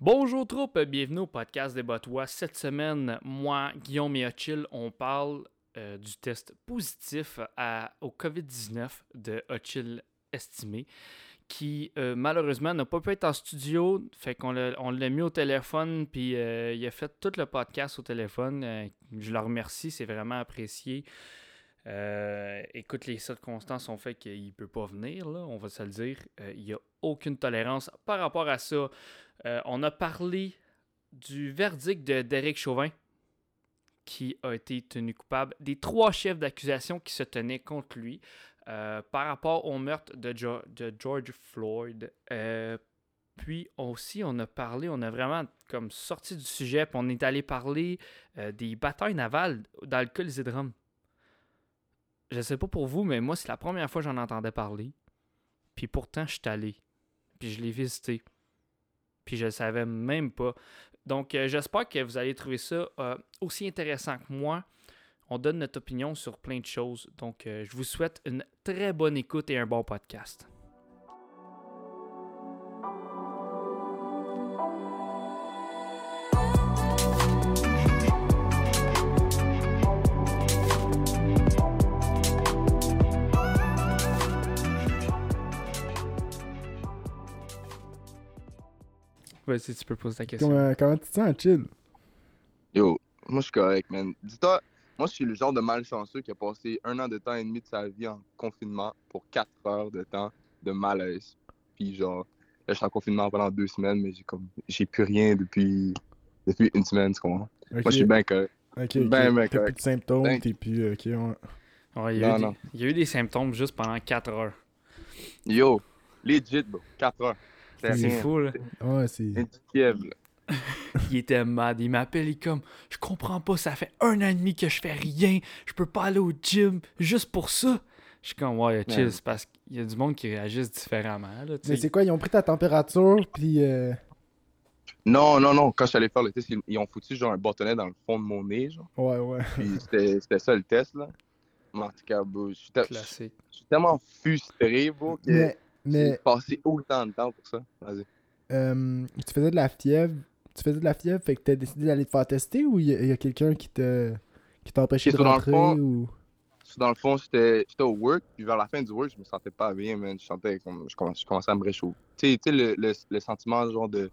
Bonjour troupe, bienvenue au podcast des Botois. Cette semaine, moi, Guillaume et Ochil, on parle euh, du test positif au COVID-19 de Ochil estimé, qui euh, malheureusement n'a pas pu être en studio, fait qu'on l'a, mis au téléphone, puis euh, il a fait tout le podcast au téléphone. Je le remercie, c'est vraiment apprécié. Euh, écoute, les circonstances ont fait qu'il ne peut pas venir, là, on va se le dire. Euh, il n'y a aucune tolérance par rapport à ça. Euh, on a parlé du verdict de Derek Chauvin, qui a été tenu coupable des trois chefs d'accusation qui se tenaient contre lui par rapport au meurtre de, de George Floyd. Puis aussi, on a parlé, on a vraiment comme sorti du sujet, puis on est allé parler des batailles navales dans le des Hydromes. Je sais pas pour vous, mais moi, c'est la première fois que j'en entendais parler. Puis pourtant, je suis allé. Puis je l'ai visité. Puis je le savais même pas. Donc, euh, j'espère que vous allez trouver ça euh, aussi intéressant que moi. On donne notre opinion sur plein de choses. Donc, euh, je vous souhaite une très bonne écoute et un bon podcast. Vas-y, tu peux poser ta question. Comment, comment tu te sens, chill? Yo, moi je suis correct, man. Dis-toi, moi je suis le genre de malchanceux qui a passé un an de temps et demi de sa vie en confinement pour quatre heures de temps de malaise. Puis genre, là je suis en confinement pendant deux semaines, mais j'ai comme j'ai plus rien depuis depuis une semaine, tu comprends? Moi je suis bien correct. ok, ben, ben T'as plus correct. de symptômes, Ben- t'es plus. Ok, ouais. Ouais, il, y a Non, eu non. des, il y a eu des symptômes juste pendant 4 heures. Yo, legit, bro, quatre heures. C'est fou, là. Ouais, c'est. Il était mad. Il m'appelle, il est comme Je comprends pas, ça fait un an et demi que je fais rien. Je peux pas aller au gym juste pour ça. Je suis comme Ouais, chill, Ouais. c'est parce qu'il y a du monde qui réagisse différemment. Là, tu Mais c'est quoi, ils ont pris ta température, puis. Euh... Non, non, non, quand je suis allé faire le test, ils, ont foutu genre un bâtonnet dans le fond de mon nez, genre. Ouais, ouais. Puis c'était c'était ça le test, là. En tout cas, je suis Classique. je suis tellement frustré, bro, que Mais. J'ai Mais. passé autant de temps pour ça. Vas-y. euh, tu faisais de la fièvre. Tu faisais de la fièvre, fait que t'as décidé d'aller te faire tester ou il y a, quelqu'un qui te. qui Ok, de so dans le rentrer fond- ou? Dans le fond, j'étais au work, puis vers la fin du work, je me sentais pas bien, man. Je sentais comme. Je commençais, je commençais à me réchauffer. Tu sais, tu sais, le, le, le sentiment, genre de. Tu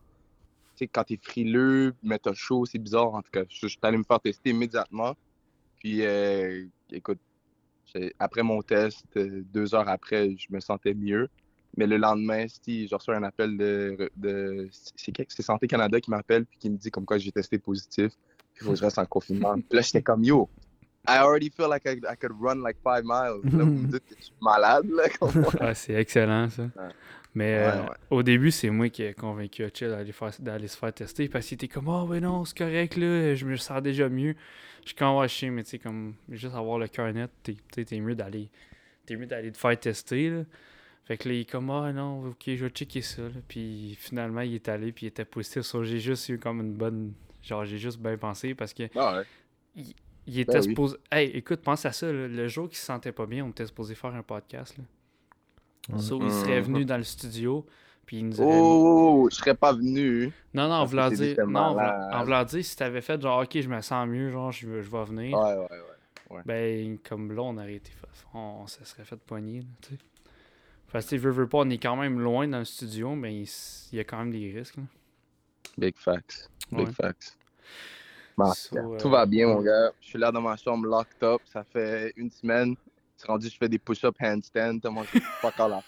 sais, quand t'es frileux, mais t'as chaud, c'est bizarre, en tout cas. Je je suis allé me faire tester immédiatement. Puis, euh, écoute, après mon test, euh, deux heures après, je me sentais mieux. Mais le lendemain, si je reçois un appel de. de c'est Santé Canada qui m'appelle, puis qui me dit comme quoi j'ai testé positif. Puis il faut que je reste en confinement. Puis là, j'étais comme yo. I already feel like I, I could run like five miles. Là, vous me dites que je suis malade, là. Ouais, c'est excellent, ça. Mais Ouais, euh, ouais. au début, c'est moi qui ai convaincu Chill d'aller, faire- d'aller se faire tester parce qu'il était comme Oh, ben non, c'est correct, là, je me sens déjà mieux. Je suis ouais, je sais, mais tu sais, comme, juste avoir le cœur net, t'es mieux d'aller. T'es mieux d'aller te faire tester, là. Fait que là, il est comme, ah non, ok, je vais checker ça, là. Puis finalement, il est allé, puis il était positif. So, j'ai juste eu comme une bonne. Genre, j'ai juste bien pensé parce que Ah ouais. il était Ben oui. supposé. Hey, écoute, pense à ça, là, le jour qu'il se sentait pas bien, on était supposé faire un podcast, là. So, il serait venu dans le studio, puis il nous aurait. Oh, je serais pas venu. Non, non, en parce que voulant dire, non, en voulant- en dire, si t'avais fait genre, ok, je me sens mieux, genre, je, veux- je vais venir, Ouais, ouais, ouais. ben, comme là, on aurait été, on, on se serait fait poigner, tu sais. Parce que, veux, veux pas, on est quand même loin dans le studio, mais il, il y a quand même des risques, là. Big facts. Big Ouais. facts. Bon, So, euh, Tout va bien, mon gars. Je suis là dans ma chambre, locked up. Ça fait une semaine. C'est rendu, je fais des push-up handstand. Tellement je pas encore la.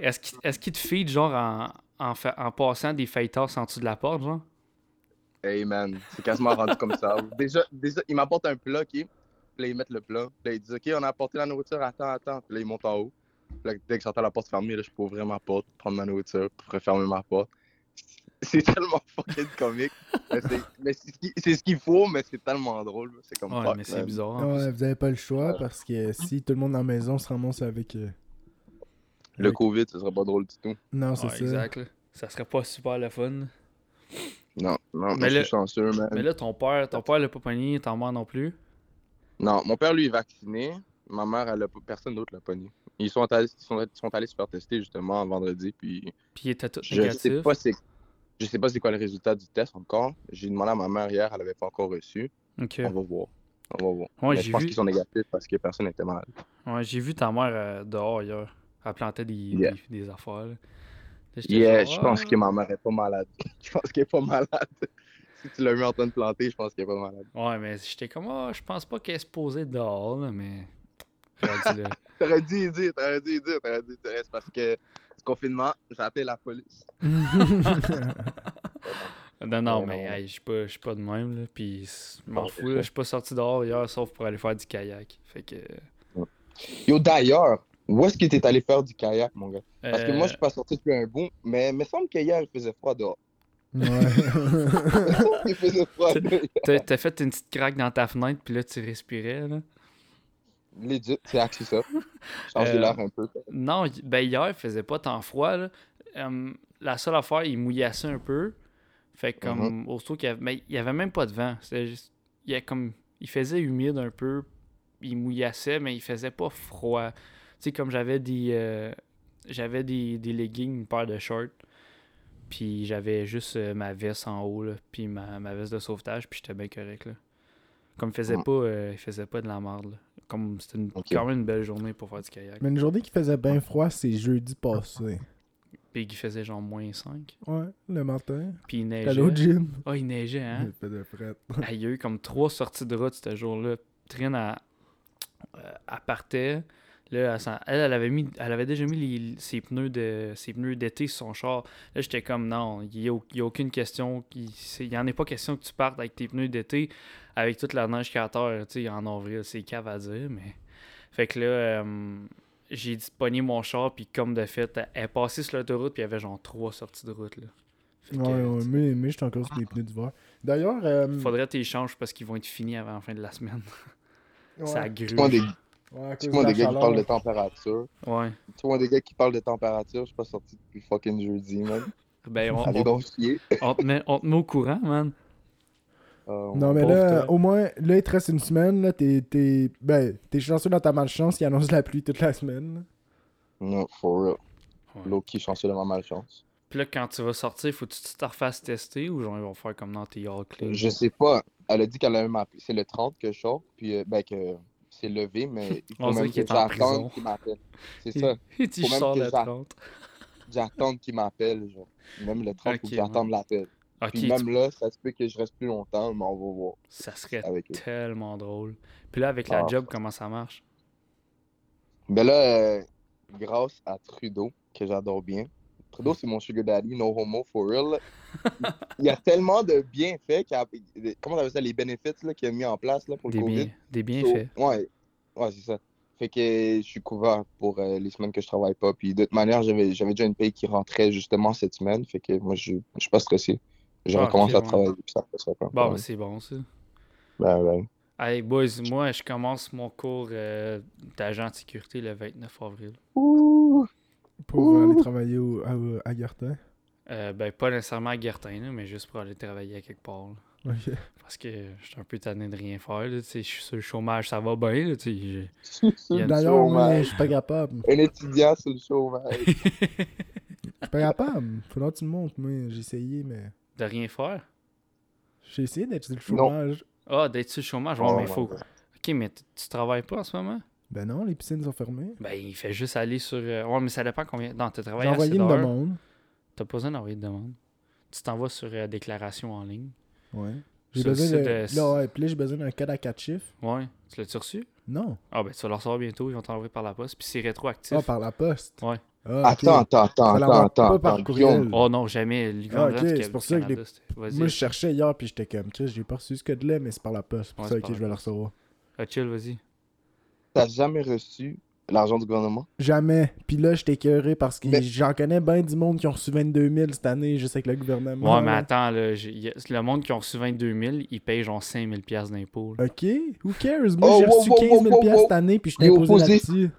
Est-ce qu'il est-ce qu'il te feed, genre, en, en, fa- en passant des fajitas en dessous de la porte, genre? Hey, man. C'est quasiment rendu comme ça. Déjà, déjà il m'apporte un plat, OK? Puis là, ils mettent le plat. Puis là, ils disent, OK, on a apporté la nourriture. Attends, attends. Puis là, ils montent en haut. Là, dès que j'entends la porte fermée, là, je peux ouvrir ma porte, prendre ma nourriture, puis refermer ma porte. C'est tellement fucking comique. Mais c'est ce qu'il faut, mais c'est tellement drôle. C'est comme Ouais, fuck, mais c'est bizarre. Ouais, plus. vous avez pas le choix parce que si tout le monde dans la maison se ramasse avec. euh, Le avec- COVID, ce serait pas drôle du tout. Non, c'est Ouais, ça. exact. Ça serait pas super le fun. Non, non, Mais mais je là- suis chanceux, man. Mais là, ton père, ton père l'a pas pogné, t'en mort non plus? Non, mon père, lui, est vacciné. Ma mère, elle a personne d'autre l'a pogné. Ils sont allés, ils sont, sont allés se faire tester justement vendredi, puis Puis il était tout je sais négatif. pas c'est Je sais pas c'est quoi le résultat du test encore. J'ai demandé à ma mère hier, elle avait pas encore reçu. On va voir. On va voir. Ouais, Mais j'ai je pense vu. qu'ils sont négatifs parce que personne n'était malade. Ouais, j'ai vu ta mère euh, dehors hier. Elle plantait des, Yeah. des, des affaires. Là. Là, j'étais Yeah, genre, je pense Ah. que ma mère est pas malade. je pense qu'elle est pas malade. si tu l'as vu en train de planter, je pense qu'elle est pas malade. Ouais, mais j'étais comme, ah, je pense pas qu'elle est supposée dehors, là, mais. T'aurais dû y dire, t'aurais dû y dire, t'aurais dû y dire. C'est parce que ce confinement, j'ai appelé la police. Non, non, mais je suis pas, je suis pas de même, là. Puis, je m'en fous, là. Je suis pas sorti dehors hier, sauf pour aller faire du kayak. Fait que. Yo, d'ailleurs, où est-ce que t'es allé faire du kayak, mon gars? Parce que moi, je euh, suis pas sorti depuis un bout, mais il me semble qu'hier, il faisait froid dehors. Ouais. il faisait froid dehors. T'as t'as fait une petite craque dans ta fenêtre, puis là, tu respirais, là. Legit, c'est axé ça. Changer Euh, l'air un peu. Non, ben hier, il faisait pas tant froid. Là. Euh, la seule affaire, il mouillassait un peu. Fait que comme, aussitôt qu'il y avait... Mais il y avait même pas de vent. C'était juste... Il, y a comme... il faisait humide un peu. Il mouillassait, mais il faisait pas froid. Tu sais, comme j'avais des... euh, J'avais des... des leggings, une paire de shorts. Puis j'avais juste euh, ma veste en haut, là, puis ma... ma veste de sauvetage, puis j'étais bien correct, là. Comme il faisait pas... euh, il faisait pas de la merde. Comme c'était quand même une belle journée pour faire du kayak. Mais une journée qui faisait bien froid, c'est jeudi passé. Puis il faisait genre moins 5. Ouais, le matin. Puis il neigeait. au gym. Ah, il neigeait, hein? Il faisait fret. Ah, il y a eu comme trois sorties de route ce jour-là. Trine, elle, euh, elle partait. Là, elle, elle, elle avait, mis, elle avait déjà mis les- ses pneus de ses pneus d'été sur son char. Là, j'étais comme, non, il n'y a, il y a aucune question. Il n'y en est pas question que tu partes avec tes pneus d'été avec toute la neige qu'il y a à terre, tu sais, en avril. C'est cave à dire, mais... Fait que là, euh, j'ai pogner mon char, puis comme de fait, elle est passée sur l'autoroute, puis il y avait genre trois sorties de route, là. Fait que, Ouais, mais, mais j'étais encore sur les pneus d'hiver. D'ailleurs, euh, Faudrait que tu échanges parce qu'ils vont être finis avant la fin de la semaine. ouais, Ça des, ouais, tu vois des gars qui parlent de température. Ouais. Tu vois des gars qui parlent de température, je suis pas sorti depuis fucking jeudi, man. Ben, on, Allez on, donc chier. on te met, on te met au courant, man. Euh, Non, mais là, au moins, là, il te reste une semaine. Là, t'es, t'es, ben, t'es chanceux dans ta malchance. Il annonce la pluie toute la semaine. Non, for real. Ouais. Low-key chanceux de ma malchance. Puis là, quand tu vas sortir, faut que tu te refasses tester ou genre ils vont faire comme dans tes all clean? Je sais pas. Elle a dit qu'elle allait m'appeler. C'est le 30 que je sors, puis euh, ben que levé, mais il faut même qu'il que j'attende qu'il m'appelle. C'est ça. Tu Faut même que j'attende. 30. J'attends qu'il m'appelle, genre. Même le 30, faut Ok, que j'attende l'appel. Ok, Puis tu- même là, ça se peut que je reste plus longtemps, mais on va voir ça serait tellement drôle. Puis là, avec la Ah. job, comment ça marche? Ben là, euh, grâce à Trudeau, que j'adore bien. Trudeau, c'est mon sugar daddy, no homo, for real. Il y a tellement de bienfaits, a- comment on appelle ça, les bénéfices qu'il a mis en place là, pour Des, le COVID. bien, des So, bienfaits. ouais, ouais c'est ça. Fait que je suis couvert pour euh, les semaines que je travaille pas. Puis de toute manière, j'avais déjà une paye qui rentrait justement cette semaine. Fait que moi, je, je suis pas stressé. Je Ah, recommence ok, à ouais. travailler. Puis ça. Bon, c'est bon, ça. Ben, ben. Hey, boys, moi, je commence mon cours euh, d'agent de sécurité le 29 avril. Ouh. Pour Ouh. aller travailler au, à, à Gartin. Euh, ben, pas nécessairement à Guertin, là, mais juste pour aller travailler à quelque part. là. Parce que je suis un peu tanné de rien faire. Là, je suis sur le chômage, ça va bien. D'ailleurs, je suis pas capable. Un étudiant sur le chômage. Je suis pas capable. Faudra que tu me montres. Moi, j'ai essayé, mais. de rien faire? J'ai essayé d'être sur le chômage. Ah, d'être sur le chômage, ouais, Oh mais faut. Ok, mais tu travailles pas en ce moment? Ben non, les piscines sont fermées. Ben, il fait juste aller sur. euh, Ouais, mais ça dépend combien. Non, t'as J'ai travaillé envoyé assez une demande. T'as pas besoin d'envoyer de demande. Tu t'envoies sur euh, déclaration en ligne. Ouais. J'ai Sur besoin de. Là, ouais, puis là, j'ai besoin d'un code à 4 chiffres. Ouais. Tu l'as-tu reçu? Non. Ah, ben, tu vas le recevoir bientôt. Ils vont t'envoyer par la poste. Puis c'est rétroactif. Ah, par la poste. Ouais. Ah. Attends, attends, attends, attends, pas par attends, courriel. Guillaume. Oh non, jamais. Ah, ok, c'est pour ça que. Moi, je cherchais hier, puis j'étais comme, Chris, j'ai pas reçu ce code-là, mais c'est par la poste. C'est pour Ouais, ça que je vais la le recevoir. Ah, chill, vas-y. T'as jamais reçu l'argent du gouvernement? Jamais. Puis là, j'étais écœuré parce que Mais- j'en connais bien du monde qui ont reçu 22 000 cette année, juste avec le gouvernement. Ouais, mais attends, là, le monde qui ont reçu 22 000, ils payent genre 5 000 piastres d'impôts. Ok, who cares? Moi, Oh, j'ai reçu wow, 15 000 wow, piastres wow. cette année, puis je t'ai imposé là-dessus.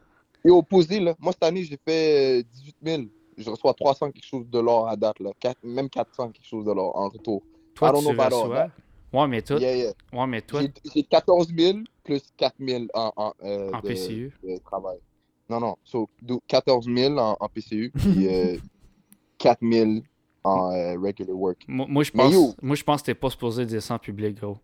Et opposé, là, moi cette année, j'ai fait euh, 18 000. Je reçois 300 quelque chose de l'or à date, là. Quatre- même 400 quelque chose de l'or en retour. Toi, I don't tu know reçois. Ouais, mais toi, Yeah, yeah. ouais, mais toi, J'ai- J'ai 14 000 plus 4 000 en, en, euh, en de, PCU. de travail. Non, non. So, do- 14 000 en, en PCU, puis euh, 4 000 en euh, regular work. Moi, moi, je pense, yo. moi, je pense que t'es pas supposé dire ça en public, gros.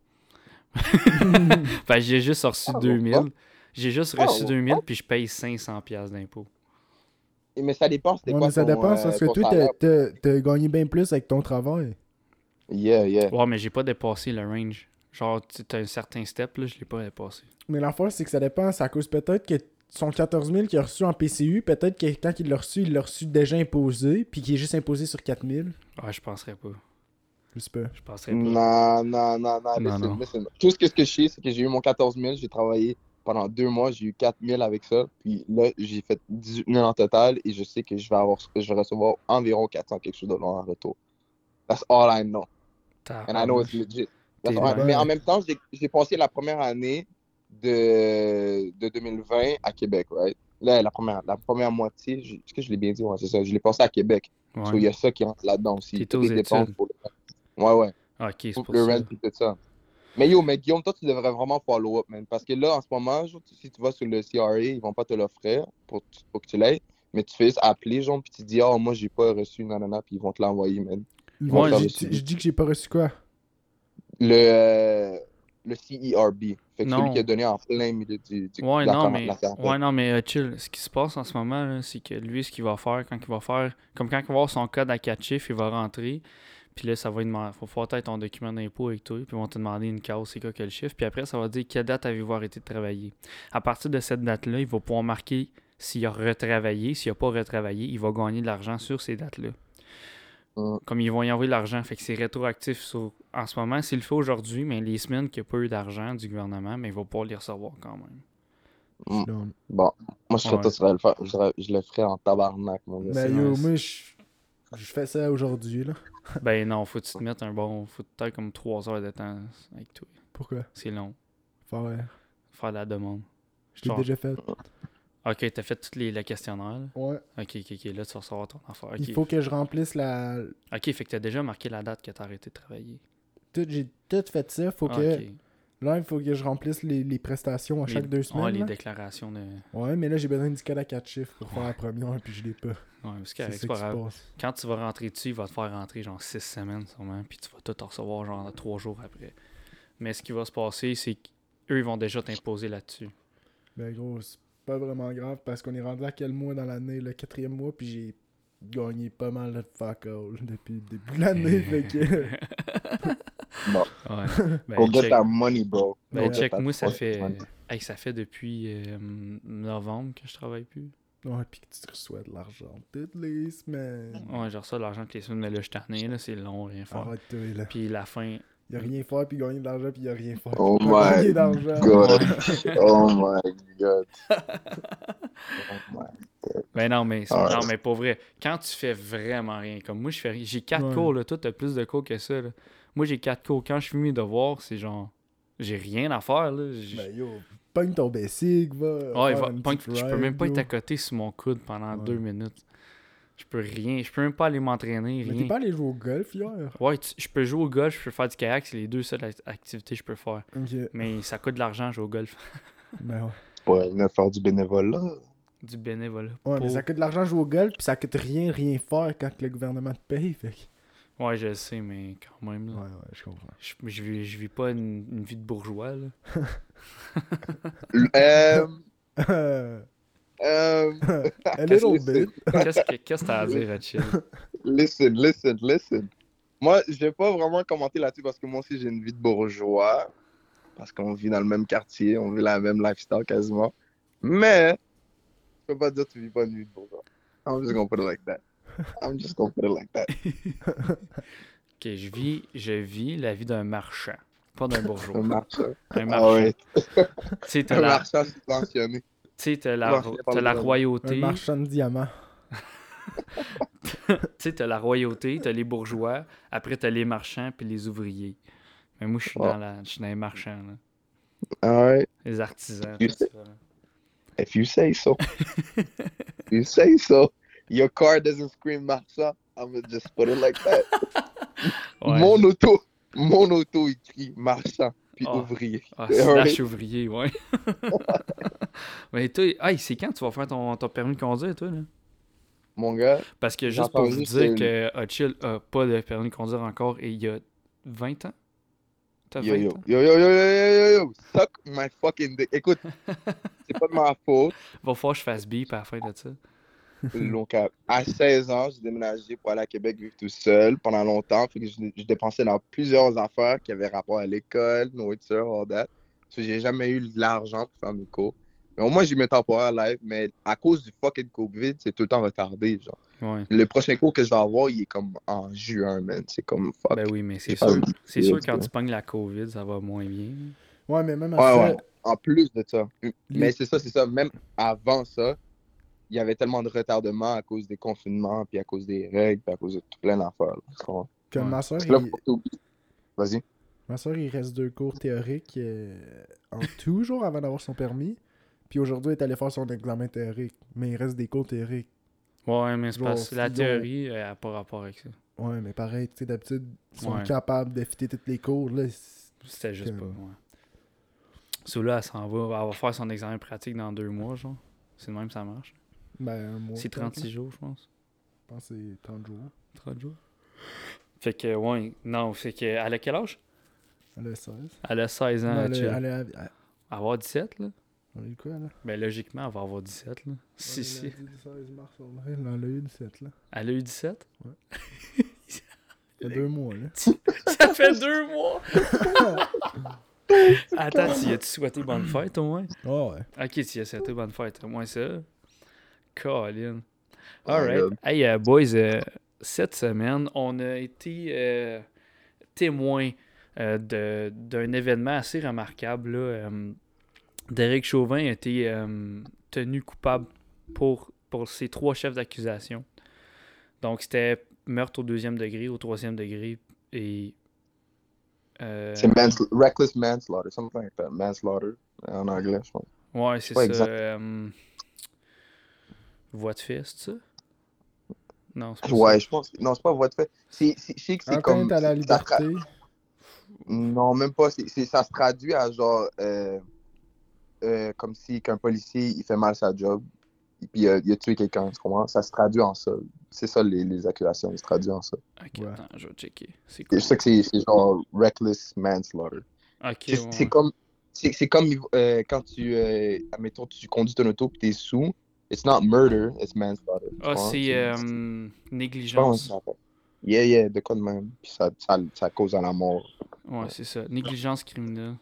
Fait que j'ai juste reçu Ah, 2000. bon. J'ai juste Ah, reçu bon. 2000, puis je paye 500$ piastres d'impôts. Mais ça dépend, c'était Ouais, quoi mais ça ton, dépend, euh, parce que toi, t'as gagné bien plus avec ton travail. Yeah, yeah. Ouais, mais j'ai pas dépassé le range. Genre, tu t'as un certain step, là, je l'ai pas dépassé. Mais l'affaire, c'est que ça dépend. C'est à cause peut-être que son 14 000 qu'il a reçu en PCU, peut-être que quand il l'a reçu, il l'a reçu déjà imposé, puis qu'il est juste imposé sur 4 000. Ouais, je penserais pas. Je sais pas. Je penserais pas. Non, non, non, non, Non, listen, non. listen. Tout ce que, ce que je sais, c'est que j'ai eu mon 14 000, j'ai travaillé pendant deux mois, j'ai eu 4 000 avec ça, puis là, j'ai fait 18 000 en total, et je sais que je vais, avoir, je vais recevoir environ 400 quelque chose de en retour. That's all I know, and I know it's legit. Vrai. Mais en même temps, j'ai- passé la première année de, de 2020 à Québec, right? Là, la première, la première moitié, est-ce que je l'ai bien dit? Ouais, c'est ça, je l'ai passé à Québec. Ouais. So, il y a ça qui rentre là-dedans aussi. T'es toutes les dépenses pour le- Ouais, ouais. Ah, ok, c'est Pour pour le rent et tout ça. Mais yo, mais Guillaume, toi, tu devrais vraiment follow up, man. Parce que là, en ce moment, genre, si tu vas sur le CRA, ils vont pas te l'offrir pour, pour que tu l'aies. Mais tu fais juste appeler, genre, puis tu dis, oh, moi, j'ai pas reçu, nanana, puis ils vont te l'envoyer, man. Ouais, je dis que j'ai pas reçu quoi? Le, euh, le CERB. Fait que Non. celui qui a donné en plein milieu du, du Ouais, de la non, mais, ouais, non, mais euh, chill. Ce qui se passe en ce moment, c'est que lui, ce qu'il va faire, quand il va faire, comme quand il va avoir son code à 4 chiffres, il va rentrer. Puis là, ça va lui demander, faut faire peut-être ton document d'impôt avec toi. Puis ils vont te demander une case, c'est quoi quel chiffre. Puis après, ça va dire quelle date avez-vous arrêté de travailler. À partir de cette date-là, il va pouvoir marquer s'il a retravaillé. S'il n'a pas retravaillé, il va gagner de l'argent sur ces dates-là. Mm. Comme ils vont y envoyer l'argent, fait que c'est rétroactif sur- en ce moment. S'il le fait aujourd'hui, mais les semaines qu'il n'y a pas eu d'argent du gouvernement, mais il va pouvoir les recevoir quand même. Mm. Non. Bon, moi, je Ouais. le faire. Je, le ferais en tabarnak, mon gars. Mais c'est yo, nice. moi, je je fais ça aujourd'hui, là. Ben non, faut que tu te mettes un bon. Faut peut-être comme 3 heures de temps avec toi. Pourquoi? C'est long. Faire, Faire la demande. je l'ai déjà fait. Ok, t'as fait tous les le questionnaire. là? Ouais. Ok, ok, ok. Là, tu vas recevoir ton affaire. Ok, Il faut que je remplisse la. ok, fait que t'as déjà marqué la date que t'as arrêté de travailler. Tout, j'ai tout fait ça. Faut Ah, que. Là, il faut que je remplisse les, les prestations à Les- chaque deux Ouais, semaines. les là. déclarations de. Ouais, mais là, j'ai besoin du code à 4 chiffres pour faire la première, puis je l'ai pas. Ouais, parce que C'est pas. Quand tu vas rentrer dessus, il va te faire rentrer genre 6 semaines sûrement, puis tu vas tout recevoir genre 3 jours après. Mais ce qui va se passer, c'est qu'eux, ils vont déjà t'imposer là-dessus. Ben gros, c'est pas vraiment grave parce qu'on est rendu à quel mois dans l'année, le quatrième mois, puis j'ai gagné pas mal de fuck all depuis le début de l'année, fait que... Bon, Ouais. Ben, go get check- that money, bro. Ben, check, moi, ça fait, hey, ça fait depuis euh, novembre que je travaille plus. Ouais, pis que tu reçois de l'argent toutes les semaines. Ouais, j'ai reçu de l'argent toutes les semaines, mais là, je suis tanné, là, c'est long, rien faire. Arrête-toi, là. Puis la fin, Y'a rien faire, puis gagner de l'argent, puis y'a rien faire. Oh pas my. God. Oh my god. Oh my. ben non, mais, non, mais pas vrai. Quand tu fais vraiment rien, comme moi, je fais rien. J'ai quatre Ouais. cours, là, toi, t'as plus de cours que ça, là. Moi, j'ai quatre cours. Quand je finis mes devoirs, c'est genre, j'ai rien à faire, là. J'ai- Ben yo, pogne ton basic, va. Ouais, va- punk- je peux même pas être à côté sur mon coude pendant Ouais. deux minutes. Je peux rien. Je peux même pas aller m'entraîner, Mais rien. t'es pas allé jouer au golf hier? Ouais, tu- je peux jouer au golf, je peux faire du kayak, c'est les deux seules act- activités que je peux faire. Ok. Mais ça coûte de l'argent jouer au golf. Ben ouais. Ouais, venir faire du bénévolat. Du bénévolat. Ouais, mais ça coûte de l'argent jouer au golf, puis ça coûte rien, rien faire quand le gouvernement te paye, fait. Ouais, je le sais, mais quand même. là. Ouais, ouais, je comprends. Je, je, vis, je vis pas une, une vie de bourgeois. Là. Euh, A euh, little Listen. bit. Qu'est-ce que t'as à dire, Rachel? listen, listen, listen. Moi, je vais pas vraiment commenter là-dessus parce que moi aussi j'ai une vie de bourgeois. Parce qu'on vit dans le même quartier, on vit la même lifestyle quasiment. Mais, je peux pas dire que tu vis pas une vie de bourgeois. I'm just gonna put it like that. I'm just gonna put it like that. Ok, je vis, je vis la vie d'un marchand, pas d'un bourgeois. Un marchand. Un Ah marchand. ouais, t'as un la, marchand subventionné. Tu sais, t'as la, Ouais, t'as la bon. Un royauté. marchand de diamants. Tu sais, t'as la royauté, t'as les bourgeois, après t'as les marchands puis les ouvriers. Mais moi, je suis Ouais. dans la, je suis dans les marchands, là. Alright, les artisans. You tout ça, là. if you say so. if you say so. Your car doesn't scream marchand. I'm gonna just put it like that. Ouais. Mon auto, mon auto écrit marchand puis Ah. ouvrier. Ah, slash ouvrier, ouais. Mais toi, hey, c'est quand tu vas faire ton, ton permis de conduire, toi, là? Mon gars, Parce que juste pour vous dire que- que Hutchil a pas de permis de conduire encore et il y a 20 ans? T'as 20 yo yo, ans? yo yo yo yo yo yo yo, suck my fucking dick. Écoute, c'est pas de ma faute. Va falloir que je fasse bip à la fin de ça. Donc, à, à 16 ans, j'ai déménagé pour aller à Québec vivre tout seul pendant longtemps. Fait que je, je dépensais dans plusieurs affaires qui avaient rapport à l'école, nourriture, all that. So, j'ai jamais eu de l'argent pour faire mes cours. Mais au moins, j'ai mes temporaires live, mais à cause du fucking COVID, c'est tout le temps retardé, genre. Ouais. Le prochain cours que je vais avoir, il est comme en juin, man. C'est comme fuck. Ben oui, mais c'est sûr. C'est sûr quand tu pognes la COVID, ça va moins bien. Ouais, mais même à Ouais, ça, ouais. En plus de ça. Mais c'est ça, c'est ça. Même avant ça, il y avait tellement de retardement à cause des confinements, puis à cause des règles, puis à cause de tout plein d'affaires. comme Ouais. ma soeur, il... Vas-y. ma soeur, il reste deux cours théoriques euh, en tout jour avant d'avoir son permis. Puis aujourd'hui, elle est allée faire son examen théorique. Mais il reste des cours théoriques. Ouais, mais c'est parce que la théorie n'a pas rapport avec ça. Ouais, mais pareil, tu sais, d'habitude, ils sont Ouais. capables d'effectuer tous les cours. Là, c'est- C'était juste pas. Ouais. Celui-là, elle s'en va. Elle va faire son examen pratique dans deux mois, genre. C'est de même, ça marche. Ben, un mois. C'est peut-être, là. 36 jours, je pense. Je pense que c'est 30 jours. 30 jours. Fait que, ouais. Non, fait que. Elle a quel âge? Elle a 16. Elle a 16 ans. Non, elle elle, a- elle, a- avoir 17, là? On a eu quoi, là? Ben, logiquement, elle va avoir 17, là. Si, Ouais, si. elle a 16 mars, on a- elle en a eu 17, là. Elle a eu 17 Il y a deux mois, là. Ça fait deux mois Attends, tu as-tu souhaité bonne fête au moins? Oh, ouais. Ok, tu as souhaité bonne fête, au moins ça. Colin. Oh Alright. Hey, euh, boys, euh, cette semaine, on a été euh, témoin euh, d'un événement assez remarquable. Là. Derek Chauvin a été tenu coupable pour, pour ses trois chefs d'accusation. Donc, c'était meurtre au deuxième degré, au troisième degré et. euh, C'est mans- reckless manslaughter, something like that. Manslaughter en anglais, je pense. Ouais, c'est ça. euh, voix de fait, c'est ça? Non, c'est pas Ouais, ça. je pense. Non, c'est pas voie de fait. C'est, c'est, je sais que c'est comme. à la ça tra- liberté. Non, même pas. C'est, c'est- ça se traduit à genre. euh, euh, comme si qu'un policier, il fait mal sa job. Et puis euh, il a tué quelqu'un, tu comprends? Ça se traduit en ça. C'est ça les, les accusations, ils se traduisent en ça. Ok, Ouais. attends, je vais checker. C'est cool. Je sais que c'est, genre reckless manslaughter. Ok, C'est, ouais, comme. C'est, c'est comme euh, quand tu. Euh, admettons, tu conduis ton auto et t'es sous. It's not murder, it's manslaughter. Ah, comprends? c'est euh, négligence. Yeah, yeah, de quoi de même. Puis ça, ça, ça cause à la mort. Ouais, c'est ça. Négligence criminelle.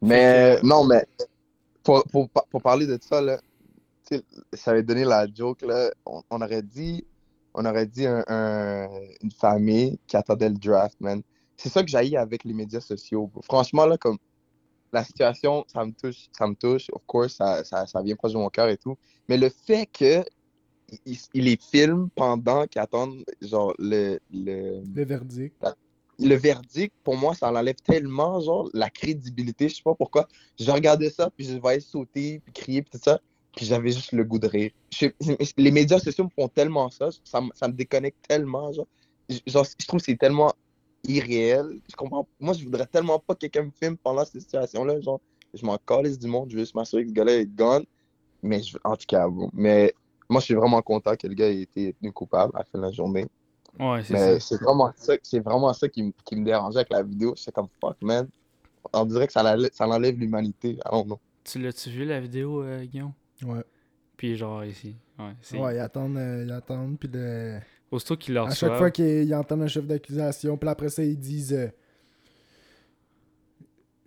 Mais Fait que- non, mais pour, pour, pour parler de ça, là, ça avait donné la joke, là, on, on aurait dit, on aurait dit un, un- une famille qui attendait le draft, man. C'est ça que j'ai avec les médias sociaux. bro. Franchement, là, comme la situation, ça me touche, ça me touche, of course, ça, ça, ça vient proche de mon cœur et tout. Mais le fait que il, il les filme pendant qu'ils attendent, genre, le, le, Le verdict. le verdict, pour moi, ça enlève tellement, genre, la crédibilité. Je sais pas pourquoi. Je regardais ça, puis je voyais sauter, puis crier, puis tout ça. Puis j'avais juste le goût de rire. Je les médias sociaux me font tellement ça. Ça, me- ça me déconnecte tellement, genre. Genre, je trouve que c'est tellement irréel. Je comprends. Moi, je voudrais tellement pas que quelqu'un me filme pendant cette situation-là. Genre, je m'en calisse du monde. Je veux juste m'assurer que ce gars-là est gone. Mais je- en tout cas, bon. Mais moi, je suis vraiment content que le gars ait été tenu coupable à la fin de la journée. Ouais, c'est c'est vraiment ça, c'est vraiment ça qui, me- qui me dérangeait avec la vidéo. J'étais comme fuck, man. On dirait que ça, l'enlève- ça l'humanité. I don't know. Tu l'as-tu vu la vidéo, euh, Guillaume? Ouais. Puis genre ici. Ouais, c'est. Ouais, ils attendent, euh, ils attendent, puis le... Aussitôt qu'il le à chaque fois qu'ils ils entendent un chef d'accusation, puis après ça, ils disent euh,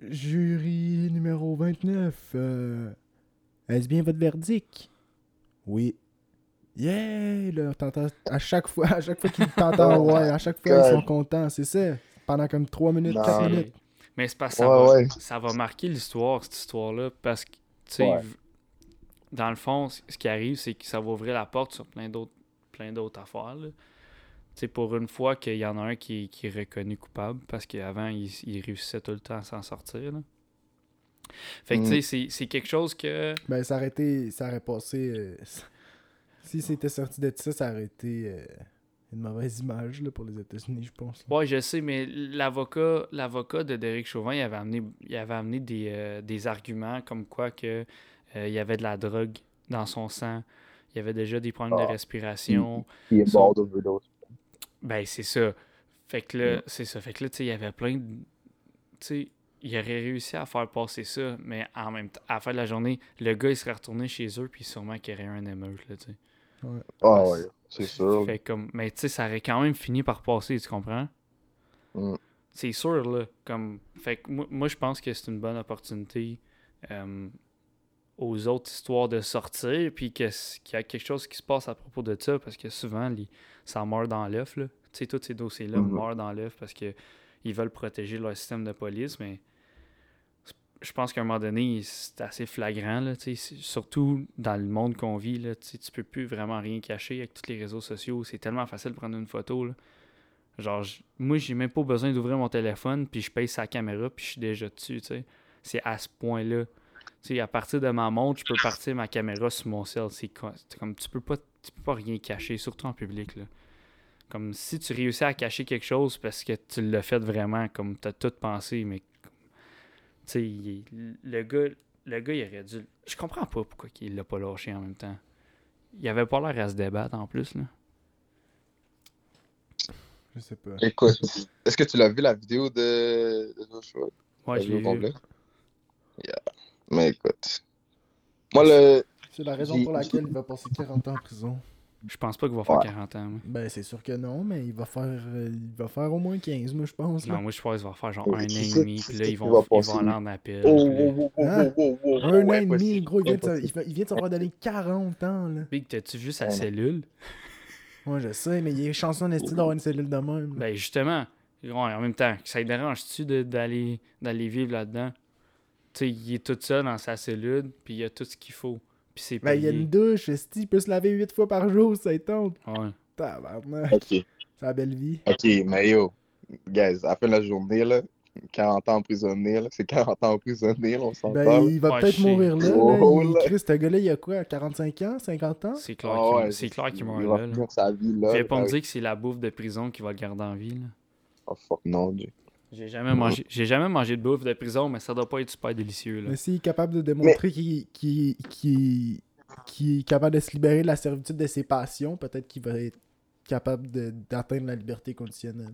Jury numéro 29, euh, est-ce bien votre verdict? Oui. Yeah! Là, t'entends- à chaque fois, à chaque fois qu'ils t'entendent, Oh ouais, my à chaque fois, ils sont contents, c'est ça. Pendant comme 3 minutes, Non. 4 C'est- minutes. Mais c'est parce que ça, Ouais, va, ouais. ça va marquer l'histoire, cette histoire-là. Parce que, tu sais, Ouais. dans le fond, ce qui arrive, c'est que ça va ouvrir la porte sur plein d'autres plein d'autres affaires. sais, pour une fois qu'il y en a un qui, qui est reconnu coupable, parce qu'avant, il, il réussissait tout le temps à s'en sortir. là. Fait que, Mm. tu sais, c'est- c'est quelque chose que. Ben, ça aurait été. Ça aurait passé. euh, si c'était sorti de ça, ça aurait été euh, une mauvaise image là, pour les États-Unis, je pense. là. Ouais, je sais, mais l'avocat l'avocat de Derek Chauvin, il avait amené, il avait amené des, euh, des arguments comme quoi que il y avait de la drogue dans son sang. Il y avait déjà des problèmes de Ah. respiration. Il est mort d'overdose. Ben, c'est ça. Fait que là, Mm. c'est ça. Fait que là, tu sais, il y avait plein de. Tu sais, il aurait réussi à faire passer ça, mais en même temps, à la fin de la journée, le gars, il serait retourné chez eux, puis sûrement qu'il y aurait eu un émeute, là, tu sais. Ah ouais, c'est sûr. Fait comme, mais tu sais, ça aurait quand même fini par passer, tu comprends? Mm. C'est sûr, là. Comme, fait que moi, moi, je pense que c'est une bonne opportunité euh, aux autres histoires de sortir, puis qu'il y a quelque chose qui se passe à propos de ça, parce que souvent, les- ça meurt dans l'œuf. Tu sais, tous ces dossiers-là Mhm. meurent dans l'œuf parce que ils veulent protéger leur système de police, mais je pense qu'à un moment donné, c'est assez flagrant, là, surtout dans le monde qu'on vit, là, tu peux plus vraiment rien cacher avec tous les réseaux sociaux. C'est tellement facile de prendre une photo, là. Genre, moi, j'ai même pas besoin d'ouvrir mon téléphone, puis je paye sa caméra, puis je suis déjà dessus, tu sais. C'est à ce point-là. Tu sais, à partir de ma montre, je peux partir ma caméra sur mon cell. C'est co- c'est comme, tu peux pas, tu peux pas rien cacher, surtout en public, là. Comme si tu réussis à cacher quelque chose parce que tu l'as fait vraiment, comme tu as tout pensé, mais tu le gars, le gars, il aurait dû. Je comprends pas pourquoi il l'a pas lâché en même temps. Il avait pas l'air à se débattre en plus, là. Je sais pas. Écoute, est-ce que tu l'as vu la vidéo de, de Joshua? Ouais, La je l'ai vu. Yeah. Mais écoute. Moi, le. C'est la raison pour laquelle il va passer 40 ans en prison. Je pense pas qu'il va faire Ouais. 40 ans. moi. Ben, c'est sûr que non, mais il va faire, euh, il va faire au moins 15, moi, je pense. là. Non, moi je pense qu'il va faire genre Oh, un an et demi, puis là ils vont, ils vont aller en appel. Oh, oh, Hein? Un an et demi, gros, il vient, de, il, vient de se faire donner 40 ans, là. Big, t'as-tu vu sa Ouais, cellule? Ouais, je sais, mais il est chanceux en estime d'avoir une cellule de même. là. Ben justement, ouais, en même temps, ça te dérange-tu d'aller vivre là-dedans? Il est tout seul dans sa cellule, puis il a tout ce qu'il faut. Puis c'est Ben, il y a une douche, esti, il peut se laver 8 fois par jour, ça tente. Ouais. Tabarnak, Ok, c'est la belle vie. ok, mais yo, guys, à la fin de la journée, là, 40 ans emprisonné, là, c'est 40 ans emprisonné, là, on s'en Ben, parle. il va Ouais, peut-être mourir là. là. Oh, Il- là. Chris, ce gars-là, il a quoi, 45 ans, 50 ans? C'est clair Ah qu'il ouais, c'est clair qu'il meurt Il va là. là. finir sa vie là. Viens pas me dire que c'est la bouffe de prison qui va le garder en vie. là. Oh fuck, non, Dieu. J'ai jamais mangé j'ai jamais mangé de bouffe de prison, mais ça doit pas être super délicieux. Là. Mais s'il est capable de démontrer qu'il qu'il- qu'il- qu'il est capable de se libérer de la servitude de ses passions, peut-être qu'il va être capable de- d'atteindre la liberté conditionnelle.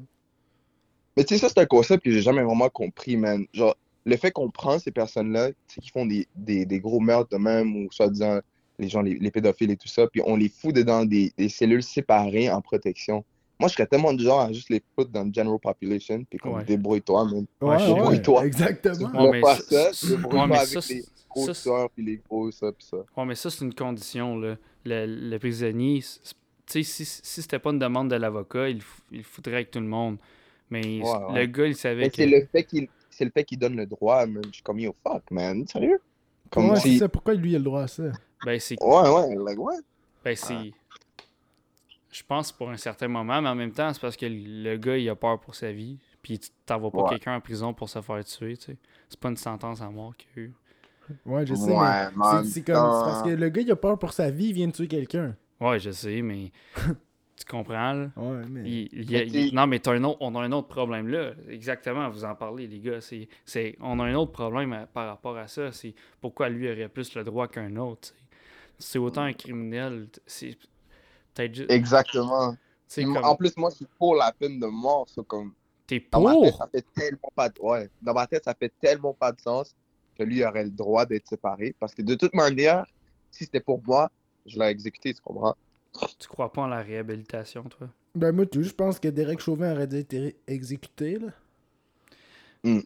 Mais tu sais, ça, c'est un concept que j'ai jamais vraiment compris, man. Genre, le fait qu'on prend ces personnes-là, tu sais, qui font des, des, des gros meurtres de même, ou soi-disant les gens, les, les pédophiles et tout ça, puis on les fout dedans des, des cellules séparées en protection. Moi, je serais tellement du genre à juste les foutre dans le general population, puis comme Ouais. débrouille-toi, man. Ouais, je sais. Débrouille-toi. exactement. Tu Ouais, pas ça- ouais, mais pas ça, avec les c'est- gros ça, c'est- tueurs, puis les gros ça, puis ça. Ouais, mais ça, c'est une condition. Là. Le, le prisonnier, tu sais, si, si c'était pas une demande de l'avocat, il, il foutrait avec tout le monde. Mais Ouais, le ouais. gars, il savait Mais que. c'est le fait qu'il c'est le fait qu'il donne le droit, man. Je suis comme, yo, fuck, man. Sérieux? Comme Ouais, si... ça. Pourquoi lui, il a le droit à ça? Ben, c'est. Ouais, ouais, like, what? Ben, c'est. Je pense pour un certain moment, mais en même temps, c'est parce que le gars, il a peur pour sa vie. Puis tu t'envoies pas Ouais. quelqu'un en prison pour se faire tuer, tu sais. C'est pas une sentence à mort qu'il a eu. Ouais, je sais, Ouais, mais c'est- comme. parce que le gars, il a peur pour sa vie, il vient de tuer quelqu'un. Ouais, je sais, mais. tu comprends, là? Ouais, mais. Il- il y a- Mais t'sais- il- non, mais t'as un autre, on a un autre problème là. Exactement, vous en parlez, les gars. C'est, c'est, on a un autre problème à- par rapport à ça. C'est pourquoi lui aurait plus le droit qu'un autre. C'est autant un criminel. C'est juste. Exactement. comme, En plus, moi, je suis pour la peine de mort. comme... t'es Dans ma tête, pour? ça fait tellement pas de... Ouais. Dans ma tête, ça fait tellement pas de sens que lui aurait le droit d'être séparé. Parce que de toute manière, si c'était pour moi, je l'aurais exécuté, tu comprends? Tu crois pas en la réhabilitation, toi? Ben, moi, je pense que Derek Chauvin aurait dû être ré- exécuté, là.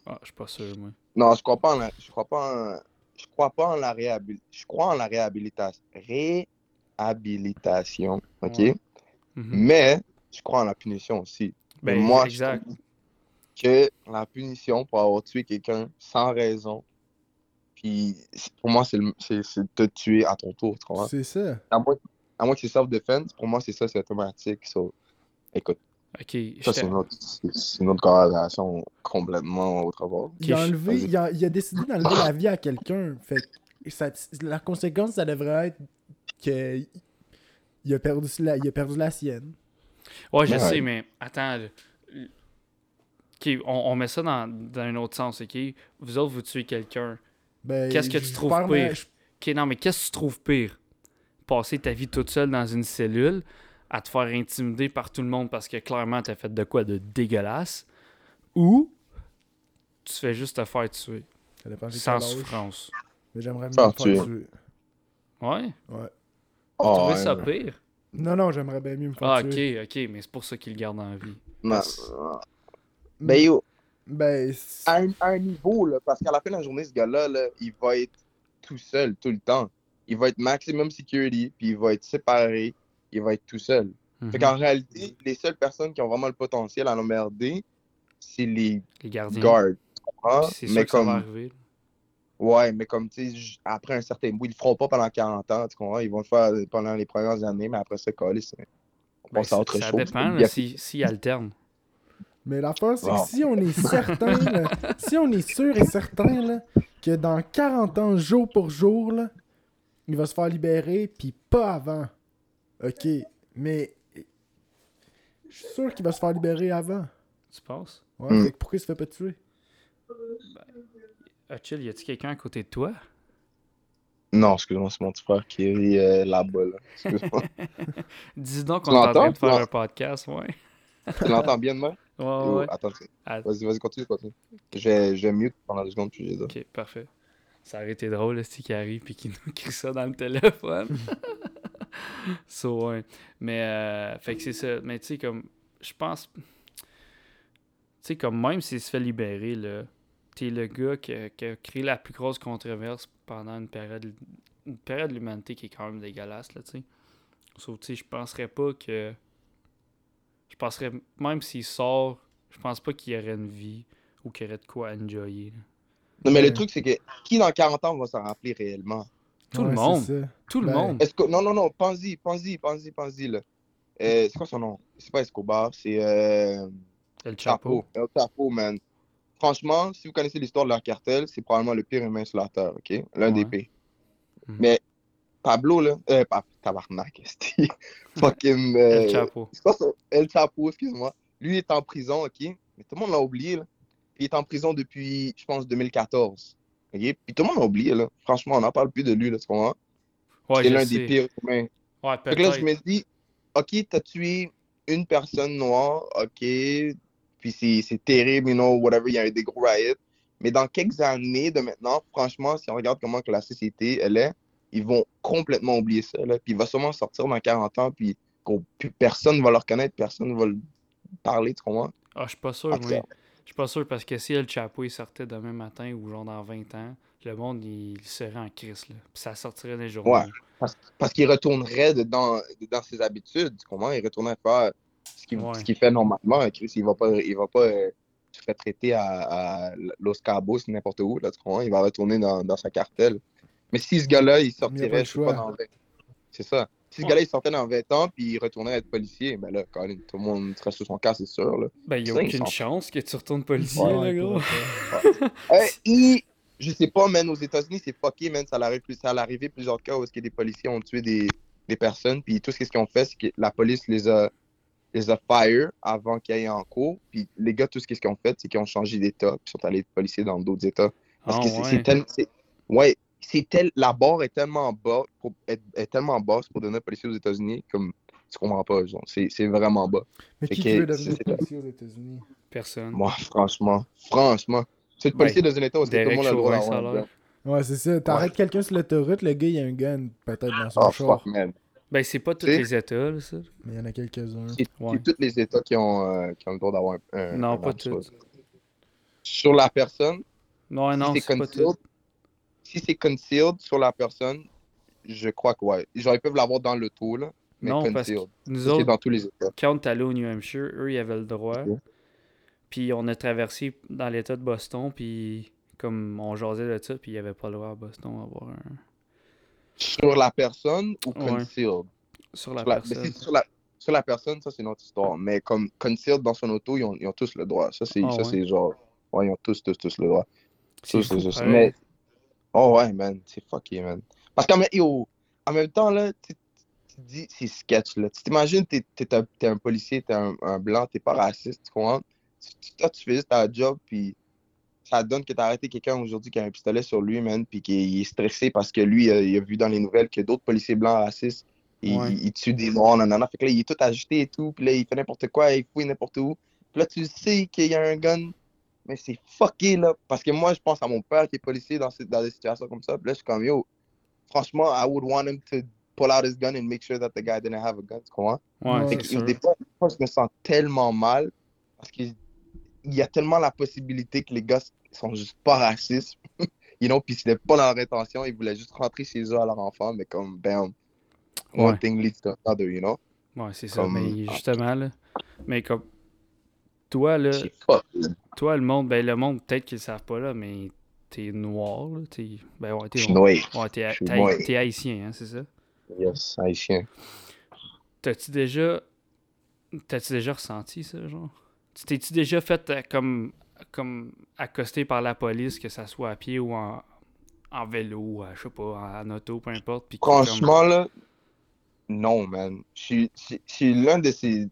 Ah, je suis pas sûr, moi. Non, je crois pas en la... Je crois pas en... Je crois pas en la réhabilitation. Je crois en la réhabilitation. Réhabilitation, OK? Ouais. Mhm. Mais je crois en la punition aussi. Ben, Mais moi, exact. je que la punition pour avoir tué quelqu'un sans raison, puis pour moi, c'est te tuer à ton tour, tu comprends? C'est ça. À moins, à moins que c'est self-defense, pour moi, c'est ça, c'est automatique. So, écoute, Ok, ça, c'est une, une autre corrélation complètement autre part. Il a, enlevé, il, a, il a décidé d'enlever la vie à quelqu'un. Fait ça- la conséquence, ça devrait être que il a perdu la, il a perdu la sienne. Ouais, je Ouais. sais, mais attends. on, on met ça dans, dans un autre sens, ok? Vous autres, vous tuez quelqu'un. Ben, Qu'est-ce que tu trouves pire? Ok, non, mais qu'est-ce que tu trouves pire? passer ta vie toute seule dans une cellule, à te faire intimider par tout le monde parce que clairement t'as fait de quoi de dégueulasse, ou tu fais juste te faire tuer Ça dépend de sans souffrance. Mais j'aimerais me faire tuer. Ouais? Ouais. Tu Oh, ça pire? Non, non, j'aimerais bien mieux me faire Ah, ok, tuer. ok, mais c'est pour ça qu'il le garde en vie. Non. Ben yo, Ben, à un, à un niveau, là, parce qu'à la fin de la journée, ce gars-là, là, il va être tout seul tout le temps. Il va être maximum security, puis il va être séparé, il va être tout seul. Mhm. Fait qu'en réalité, les seules personnes qui ont vraiment le potentiel à l'emmerder, c'est les Les gardiens. guards. sûr Mais que ça va comme, arriver. Ouais, mais comme, tu sais, après un certain bout, ils le feront pas pendant 40 ans, tu comprends? Ils vont le faire pendant les premières années, mais après ça, coller, c'est... On Ben, passe à autre ça chose. dépend a- si, s'il alterne. Mais l'affaire, c'est que si on est certain, là, si on est sûr et certain là, que dans 40 ans, jour pour jour, là, il va se faire libérer, puis pas avant. Ok, mais je suis sûr qu'il va se faire libérer avant. Tu penses? Ouais, que pourquoi il se fait pas tuer? Ah, chill, y a-tu quelqu'un à côté de toi? Non, excuse-moi, c'est mon petit frère qui est euh, là-bas, là. Excuse-moi. Dis donc qu'on est en train de faire un podcast, ouais. tu l'entends bien demain? Ouais, Yo, ouais. Attends, Ah, vas-y, vas-y, continue, continue. Je vais mute pendant deux secondes, puis dire. Ok, parfait. Ça aurait été drôle, là, qui arrive et qui nous crie ça dans le téléphone. so, ouais. Mais, euh, fait que c'est ça. Mais tu sais, comme, je pense. Tu sais, comme même s'il se fait libérer, là, t'es le gars qui a, qui a créé la plus grosse controverse pendant une période, une période de l'humanité qui est quand même dégueulasse, là, tu sais. Sauf, tu sais, je penserais pas que. Je penserais, même s'il sort, je pense pas qu'il y aurait une vie ou qu'il y aurait de quoi enjoyer. là. Non, mais Ouais. le truc, c'est que qui dans 40 ans va s'en rappeler réellement? Tout Ouais, le monde. Tout le Ben, monde. Est-ce que... Non, non, non, pense-y, pense-y, pense-y, pense-y, là. Euh, c'est quoi son nom? C'est pas Escobar, c'est euh... El Chapeau. Chapo. El Chapo, man. Franchement, si vous connaissez l'histoire de leur cartel, c'est probablement le pire humain sur la Terre, OK? L'un Ouais. des pires. Mhm. Mais Pablo, là... Euh, pas tabarnak. Fucking... euh, El Chapo. El Chapo, excuse-moi. Lui est en prison, OK? Mais tout le monde l'a oublié, là. Il est en prison depuis, je pense, 2014. OK? Puis tout le monde l'a oublié, là. Franchement, on n'en parle plus de lui, là, comprends? Ouais, c'est l'un des pires humains. Ouais, que là, je me dis, OK, t'as tué une personne noire, OK, puis c'est terrible, you know, whatever, il y a eu des gros riots. Mais dans quelques années de maintenant, franchement, si on regarde comment que la société, elle est, ils vont complètement oublier ça, là. Puis il va sûrement sortir dans 40 ans, puis personne va le reconnaître, personne va le parler, tu comprends? Ah, je suis pas sûr, tout oui. Je suis pas sûr parce que si El Chapo il sortait demain matin ou genre dans 20 ans, le monde il serait en crise là. Puis ça sortirait des journaux. Ouais. Parce, parce qu'il retournerait dans, dans ses habitudes, tu comprends? Il retournerait faire ce qu'il Ouais. ce qu'il fait normalement. Chris, il va pas, il va pas euh, se faire traiter à, à Los Cabos, n'importe où, là, tu comprends? Il va retourner dans, dans sa cartel. Mais si ce gars-là, il sortirait, je sais pas, choix. dans 20 C'est ça. Si ce Ouais. gars-là, il sortait dans 20 ans, puis il retournait à être policier, ben là, tout le monde serait sur son cas, c'est sûr, là. Ben, il y a Ça, aucune sont- chance que tu retournes policier, Ouais, là, gros. Euh, Je sais pas, man, aux États-Unis, c'est fucké, man. Ça l'arrive plus, ça plusieurs cas où est-ce que des policiers ont tué des, des personnes, puis tout ce qu'ils ont fait, c'est que la police les a, les a fire avant qu'ils aillent en cours, puis les gars, tout ce qu'ils ont fait, c'est qu'ils ont changé d'état, puis sont allés être policiers dans d'autres états. Parce Ah, que c'est ouais. c'est tel- c'est- ouais, c'est tel, la barre est tellement bas, pour, est, est tellement basse pour devenir policier aux États-Unis, comme tu comprends pas, genre, c'est c'est vraiment bas. Mais Fait qui que veut devenir policier aux États-Unis? Personne. Moi, franchement, franchement, c'est le policier dans un état où tout le monde a le droit gun? Ouais, c'est ça. T'arrêtes quelqu'un sur l'autoroute, le gars, il a un gun, peut-être dans son Oh, char. fuck, man. Ben, c'est pas tous les États, là, ça. Mais il y en a quelques-uns. C'est Ouais. c'est tous les États qui ont, euh, qui ont le droit d'avoir un, un- Non, un pas tous. Sur la personne, Non, si non, c'est c'est pas concealed, tout. si c'est concealed sur la personne, je crois que ouais. Genre, ils peuvent l'avoir dans l'auto, là, mais Non, parce que concealed. nous C'est autres, dans tous les États. quand on est allé au New Hampshire, eux, ils avaient le droit. Puis on a traversé dans l'État de Boston, puis comme on jasait de ça, puis il n'y avait pas le droit à Boston d'avoir un... Sur la personne ou Ouais. concealed? Sur la Sur la, personne. sur, la, sur la personne, ça, c'est notre histoire. Mais comme concealed dans son auto, ils ont, ils ont tous le droit. Ça, c'est ça, ouais. genre... Ouais, ils ont tous, tous, tous le droit. Ça, fou, pareil. Mais... Oh ouais, man, c'est fucké, man. Parce qu'en en même temps, là, tu dis, c'est sketch, là. Tu t'imagines, t'es t'es un, policier, t'es un, un blanc, t'es pas raciste, tu comprends? Tu- toi, tu fais juste ta job, puis ça donne que t'as arrêté quelqu'un aujourd'hui qui a un pistolet sur lui, man, puis qui est stressé parce que lui, euh, il a vu dans les nouvelles que d'autres policiers blancs racistes, ils, Ouais. ils tuent des noirs, nanana. Fait que là, il est tout agité et tout, puis là, il fait n'importe quoi, il fouille n'importe où. Puis là, tu sais qu'il y a un gun, mais c'est fucké, là. Parce que moi, je pense à mon père qui est policier dans, ces- dans des situations comme ça. Puis là, je suis comme, yo, franchement, I would want him to pull out his gun and make sure that the guy didn't have a gun, tu comprends? Ouais, c'est que sûr. des fois, je me sens tellement mal parce qu'il il y a tellement la possibilité que les gars sont juste pas racistes. you know, puis c'était pas leur intention, ils voulaient juste rentrer chez eux à leur enfant, mais comme, bam, Ouais. one thing leads to another, you know? Ouais, c'est ça. Comme- Mais justement, là. Mais comme. Toi, là. Toi, le monde, ben le monde, peut-être qu'ils le savent pas, là, mais t'es noir, là. T'es. Ben ouais, t'es noir. Ouais, t'es haïtien, hein, c'est ça? Yes, haïtien. T'as-tu déjà. T'as-tu déjà ressenti ça, genre? Tu t'es-tu déjà fait euh, comme. comme accosté par la police, que ça soit à pied ou en, en vélo, je sais pas, en, auto, peu importe. Puis qui, comme- Franchement, là, non, man. Je suis- l'un de ces.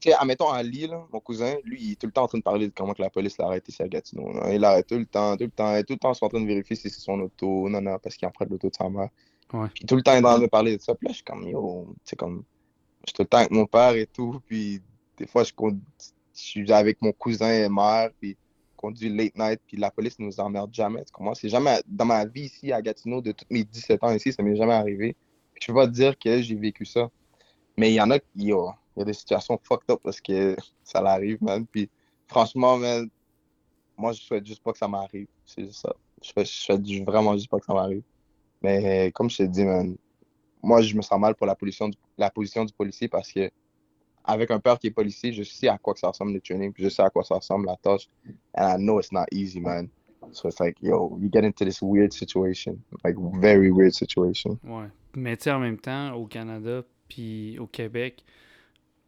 Tu sais, admettons Ali, là, mon cousin, lui, il est tout le temps en train de parler de comment que la police l'a arrêté ici à Gatineau. là. Il l'arrête tout le temps, tout le temps. Il est tout le temps en train de vérifier si c'est son auto. Non, non, parce qu'il emprunte l'auto de sa mère. Ouais. Puis tout le temps, il est en train de parler de ça. Puis là, je suis comme, yo, tu sais, comme. Je suis tout le temps avec mon père et tout. Puis des fois, je, conduis- je suis avec mon cousin et mère. Puis je conduis late night. Puis la police nous emmerde jamais. C'est jamais. Dans ma vie ici à Gatineau, de tous mes 17 ans ici, ça m'est jamais arrivé. Je peux pas te dire que j'ai vécu ça. Mais il y en a qui. yo, il y a des situations fucked up parce que ça l'arrive, man. Puis franchement, man, moi, je souhaite juste pas que ça m'arrive. C'est juste ça. Je souhaite, souhaite vraiment juste pas que ça m'arrive. Mais comme je t'ai dit, man, moi, je me sens mal pour la position la position du policier parce que avec un père qui est policier, je sais à quoi que ça ressemble le training, je sais à quoi ça ressemble la tâche. And I know it's not easy, man. So it's like, yo, you get into this weird situation. Like, very weird situation. Ouais. Mais tu sais, en même temps, au Canada puis au Québec,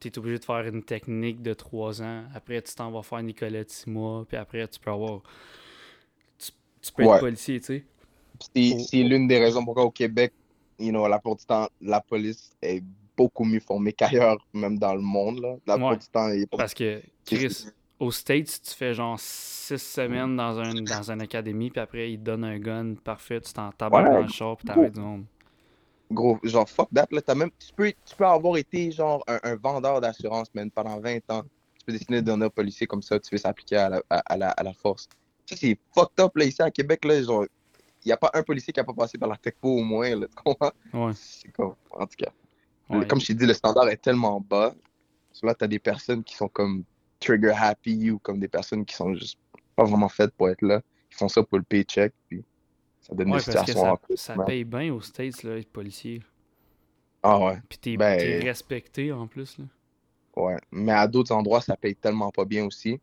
tu es obligé de faire une technique de trois ans. Après, tu t'en vas faire Nicolette six mois. Puis après, tu peux avoir. Tu, tu peux être policier, tu sais. C'est c'est oh. l'une des raisons pourquoi au Québec, you know, la plupart du temps, la police est beaucoup mieux formée qu'ailleurs, même dans le monde. Là. La plupart Ouais. du temps, pas- Parce que, Chris, aux States, tu fais genre six semaines dans un dans une académie. Puis après, ils te donnent un gun parfait. Tu t'en Ouais. dans le char. Puis t'arrêtes du monde. Gros, genre, fuck that, là, t'as même, tu peux, tu peux avoir été, genre, un, un vendeur d'assurance, man, pendant 20 ans. Tu peux décider de donner un policier comme ça, tu fais s'appliquer à la, à, à la, à la force. Ça, c'est fucked up, là, ici, à Québec, là, genre, il n'y a pas un policier qui a pas passé par la TECPO au moins, là, tu comprends? Ouais. C'est comme, en tout cas. Ouais. Comme je t'ai dit, le standard est tellement bas. Là, t'as des personnes qui sont comme trigger happy ou comme des personnes qui sont juste pas vraiment faites pour être là. Ils font ça pour le paycheck, puis ça donne Ouais, des parce que ça, ça paye bien aux States, là, être policier. Ah ouais. Puis t'es Ben- t'es respecté en plus, là. Ouais, mais à d'autres endroits, ça paye tellement pas bien aussi.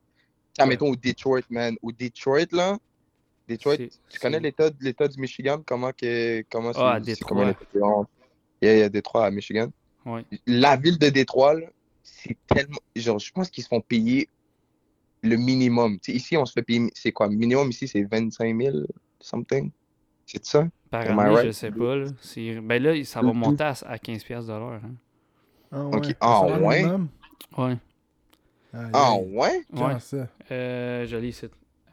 Ouais. mettons au Detroit, man. Au Detroit, là, Detroit, tu connais l'état du Michigan? Comment que comment Ah, c'est comment Il y a, il y a Détroit à Michigan. Ouais. La ville de Détroit, c'est tellement. Genre, je pense qu'ils se font payer le minimum. Tu sais, ici, on se fait payer. C'est quoi? Le minimum ici, c'est 25 000 something. C'est ça? Par Am année, je sais pas, là. Ben là, ça va monter à, à 15$ piastres de l'heure, hein. Ah Ok. ouais. Ah Le salaire ouais? Ouais. Ah ouais? Comment Ouais. ça? Euh, je lis ici.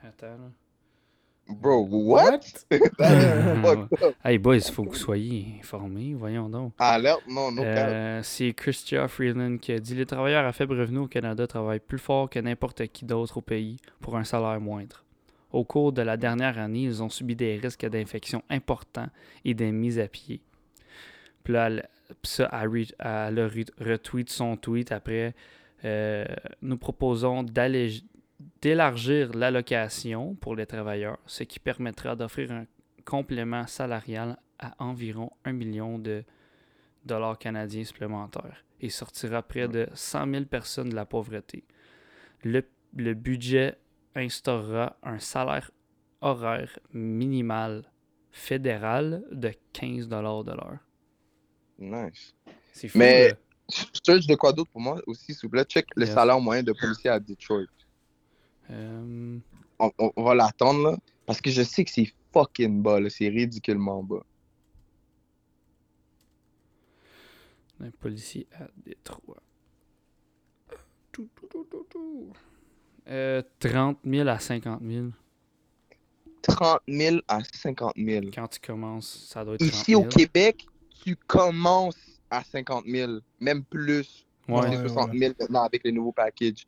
Attends, là. Bro, what? Up. Hey boys, il faut que vous soyez informés, voyons donc. Alerte? Non, no cap. Euh, c'est Christian Freeland qui a dit Les travailleurs à faible revenu au Canada travaillent plus fort que n'importe qui d'autre au pays pour un salaire moindre. Au cours de la dernière année, ils ont subi des risques d'infection importants et des mises à pied. Puis là, elle, ça, elle, retweet son tweet après. euh, nous proposons d'alléger- d'élargir l'allocation pour les travailleurs, ce qui permettra d'offrir un complément salarial à environ 1 million de dollars canadiens supplémentaires et sortira près de 100 000 personnes de la pauvreté. Le, le budget instaurera un salaire horaire minimal fédéral de 15 dollars de l'heure. Nice. C'est fou, Mais-. Search de quoi d'autre pour moi aussi, s'il vous plaît? Check le Yes. salaire moyen de policier à Detroit. Euh, On, on- on va l'attendre, là. Parce que je sais que c'est fucking bas, là. C'est ridiculement bas. un policier à Détroit. Tout, tout, tout, tout, tout. Euh, 30 000 à 50 000. 30 000 à 50 000. Quand tu commences, ça doit être 30 Ici 000. au Québec, tu commences à 50 000, même plus. Ouais. Ouais, 60 ouais. 000 maintenant avec les nouveaux packages.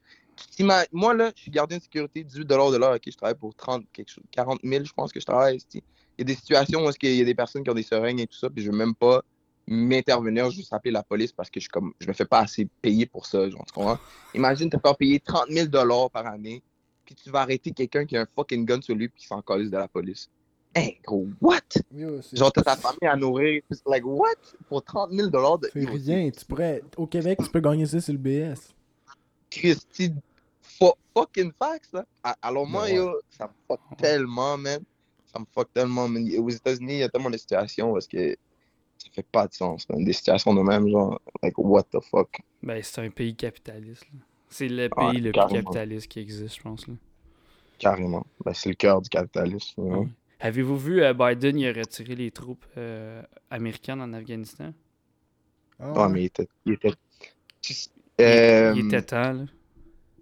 T'ima- Moi, là, je suis gardien de sécurité, 18 de l'heure. Ok, je travaille pour 30, quelque chose, 40 000, je pense que je travaille. Il y a des situations où est-ce qu'il y a des personnes qui ont des seringues et tout ça, puis je veux même pas m'intervenir, je veux juste appeler la police parce que je, suis comme, je me fais pas assez payer pour ça. Genre, tu comprends? Imagine te faire payer 30 000 par année, puis tu vas arrêter quelqu'un qui a un fucking gun sur lui, puis qui s'en de la police. Hey, gros, what? Yo, Genre, t'as ta famille à nourrir. Like, what? Pour 30 000 de. C'est rien. Tu pourrais... Au Québec, tu peux gagner ça sur le BS. Christy, fu- fucking facts, là. Alors, moi, Ouais. yo, ça me fuck tellement, man. Ça me fuck tellement, man. Aux États-Unis, il y a tellement de situations parce que ça fait pas de sens, man. Des situations de même, genre, like, what the fuck? Ben, c'est un pays capitaliste. là. C'est le pays Ouais, le plus capitaliste qui existe, je pense. Là. Carrément. Ben, c'est le cœur du capitalisme. Ouais. Avez-vous vu euh, Biden, il a retiré les troupes euh, américaines en Afghanistan? Ah, Ouais, mais il était. Il était... Il, Euh, il était temps, là.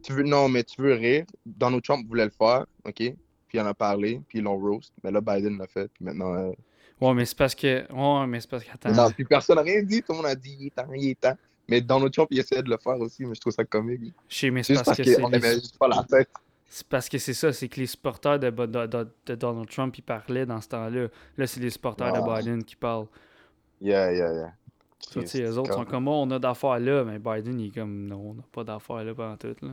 Tu veux... Non, mais tu veux rire. Donald Trump voulait le faire, OK? Puis il en a parlé, puis ils l'ont roast. Mais là, Biden l'a fait, puis maintenant. euh, Ouais, mais c'est parce que. Ouais, mais c'est parce qu'attends. Non, puis personne n'a rien dit. Tout le monde a dit il est temps, il est temps. Mais Donald Trump, il essayait de le faire aussi, mais je trouve ça comique. Je sais, mais c'est parce, parce que les- juste pas la tête. C'est parce que c'est ça, c'est que les supporters de, de- de- de Donald Trump, ils parlaient dans ce temps-là. Là, c'est les supporters de Ah. Biden qui parlent. Yeah, yeah, yeah. Ça, eux autres sont comme, Oh, on a d'affaires là, mais Biden, il est comme, non, on n'a pas d'affaires là pendant tout. Là.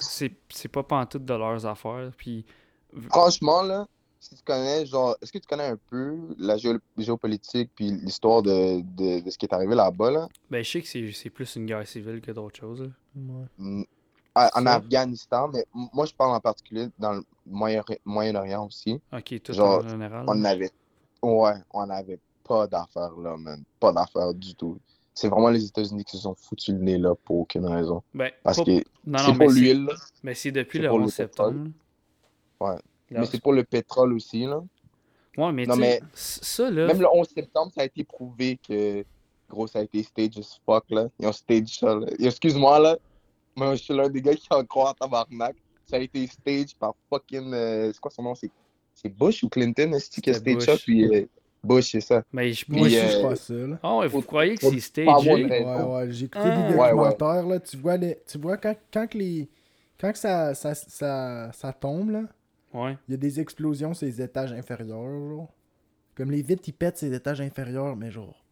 C'est c'est pas pendant tout de leurs affaires. Puis, Franchement, là, si tu connais, genre, est-ce que tu connais un peu la géo- géopolitique puis l'histoire de, de, de ce qui est arrivé là-bas, là? ben, je sais que c'est c'est plus une guerre civile que d'autres choses. là. ouais. Mm, En. Afghanistan, mais moi, je parle en particulier dans le Moyen- Moyen-Orient aussi. Ok, tout Genre, en général. On avait, ouais, on n'avait pas d'affaires là, man. Pas d'affaires du tout. C'est vraiment les États-Unis qui se sont foutus le nez là pour aucune raison. Ben, Parce que Non, c'est mais pour l'huile, là. mais c'est depuis le pour le 11 septembre. Ouais. Mais c'est pour le pétrole aussi, là. Ouais, mais Non, mais- ça, là. Même le 11 septembre, ça a été prouvé que, gros, ça a été stage as fuck, là. Ils ont stage ça, Excuse-moi, là. Moi, je suis l'un des gars qui en croit en tabarnak. Ça a été stage par fucking. euh, c'est quoi son nom? C'est c'est Bush ou Clinton, est-ce C'était stage ça? Puis euh, Bush, c'est ça. Mais je, Moi aussi, je- je euh, crois ça, là. Ah ouais, vous croyez que c'est stagé? de Ouais, ouais, j'ai écouté Ah. des Ouais, ouais. documentaires, là, tu vois, les, tu vois quand, quand que les... Quand que ça, ça, ça, ça tombe, là, Ouais. il y a des explosions sur les étages inférieurs, genre. Comme les vitres, ils pètent ces étages inférieurs, mais genre...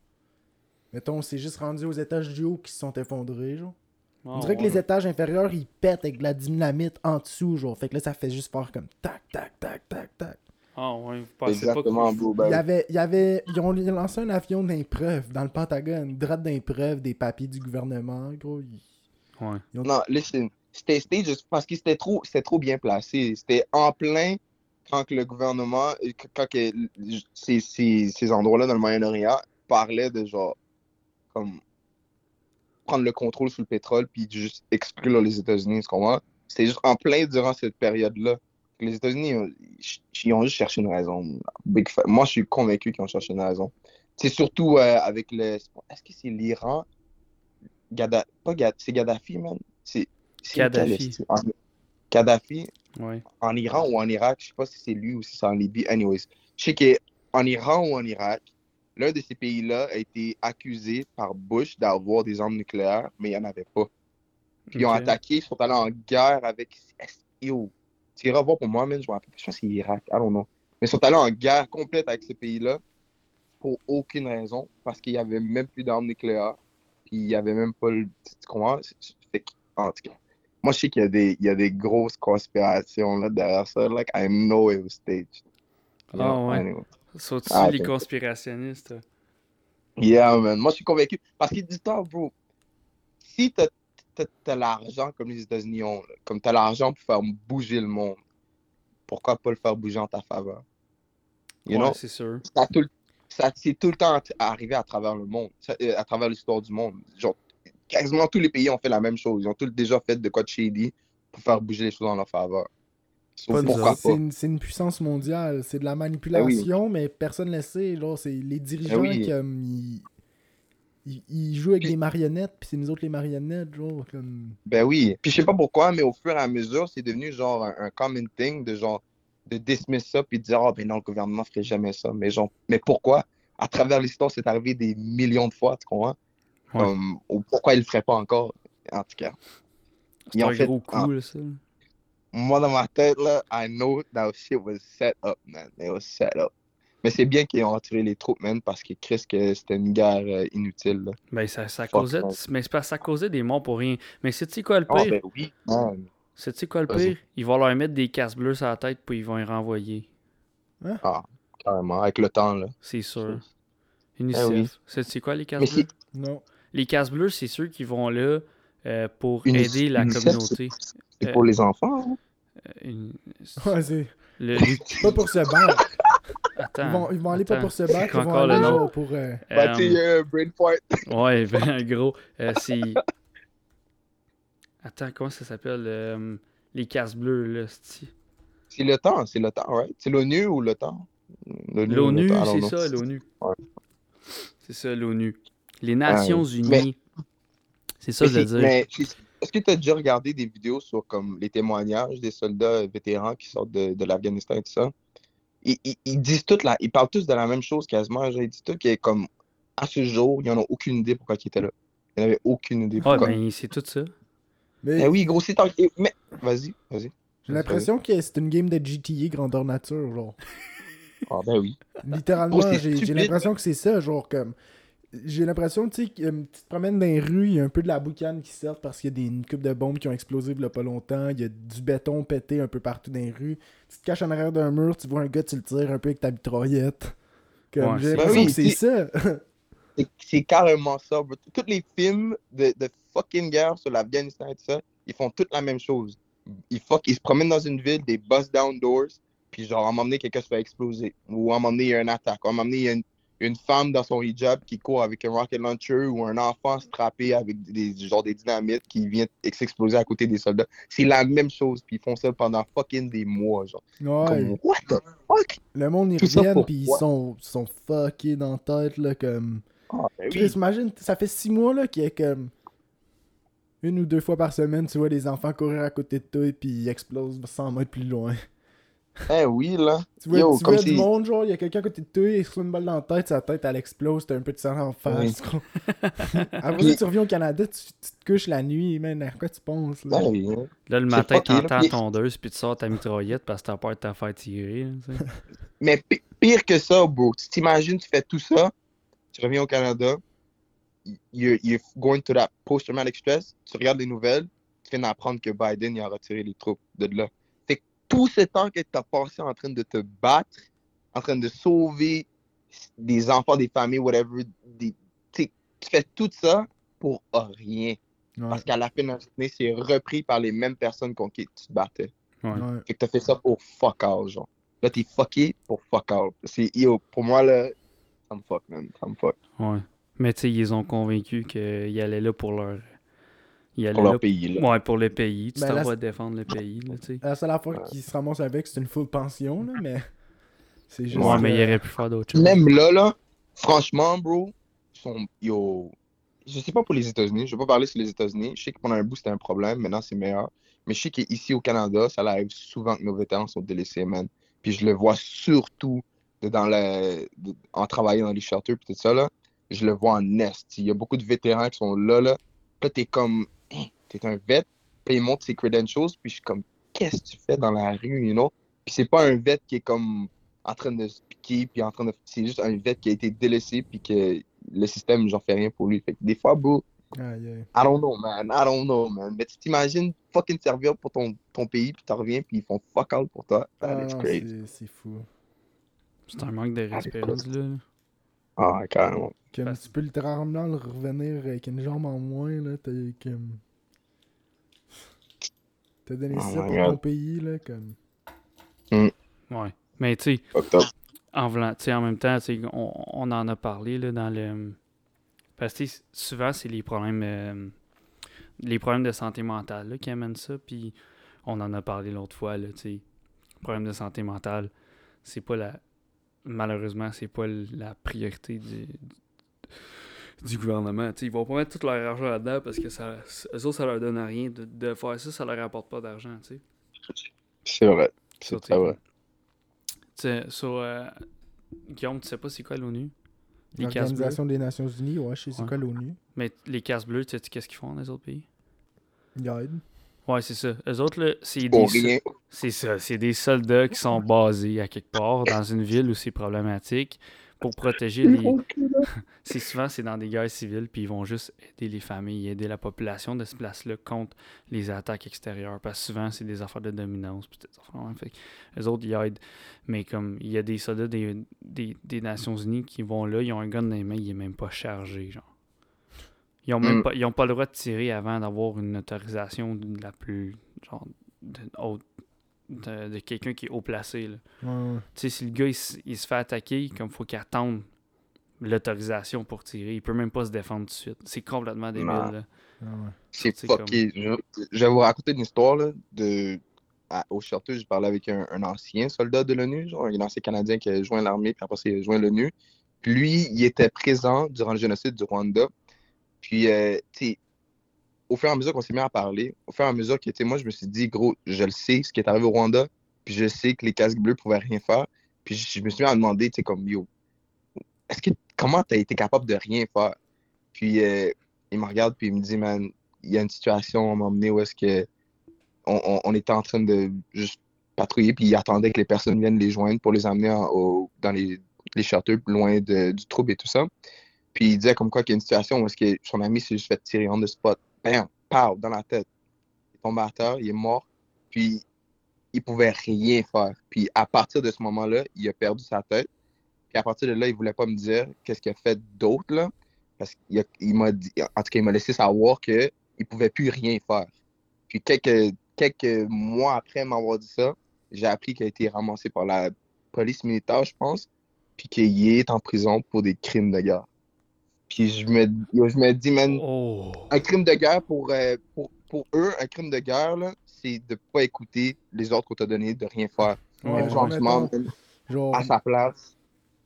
Mettons, c'est juste rendu aux étages du haut qui se sont effondrés, genre. On Ah, dirait que les étages inférieurs, ils pètent avec de la dynamite en dessous, genre. Fait que là, ça fait juste faire comme tac, tac, tac, tac, tac. Ah ouais, vous pensez Exactement, pas que... Il y avait, il y avait, ils ont lancé un avion d'impreuve dans le Pentagone, une drape d'impreuve des papiers du gouvernement, gros. Ils- Ouais. Non, listen. C'était as- parce que c'était trop, c'était trop bien placé. C'était en plein quand que le gouvernement, quand que ces, ces, ces endroits-là dans le Moyen-Orient parlaient de genre, comme, prendre le contrôle sur le pétrole puis juste exclure les États-Unis, tu comprends? C'était juste en plein durant cette période-là. Les États-Unis, euh, ils ont juste cherché une raison. Big Moi, je suis convaincu qu'ils ont cherché une raison. C'est surtout euh, avec le. Est-ce que c'est l'Iran? Gadda... Pas Gaddafi, c'est Gaddafi, man. C'est en- Kadhafi, Ouais. en Iran ou en Irak, je sais pas si c'est lui ou si c'est en Libye. Anyways, je sais qu'en Iran ou en Irak, l'un de ces pays-là a été accusé par Bush d'avoir des armes nucléaires, mais il n'y en avait pas. Puis ils ont attaqué, ils sont allés en guerre avec. Yo, tu iras voir pour moi, je me rappelle pas, je pense que c'est Irak, I don't know. Mais ils sont allés en guerre complète avec ces pays-là pour aucune raison, parce qu'il n'y avait même plus d'armes nucléaires, puis il n'y avait même pas le. Tu comprends? Que, en tout cas, moi je sais qu'il y, a des- il y a des grosses conspirations là, derrière ça, like I know it was staged. Ah, know, ouais. anyway. Sont-ils Ah, les conspirationnistes? Yeah, man. Moi, je suis convaincu. Parce qu'il dit ça, bro. Si t'as t'as- t'as l'argent comme les États-Unis ont, là, comme t'as l'argent pour faire bouger le monde, pourquoi pas le faire bouger en ta faveur? You ouais, know? c'est sûr. Ça, tout ça c'est tout le temps arrivé à travers le monde, euh, à travers l'histoire du monde. Genre, quasiment tous les pays ont fait la même chose. Ils ont tous déjà fait de quoi de shady pour faire bouger les choses en leur faveur. Pourquoi. C'est une, c'est une puissance mondiale. C'est de la manipulation, mais personne ne le sait. C'est les dirigeants Ben oui. qui comme, ils, ils jouent avec Puis- des marionnettes, puis c'est nous autres les marionnettes, genre, comme... Ben oui. Puis je sais pas pourquoi, mais au fur et à mesure, c'est devenu genre un, un common thing de genre, de dismiss ça puis de dire, ah, ben non, le gouvernement ferait jamais ça. Mais, genre, mais pourquoi? À travers l'histoire, c'est arrivé des millions de fois, tu comprends? Ouais. Ou pourquoi il le ferait pas encore? En tout cas. C'est un fait, gros en- coup, là, ça. moi, dans ma tête, là, I know that shit was set up, man. It was set up. Mais c'est bien qu'ils ont retiré les troupes, man, parce que Chris, que c'était une guerre euh, inutile, là. Ben, ça, ça causait, mais c'est parce que ça causait des morts pour rien. Mais c'est-tu quoi le Ah, pire? ben oui. C'est-tu quoi le pire? Ils vont leur mettre des casques bleus sur la tête puis ils vont les renvoyer. Ah, carrément, avec le temps, là. C'est sûr. Eh UNICEF. oui. C'est quoi les casques bleus? Non. Les casques bleus, c'est ceux qui vont là euh, pour aider la UNICEF, communauté. c'est Euh, pour les enfants, hein? Euh, une- Ouais, c'est le- pas pour se battre. Attends. Ils vont, ils vont aller pas pour se battre, C'est ils vont encore le aller nom. genre pour... euh, Euh, Bah, euh. Ouais, ben, gros. euh, c'est. Attends, comment ça s'appelle euh, Les casques bleus, là. C'est le temps, c'est le temps, right? C'est l'ONU ou le temps? L'ONU, le c'est ça, l'ONU. Ouais. C'est ça, l'ONU. Les Nations ouais. Unies. C'est ça, je veux c'est- dire. mais c'est- est-ce que tu as déjà regardé des vidéos sur comme les témoignages des soldats vétérans qui sortent de, de l'Afghanistan et tout ça? Ils, ils- ils disent tout là, ils parlent tous de la même chose quasiment. genre, Ils disent tout qui est comme à ce jour, ils n'en ont aucune idée pourquoi ils étaient là. Ils n'avaient aucune idée Ouais, pourquoi. ben, c'est tout ça. Mais Eh oui, gros, c'est tant que- Mais vas-y, vas-y. j'ai l'impression que c'est une game de GTA grandeur nature, genre. Ah ben oui. Littéralement, Oh, j'ai l'impression que c'est ça, genre comme. J'ai l'impression, tu sais, que tu te promènes dans les rues, il y a un peu de la boucane qui sort parce qu'il y a des, une coupe de bombes qui ont explosé il y a pas longtemps, il y a du béton pété un peu partout dans les rues. Tu te caches en arrière d'un mur, tu vois un gars, tu le tires un peu avec ta mitraillette. Comme, Ouais, j'ai c'est- l'impression oui, que c'est c'est- ça. C'est- C'est carrément ça, bro. Tous les films de, de fucking guerre sur l'Afghanistan et tout ça, ils font toutes la même chose. Ils, fuck, ils se promènent dans une ville, des bust down doors, puis genre, à un moment donné, quelqu'un se fait exploser. Ou à un moment donné, il y a une attaque. Ou à un moment donné, il y a une, une femme dans son hijab qui court avec un rocket launcher ou un enfant strappé avec des, genre des dynamites qui vient s'exploser à côté des soldats. C'est la même chose, puis ils font ça pendant fucking des mois, genre. Ouais. Comme, what the fuck? Le monde, ils reviennent, puis ils sont, sont fuckés dans la tête, là, comme. Ah, ben oui. imagine, ça fait six mois, là, qu'il y a comme. Une ou deux fois par semaine, tu vois des enfants courir à côté de toi, puis ils explosent 100 mètres plus loin. Eh oui, là. Tu vois, Yo, tu comme vois du monde, genre, il y a quelqu'un à côté de toi, il reçoit une balle dans la tête, sa tête, elle explose, t'as un peu de sang en face. gros. Après Puis- ça, tu reviens au Canada, tu, tu te couches la nuit, man, à quoi tu penses, là? Ben oui. Là, le matin, t'entends Puis- tondeuse puis tu sors ta mitraillette parce que t'as peur de t'en faire tirer. là, tu sais. Mais pi- pire que ça, bro, tu t'imagines, tu fais tout ça, tu reviens au Canada, you're, you're going to that post-traumatic stress, tu regardes les nouvelles, tu viens d'apprendre que Biden il a retiré les troupes de là. Tout ce temps que tu as passé en train de te battre, en train de sauver des enfants, des familles, whatever, des, tu fais tout ça pour rien. Ouais, Parce qu'à la fin de la journée, c'est repris par les mêmes personnes contre qui tu te battais. Ouais. ouais. Fait que t'as fait ça pour fuck all, genre. Là, t'es fucké pour fuck. C'est, yo, pour moi, là, ça me fuck, man. Ça me fuck. Ouais. Mais tu sais, ils ont convaincu qu'ils allaient là pour leur. Ils Pour là leur pays, là. Ouais, pour le pays. Tu Ben, t'en vas défendre le pays, là. La seule affaire qu'ils se ramassent avec, c'est une full pension, là, mais. C'est juste. Ouais, mais il aurait pu faire d'autres choses. Même là, là, franchement, bro, sont, yo, je sais pas pour les États-Unis, je vais pas parler sur les États-Unis. Je sais que pendant un bout, c'était un problème. Maintenant, c'est meilleur. Mais je sais qu'ici au Canada, ça arrive souvent que nos vétérans sont délaissés, man. Puis je le vois surtout dans le, en travaillant dans les shelters puis tout ça, là. Je le vois en nest. Il y a beaucoup de vétérans qui sont là, là. Là, t'es comme, t'es un vet. Puis il montre ses credentials. Puis je suis comme, qu'est-ce que tu fais dans la rue, you know? Puis c'est pas un vet qui est comme en train de se piquer, puis en train de. C'est juste un vet qui a été délaissé, puis que le système, j'en fais rien pour lui. Fait que des fois, bro, Aïe, aïe. I don't know, man. I don't know, man. Mais tu t'imagines fucking servir pour ton, ton pays, puis t'en reviens, puis ils font fuck all pour toi. Ah, c'est- fou. C'est un manque de respect, rendu là. Ah, carrément. Comme tu peux littéralement le revenir avec une jambe en moins, là, t'as comme... T'as donné Oh ça pour God. ton pays, là, comme... Ouais. Mais tu sais, en, en même temps, on, on en a parlé là, dans le. Parce que tu sais, souvent, c'est les problèmes. euh, les problèmes de santé mentale là, qui amènent ça. Puis on en a parlé l'autre fois. Là, tu sais. problème de santé mentale, c'est pas la. Malheureusement, c'est pas la priorité du, du gouvernement. Tu sais, ils vont pas mettre tout leur argent là-dedans parce que ça, eux autres, ça leur donne rien. De, de faire ça, ça leur rapporte pas d'argent. tu sais. C'est vrai. C'est très vrai. Tu- sur, euh, Guillaume, tu sais pas c'est quoi l'ONU? L'Organisation des Nations Unies, ouais, je sais c'est Ouais. quoi l'ONU. Mais les casques bleus, tu sais qu'est-ce qu'ils font dans les autres pays? Guide. Ouais, c'est ça. Eux autres, là, c'est des. C'est ça, c'est des soldats qui sont basés à quelque part dans une ville où c'est problématique pour protéger les. c'est souvent c'est dans des guerres civiles puis ils vont juste aider les familles, aider la population de ce place-là contre les attaques extérieures parce que souvent c'est des affaires de dominance puis des affaires fait eux autres ils aident mais comme il y a des soldats des, des, des Nations Unies qui vont là, ils ont un gun dans les mains, il est même pas chargé genre. Ils ont même Mm. pas ils ont pas le droit de tirer avant d'avoir une autorisation de la plus genre de, haute- de, de quelqu'un qui est haut placé là. Ouais, ouais. Tu sais, si le gars il, se- il se fait attaquer, comme faut qu'il attende l'autorisation pour tirer, il peut même pas se défendre tout de suite. C'est complètement débile. Ah ouais. C'est fucké. Je, je vais vous raconter une histoire là, de. à- au shelter, j'ai parlé avec un, un ancien soldat de l'ONU, genre un ancien Canadien qui a joint l'armée, puis après il a joint l'ONU. Puis lui, il était présent durant le génocide du Rwanda. Puis, euh, tu au fur et à mesure qu'on s'est mis à parler, au fur et à mesure que, moi, je me suis dit, gros, je le sais, ce qui est arrivé au Rwanda, puis je sais que les casques bleus pouvaient rien faire. Puis je, me suis mis à demander, tu sais, comme, yo, est-ce que, comment t'as été capable de rien faire? Puis, euh, il me regarde, puis il me dit, man, il y a une situation, on m'a emmené où est-ce que on, on- était en train de juste patrouiller, puis il attendait que les personnes viennent les joindre pour les amener en- au- dans les, les loin de- du trouble et tout ça. Puis il disait comme quoi qu'il y a une situation où est-ce que son ami s'est juste fait tirer on the spot. Bam! Pow! Dans la tête. Il est tombé à terre, il est mort. Puis il pouvait rien faire. Puis à partir de ce moment-là, il a perdu sa tête. Puis à partir de là, il voulait pas me dire qu'est-ce qu'il a fait d'autre. Parce qu'il m'a dit, en tout cas, il m'a laissé savoir qu'il pouvait plus rien faire. Puis quelques, quelques mois après m'avoir dit ça, j'ai appris qu'il a été ramassé par la police militaire, je pense, puis qu'il est en prison pour des crimes de guerre. Puis je me, je me dis, man, Oh! un crime de guerre pour, euh, pour, pour eux, un crime de guerre, là, c'est de pas écouter les ordres qu'on t'a donnés, de rien faire. Ouais, Même genre, franchement, mettons, man, Genre, à sa place,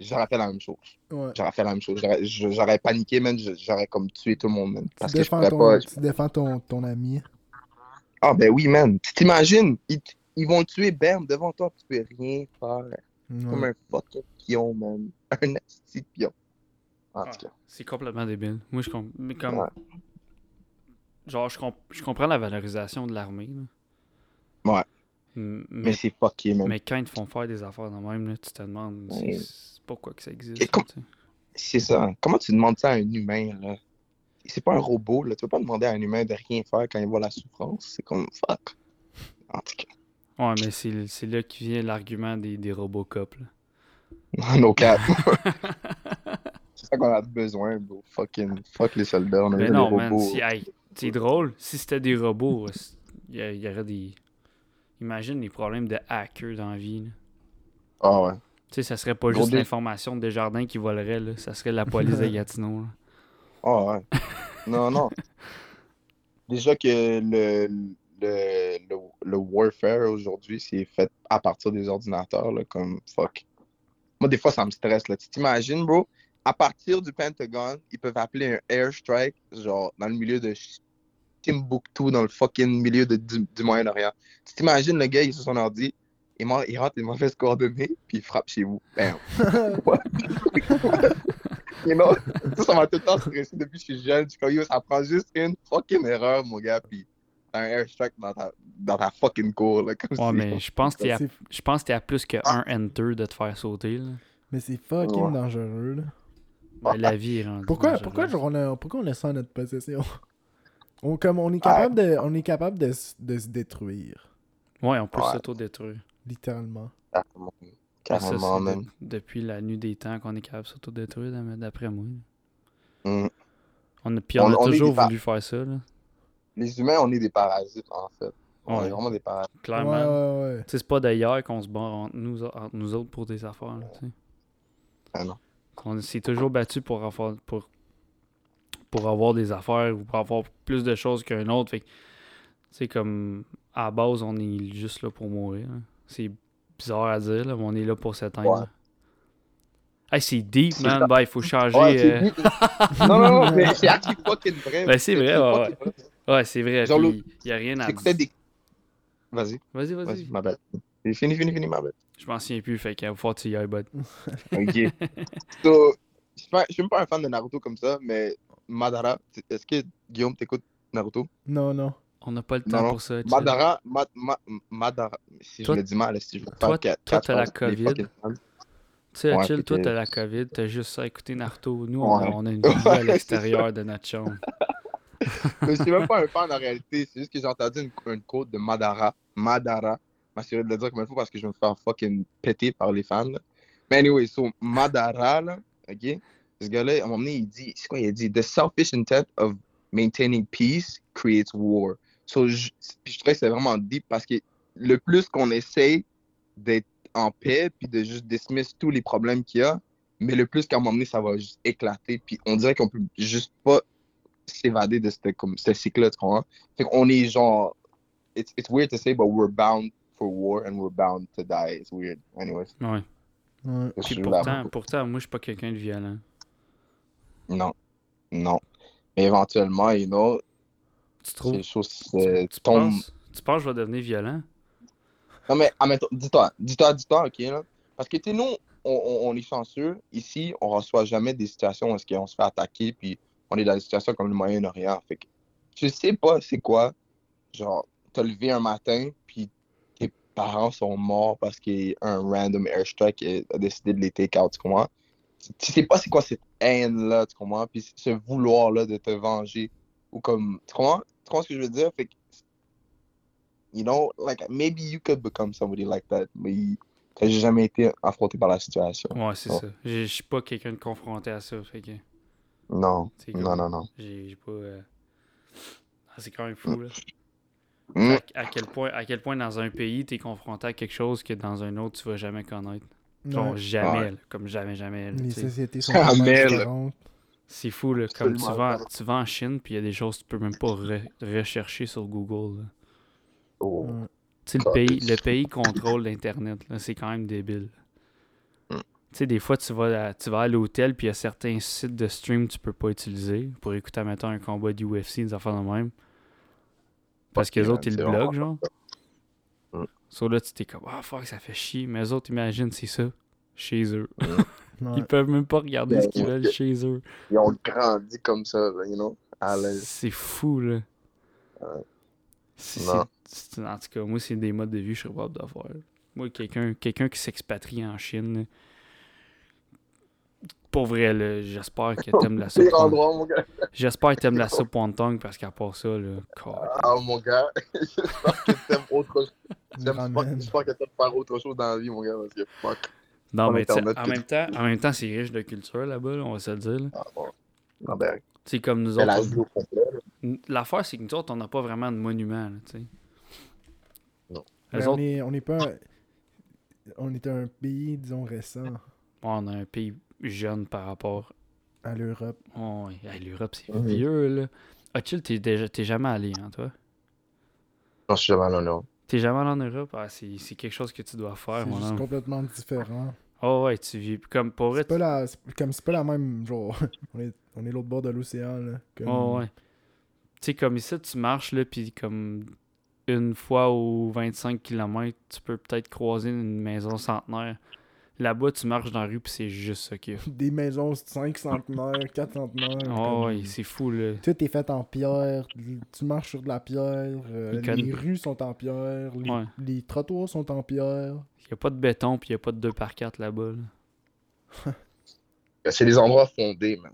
j'aurais fait la même chose. ouais. J'aurais fait la même chose. J'aurais- paniqué, man. J'aurais comme tué tout le monde, man. Parce tu que je défends, pouvais ton, pas. tu défends ton, ton ami. Ah, ben oui, man. Tu t'imagines, ils, ils vont tuer, bam, devant toi, tu peux rien faire. Comme un fucking pion, man. Un petit pion. En tout cas. C'est complètement débile. Moi, je comprends. Mais comme. Ouais. Genre, je, comp- je comprends la valorisation de l'armée. Ouais. M- Mais Mais, c'est fucké, man. mais quand ils te font faire des affaires de même, là, tu te demandes Ouais. pourquoi que ça existe. C'est ça. Comment tu demandes ça à un humain, là? C'est pas un robot, là. Tu peux pas demander à un humain de rien faire quand il voit la souffrance. C'est comme fuck. En tout cas. Ouais, mais c'est c'est là qui vient l'argument des, des Robocop. Là. No cap. ça qu'on a besoin, bro. Fucking. Fuck les soldats. On a des man, robots. si- hey, c'est drôle. Si c'était des robots, il y, aurait des. Imagine les problèmes de hackers dans la vie. là. Ah ouais. Tu sais, ça serait pas Gros juste l'information de Desjardins qui volerait, là. Ça serait la police de Gatineau. là. Ah ouais. Non, non. Déjà que le, le, le, le warfare aujourd'hui, c'est fait à partir des ordinateurs, là, comme fuck. Moi, des fois, ça me stresse, là. Tu t'imagines, bro? À partir du Pentagone, ils peuvent appeler un airstrike, genre, dans le milieu de Timbuktu, dans le fucking milieu de, du, du Moyen-Orient. Tu t'imagines, le gars, il est sur son ordi, il, il rentre les mauvaises coordonnées, puis il frappe chez vous. Bam. You know? Ça, ça m'a tout le temps stressé depuis que je suis jeune. Je suis comme, yo, ça prend juste une fucking erreur, mon gars, puis t'as un airstrike dans ta, dans ta fucking cour, là, comme Ouais, si- mais je pense que t'es à, C'est- je pense que t'es à plus que un enter de te faire sauter. Là. Mais c'est fucking Ouais. dangereux, là. Ben, la vie est rendue Pourquoi, pourquoi, genre, on a, pourquoi on a ça en notre possession? On, comme, on est capable, de, on est capable de, de se détruire, Ouais, on peut Ouais. s'autodétruire. littéralement. Carrément, ça, de- depuis la nuit des temps qu'on est capable de s'autodétruire, d'a- d'après moi. Mm. On a, puis on, On- a toujours voulu faire ça, là. Les humains, on est des parasites, en fait. On Ouais. est vraiment des parasites. Clairement. Ouais, ouais, ouais. Tu sais, c'est pas d'ailleurs qu'on se bat entre nous, entre nous autres pour des affaires. là. Ah non. On s'est toujours battu pour avoir, pour, pour avoir des affaires ou pour avoir plus de choses qu'un autre. Fait sais, comme à la base, on est juste là pour mourir. là. C'est bizarre à dire, là, mais on est là pour s'éteindre. Ouais. Hey, c'est deep, C'est man. Ben, il faut changer. Ouais, c'est euh, non, non, non, mais c'est actually fucking vrai. Ben, c'est vrai, ouais. Ouais, c'est vrai. Genre, puis y a rien à dire. des. Vas-y, Vas-y, vas-y, vas-y. ma bête. Fini, fini, fini, ma bête. Je m'en souviens plus, fait qu'il va falloir que tu y ailles, bud. Ok. so, je suis même pas un fan de Naruto comme ça, mais Madara, est-ce que Guillaume t'écoutes Naruto? Non, non. On n'a pas le temps non. pour ça. Madara, Ma- Ma- Madara, si Toi- je me dis mal, si je veux toi- t'as la COVID. Tu sais, Ouais, chill, toi, t'as la COVID, t'as juste ça à écouter Naruto. Nous, on, a, Ouais. on a une vie à l'extérieur de notre chambre. Mais je suis même pas un fan en réalité, c'est juste que j'ai entendu une, une quote de Madara. Madara. M'assurer de le dire comme il faut parce que je vais me faire fucking péter par les fans. Mais anyway, so Madara, là, ok? Ce gars-là, à un moment donné, il dit, c'est quoi il dit? The selfish intent of maintaining peace creates war. So, je, je trouvais que c'est vraiment deep parce que le plus qu'on essaye d'être en paix puis de juste dismiss tous les problèmes qu'il y a, mais le plus qu'à un moment donné, ça va juste éclater. Puis on dirait qu'on peut juste pas s'évader de comme, ce cycle-là, tu comprends? Fait qu'on est genre. It's, it's weird to say, but we're bound for war and we're bound to die. It's weird. Anyways. Ouais. Ouais. Puis pourtant, pourtant, moi, je suis pas quelqu'un de violent. Non. Non. Mais éventuellement, you know, Tu trouves? choses Tu, tu tombent. penses, tu penses que je vais devenir violent? Non, mais admettons, dis-toi, dis-toi, dis-toi, ok, là. Parce que, tu sais, nous, on, on- on est chanceux. Ici, on reçoit jamais des situations où est-ce qu'on se fait attaquer, puis on est dans des situations comme le Moyen-Orient. Fait que, je sais pas c'est quoi. Genre, t'as levé un matin, parents sont morts parce qu'un random airstrike a décidé de les take out, tu comprends? Tu- sais pas c'est quoi cette haine-là, tu comprends? Puis ce vouloir-là de te venger. Ou comme, tu comprends? Tu comprends ce que je veux dire? Fait que, you know, like, maybe you could become somebody like that, mais t'as jamais été affronté par la situation. Ouais, c'est Oh. ça. Je suis pas quelqu'un de confronté à ça. Fait que, Non, non, non, non. J'ai j'ai pas. euh, ah, c'est quand même fou, là. Mm. À, à quel point, à quel point dans un pays, t'es confronté à quelque chose que dans un autre, tu vas jamais connaître. Genre Ouais. jamais, Ouais. là, comme jamais, jamais. là, Les tu sociétés sont différentes. C'est fou, là. Comme tu vas, tu vas en Chine, puis il y a des choses que tu peux même pas re- rechercher sur Google. là. Oh. Tu sais, le pays, le pays contrôle l'Internet. C'est quand même débile. Mm. Tu sais, des fois, tu vas à, tu vas à l'hôtel, puis il y a certains sites de stream que tu peux pas utiliser pour écouter, mettons, un combat d'UFC, des affaires de même. Parce que les autres, ils le bloquent, genre. Mm. So là, tu t'es comme, ah, fuck, ça fait chier. Mais les autres, imagine, c'est ça. Chez eux. Ouais. Ils peuvent même pas regarder Ouais, ce qu'ils veulent chez eux. Ils ont grandi comme ça, là, you know, à l'aise. C'est fou, là. Ouais. C'est- Non. c'est- c'est- en tout cas, moi, c'est des modes de vie que je serais capable d'avoir. Moi, quelqu'un quelqu'un qui s'expatrie en Chine, là, pour vrai, là, j'espère que t'aimes la soupe. J'espère que t'aimes la soupe wonton parce qu'à part ça, là, God. Ah, mon gars. J'espère que t'aimes autre chose. J'espère que t'aimes faire autre chose dans la vie, mon gars, parce que fuck. Non, mais en même temps, en même temps, c'est riche de culture là-bas, là, on va se le dire. là. Ah, bon. Non, ben, Tu sais, comme nous c'est la autres. L'affaire, c'est que nous autres, on n'a pas vraiment de monument, tu sais. Non. Les Mais on autres, est, on est pas. un- On est un pays, disons, récent on a un pays jeune par rapport à l'Europe. Oh. Hey, l'Europe, c'est vieux, là. Ah, chill, t'es déjà- t'es jamais allé, hein, toi? Non, je suis jamais allé en Europe. T'es jamais allé en Europe? Ah, c'est c'est quelque chose que tu dois faire, C'est mon complètement différent. Oh, ouais, tu vis. Comme pour C'est pas la, c'est- comme c'est pas la même genre. on est, on est l'autre bord de l'océan là. tu- Comme- oh, ouais. Tu sais, comme ici, tu marches, là, puis comme une fois aux 25 km, tu peux peut-être croiser une maison centenaire. Là-bas, tu marches dans la rue, puis c'est juste ça qu'il y a. Des maisons 5 centenaires, 4 centenaires. Oh, comme- c'est fou, là. Tout est fait en pierre, tu marches sur de la pierre, euh, les rues sont en pierre, les, Ouais. les trottoirs sont en pierre. Il n'y a pas de béton, puis il n'y a pas de 2 par 4 là-bas, là. C'est des endroits fondés, man.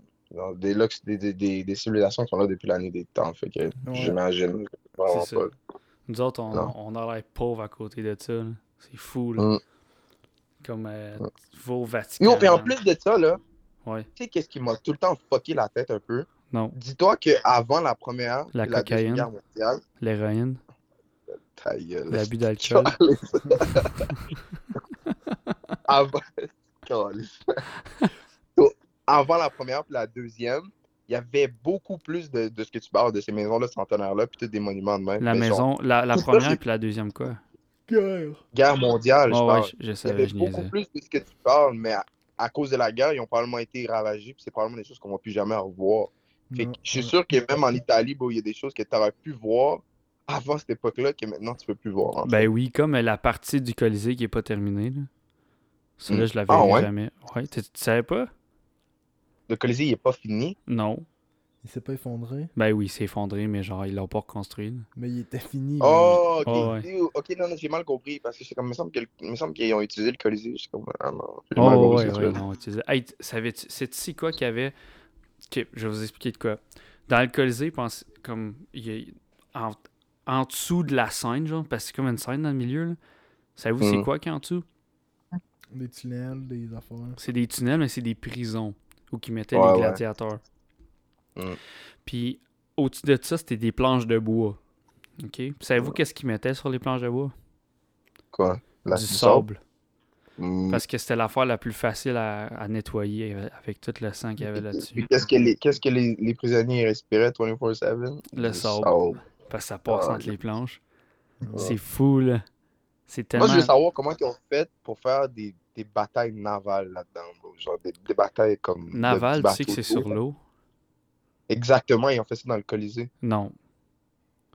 Des, lux- des, des, des, des civilisations qui sont là depuis la nuit des temps. Fait que Ouais. j'imagine vraiment C'est ça. pas. Nous autres, on, on a l'air pauvres à côté de ça, là. C'est fou, là. Mm. Comme euh, vos Vatican. Yo, puis en plus de ça, là, Ouais. tu sais qu'est-ce qui m'a tout le temps fucké la tête un peu? Non, Dis-toi qu'avant la première La la cocaïne. guerre mondiale, l'héroïne, ta gueule. l'abus d'alcool. avant... La première et la deuxième, il y avait beaucoup plus de, de ce que tu parles de ces maisons-là centenaires-là, puis des monuments de même. La Mais genre, maison, la, la première puis la deuxième, quoi. Guerre! guerre mondiale, je ouais, parle. je, je Il y avait je beaucoup niaisais. plus de ce que tu parles, mais à, à cause de la guerre, ils ont probablement été ravagés, puis c'est probablement des choses qu'on va plus jamais revoir. Fait que je suis sûr que même en Italie, il y a des choses que tu aurais pu voir avant cette époque-là que maintenant tu peux plus voir. Ben oui, comme la partie du Colisée qui est pas terminée, là. Celui-là, Mm. je l'avais Ah ouais? jamais. Ouais, tu savais pas? Le Colisée, il est pas fini? Non. Il s'est pas effondré, Ben oui, il s'est effondré, mais genre, ils l'ont pas reconstruit. là. mais il était fini. Oh, ok. Oh, ouais. Dude, Ok, non, non, j'ai mal compris. Parce que c'est comme, il me semble que le- il me semble qu'ils ont utilisé le Colisée. Je suis comme, ah non. j'ai mal Oh, compris ouais, ce ouais, truc. non, tu sais. Hey, t- savais-tu- c'est ici quoi qu'il y avait? Ok, je vais vous expliquer de quoi. Dans le Colisée, pense, comme, il y a, en, en dessous de la scène, genre, parce que c'est comme une scène dans le milieu, là. Savez-vous c'est Mhm. quoi qu'il y a en dessous? Des tunnels, des affaires. C'est des tunnels, mais c'est des prisons où ils mettaient Ouais, les ouais. gladiateurs. Mm. Puis au-dessus de ça, c'était des planches de bois. OK? Savez-vous qu'est-ce qu'ils mettaient sur les planches de bois? Quoi? La du du sable. Mm. Parce que c'était l'affaire la plus facile à, à nettoyer avec tout le sang qu'il y avait là-dessus. Qu'est-ce que les, qu'est-ce que les, les prisonniers respiraient 24-7? Le sable. Parce que ça passe Ah, entre les planches. Ouais. C'est fou, là. C'est Moi, tellement... je veux savoir comment ils ont fait pour faire des, des batailles navales là-dedans. Genre des, des batailles comme. de Naval, petits tu sais que c'est sur l'eau? Exactement, ils ont fait ça dans le Colisée. Non.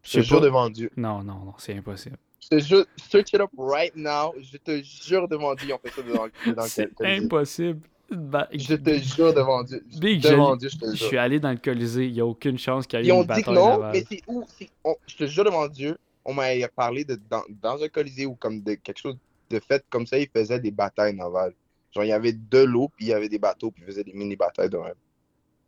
Je Je te jure pas. devant Dieu. Non, non, non, c'est impossible. Je te jure, search it up right now. Je te jure devant Dieu, ils ont fait ça dans le, le C'est Colisée. impossible. Ba- Je te jure devant Dieu. Big, devant je- Dieu, je te Je jure. suis allé dans le Colisée, il n'y a aucune chance qu'il y ait Ils ont une dit bataille non, mais c'est où? on- je te jure devant Dieu, on m'a parlé de dans, dans un colisée ou comme de quelque chose de fait comme ça, ils faisaient des batailles navales. Genre, il y avait de l'eau, puis il y avait des bateaux, puis ils faisaient des mini-batailles de même.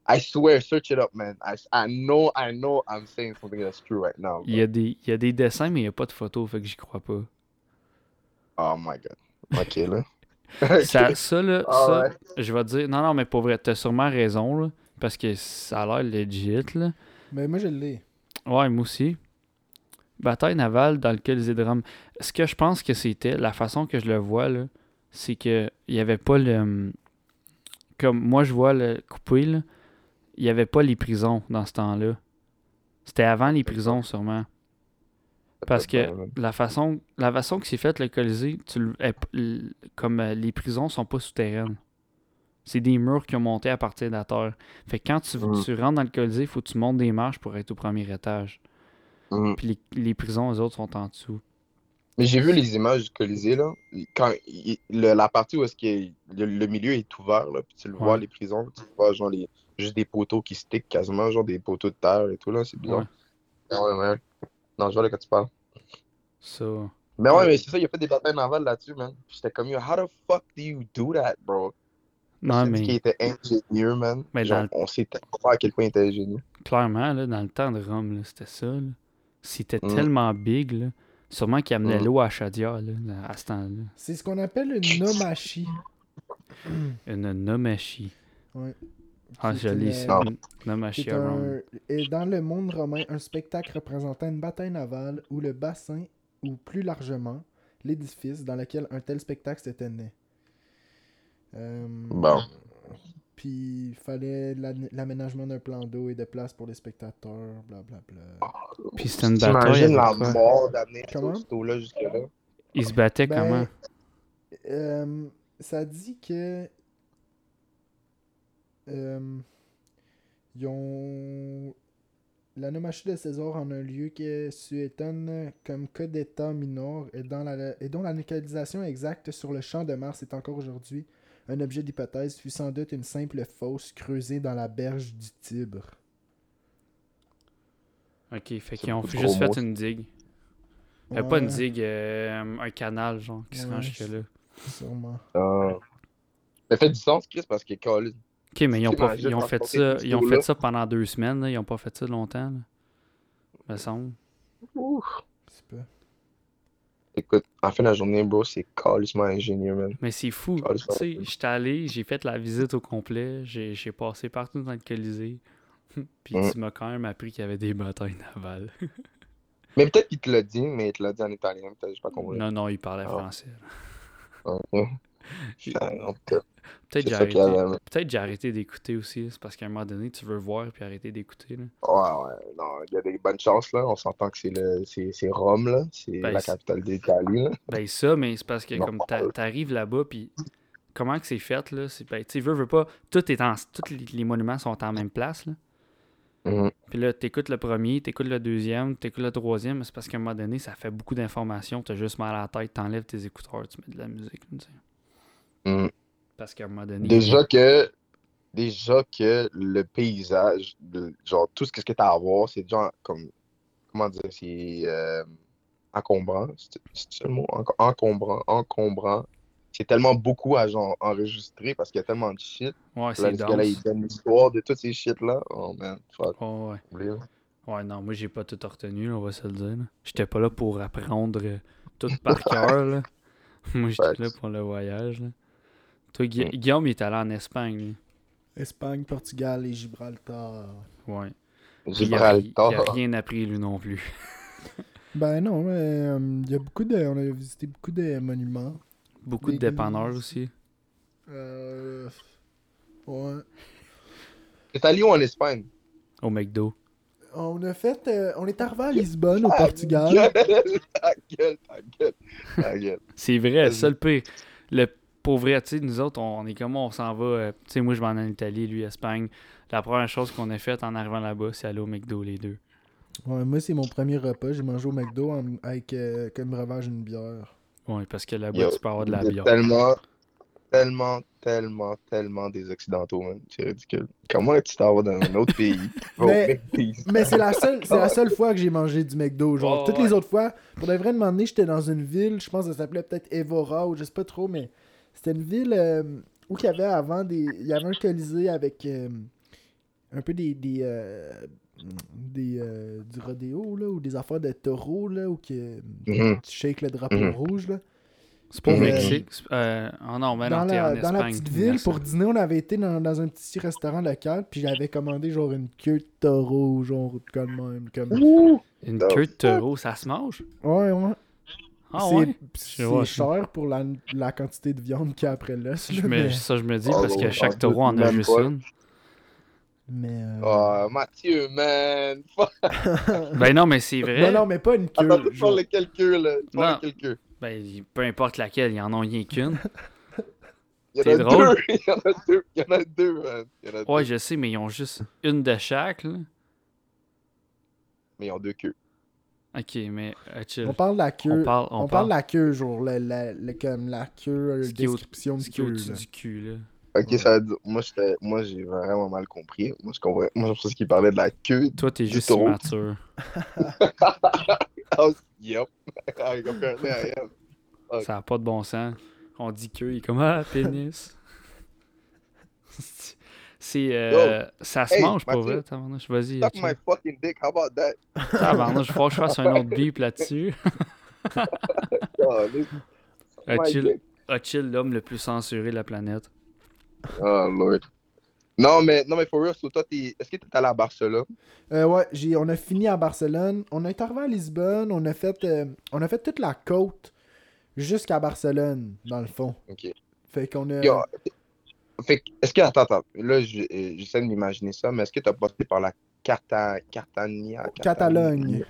I swear, search it up, man. I, I know, I know I'm saying something that's true right now. Il y, a des, il y a des dessins, mais il n'y a pas de photos, fait que j'y crois pas. Oh my god. Ok, là. Ça, ça, là, Ah ça, ouais. je vais te dire, non, non, mais pour vrai, t'as sûrement raison, là, parce que ça a l'air legit, là. Mais moi, je l'ai. Ouais, moi aussi. Bataille navale dans le Colisée de Rome. Ce que je pense que c'était, la façon que je le vois, là, c'est que il y avait pas le. Comme moi, je vois le coupé, là, il y avait pas les prisons dans ce temps-là. C'était avant les prisons, sûrement. Parce que la façon, la façon que c'est fait le Colisée, tu comme euh, les prisons sont pas souterraines. C'est des murs qui ont monté à partir de la terre. Fait que quand tu, Mhm. tu rentres dans le Colisée, il faut que tu montes des marches pour être au premier étage. Mhm. Puis les, les prisons, eux autres, sont en dessous. Mais j'ai vu les images du Colisée, là. Quand il- le- la partie où est-ce que le, le milieu est ouvert, là, puis tu le vois, les prisons, tu vois, genre, les, juste des poteaux qui stick quasiment, genre des poteaux de terre et tout, là, c'est bizarre. Ouais. Ouais, ouais. Non, je vois de quoi tu parles. Ça. Mais ouais, mais c'est ça, il a fait des batailles navales là-dessus, man. Puis J'étais comme, yo, how the fuck do you do that, bro? Non, qu'il mais était ingénieux, man. Mais Genre, le- on sait pas à quel point il était ingénieux. clairement, là, dans le temps de Rome, là, c'était ça. là. C'était Mhm. tellement big, là. Sûrement qu'ils amenaient Mhm. l'eau à Shadia, là, à ce temps-là. C'est ce qu'on appelle une nomachi. Une nomachi. Ouais. Ah, C'est euh, c'est un... Et dans le monde romain, un spectacle représentant une bataille navale où le bassin, ou plus largement, l'édifice dans lequel un tel spectacle se tenait. Euh, Bon. Puis il fallait l'aménagement d'un plan d'eau et de place pour les spectateurs, blablabla. Puis c'était une bataille. T'imagines la mort d'amener cette eau-là jusque-là? Ils se battaient Ben, comment? euh, ça dit que. Euh, ils ont. La nomachie de César en un lieu qui suétonne comme cas d'état minor et, dans la, et dont la localisation exacte sur le champ de Mars est encore aujourd'hui un objet d'hypothèse, fut sans doute une simple fosse creusée dans la berge du Tibre. Ok, fait qu'ils ont juste fait une digue. Euh, pas une Ouais, digue, euh, un canal, genre, qui se rend Ouais, jusque-là. Sûrement. Ah. Ça fait du sens, Chris, parce que Colin. Ok, mais ils ont, pas, T'imagines ils ont fait ça, ils ont fait ça pendant deux semaines, là. ils ont pas fait ça longtemps, là. Me semble. C'est pas. Écoute, en fin de la journée, bro, c'est calissement ingénieux, man. Mais c'est fou. Tu sais, j'étais allé, j'ai fait la visite au complet, j'ai passé partout dans le Colisée. Puis Mm. tu m'as quand même appris qu'il y avait des batailles navales. Mais peut-être qu'il te l'a dit, mais il te l'a dit en italien, peut-être, j'ai pas compris. non, non, il parlait Ah. français. Ah, Peut-être j'ai arrêté, j'ai arrêté d'écouter aussi. C'est parce qu'à un moment donné, tu veux voir puis arrêter d'écouter. Ouais, ouais, non, il y a des bonnes chances, là. On s'entend que c'est le, c'est, c'est Rome, là. C'est Ben, la capitale d'Italie. Ben ça, mais c'est parce que Non. comme t'a- t'arrives là-bas, puis comment que c'est fait, là, c'est, ben, tu veux, veux pas, tout est en, tous les, monuments sont en même place, là. Mhm. Puis là, t'écoutes le premier, t'écoutes le deuxième, t'écoutes le troisième, mais c'est parce qu'à un moment donné, ça fait beaucoup d'informations, t'as juste mal à la tête, t'enlèves tes écouteurs, tu mets de la musique. Mm. Parce qu'à un moment donné. Déjà que, déjà que le paysage, de- genre tout ce que tu as à voir, c'est genre comme, comment dire, c'est euh, encombrant. C'est le mot? Encombrant, encombrant. C'est tellement beaucoup à genre enregistrer parce qu'il y a tellement de shit. Ouais, Là, c'est ce gars-là, il donne l'histoire de tous ces shit-là. Oh man, fuck. Ouais, ouais. là. Ouais, non, moi j'ai pas tout retenu, là, on va se le dire. là. J'étais pas là pour apprendre euh, tout par cœur. là. Moi j'étais là pour le voyage. Là. Toi, Mm. Guillaume, il est allé en Espagne. lui. Espagne, Portugal et Gibraltar. Ouais. Gibraltar. il a rien appris, lui non plus. Ben non, mais euh, il y a beaucoup de. On a visité beaucoup de monuments. Beaucoup de dépanneurs aussi. Euh. Ouais. T'es allé où en Espagne? Au McDo. On a fait. euh, on est arrivé à Lisbonne, au Portugal. gueule, ta gueule, ta gueule, ta gueule. C'est vrai, ça le pire. Le pauvre, tu sais, nous autres, on est comme on s'en va. euh, tu sais, moi je vais en Italie, lui Espagne. La première chose qu'on a faite en arrivant là-bas, c'est aller au McDo, les deux. Ouais, moi, c'est mon premier repas. J'ai mangé au McDo en- avec euh, comme breuvage une bière. Ouais, parce que là-bas, Yo, tu peux avoir de la bière. Tellement, tellement, tellement, tellement des Occidentaux, man. C'est ridicule. Comment tu t'en vas dans un autre pays? Mais-. Mais c'est la seule, c'est la seule fois que j'ai mangé du McDo. Genre, Oh, toutes ouais. les autres fois, pour de vrai, de m'emmener, j'étais dans une ville, je pense que ça s'appelait peut-être Evora ou je sais pas trop, mais c'était une ville euh, où il y avait avant des. Il y avait un colisée avec euh, un peu des. des, euh, des euh, du rodéo, là, ou des affaires de taureaux, là, où que, Mhm. tu shakes le drapeau Mhm. rouge, là. C'est pas au Euh, Mexique. Euh, oh non, mais dans non, la, en dans la petite ville, pour dîner, on avait été dans, dans un petit restaurant local, puis j'avais commandé genre une queue de taureau, genre comme même. Comme... Ouh! Une queue de taureau, ça se mange? Ouais, ouais. Ah c'est ouais? c'est Je vois. cher pour la, la quantité de viande qu'il y a après l'os. Je mais Ça, je me dis, Oh, parce que chaque taureau en a juste pas. une. mais, euh, Oh, Mathieu, man! Ben non, mais c'est vrai. non, non, mais pas une queue. Attends, tu genre- parles de quelle queue, là? Tu parles Non. de quelle queue? Ben, peu importe laquelle, il y en a rien qu'une. Il y en C'est a drôle. deux! Il y en a deux! Il y en a deux, man! Il y en a Ouais, deux. je sais, mais ils ont juste une de chaque, là. Mais ils ont deux queues. Ok, mais euh, chill. On parle de la queue. On parle, on on parle parle de la queue, genre, la, la, la- comme la queue, euh, est au- description ce de qui est queue. au-dessus là. du cul, là. Ok, Ouais. ça. Moi, j'étais- moi, j'ai vraiment mal compris. Moi, je comprends. Moi, je pensais qu'il parlait de la queue. Toi, t'es Du juste taureau. immature. Oh, yep! Ah. Ça n'a pas de bon sens. On dit queue, il est comme Ah, pénis. C'est. Euh, ça se Hey, mange pas Mathieu. vrai, tabarnouche. Vas-y. Suck my fucking dick, how about that? Tabarnouche, faut que je fasse un autre beep là-dessus. A-t-il l'homme le plus censuré de la planète? Oh, Lord. Non, mais, non, mais for real, so toi, t'es- est-ce que t'es allé à Barcelone? Euh, ouais, j'ai, on a fini à Barcelone. On est arrivé à Lisbonne. On a fait, euh, on a fait toute la côte jusqu'à Barcelone, dans le fond. Ok. Fait qu'on a. Yo, fait que, est-ce que, attends, attends, là, je- euh, j'essaie de m'imaginer ça, mais est-ce que t'as passé par la Carta, Cartania? Catalogne.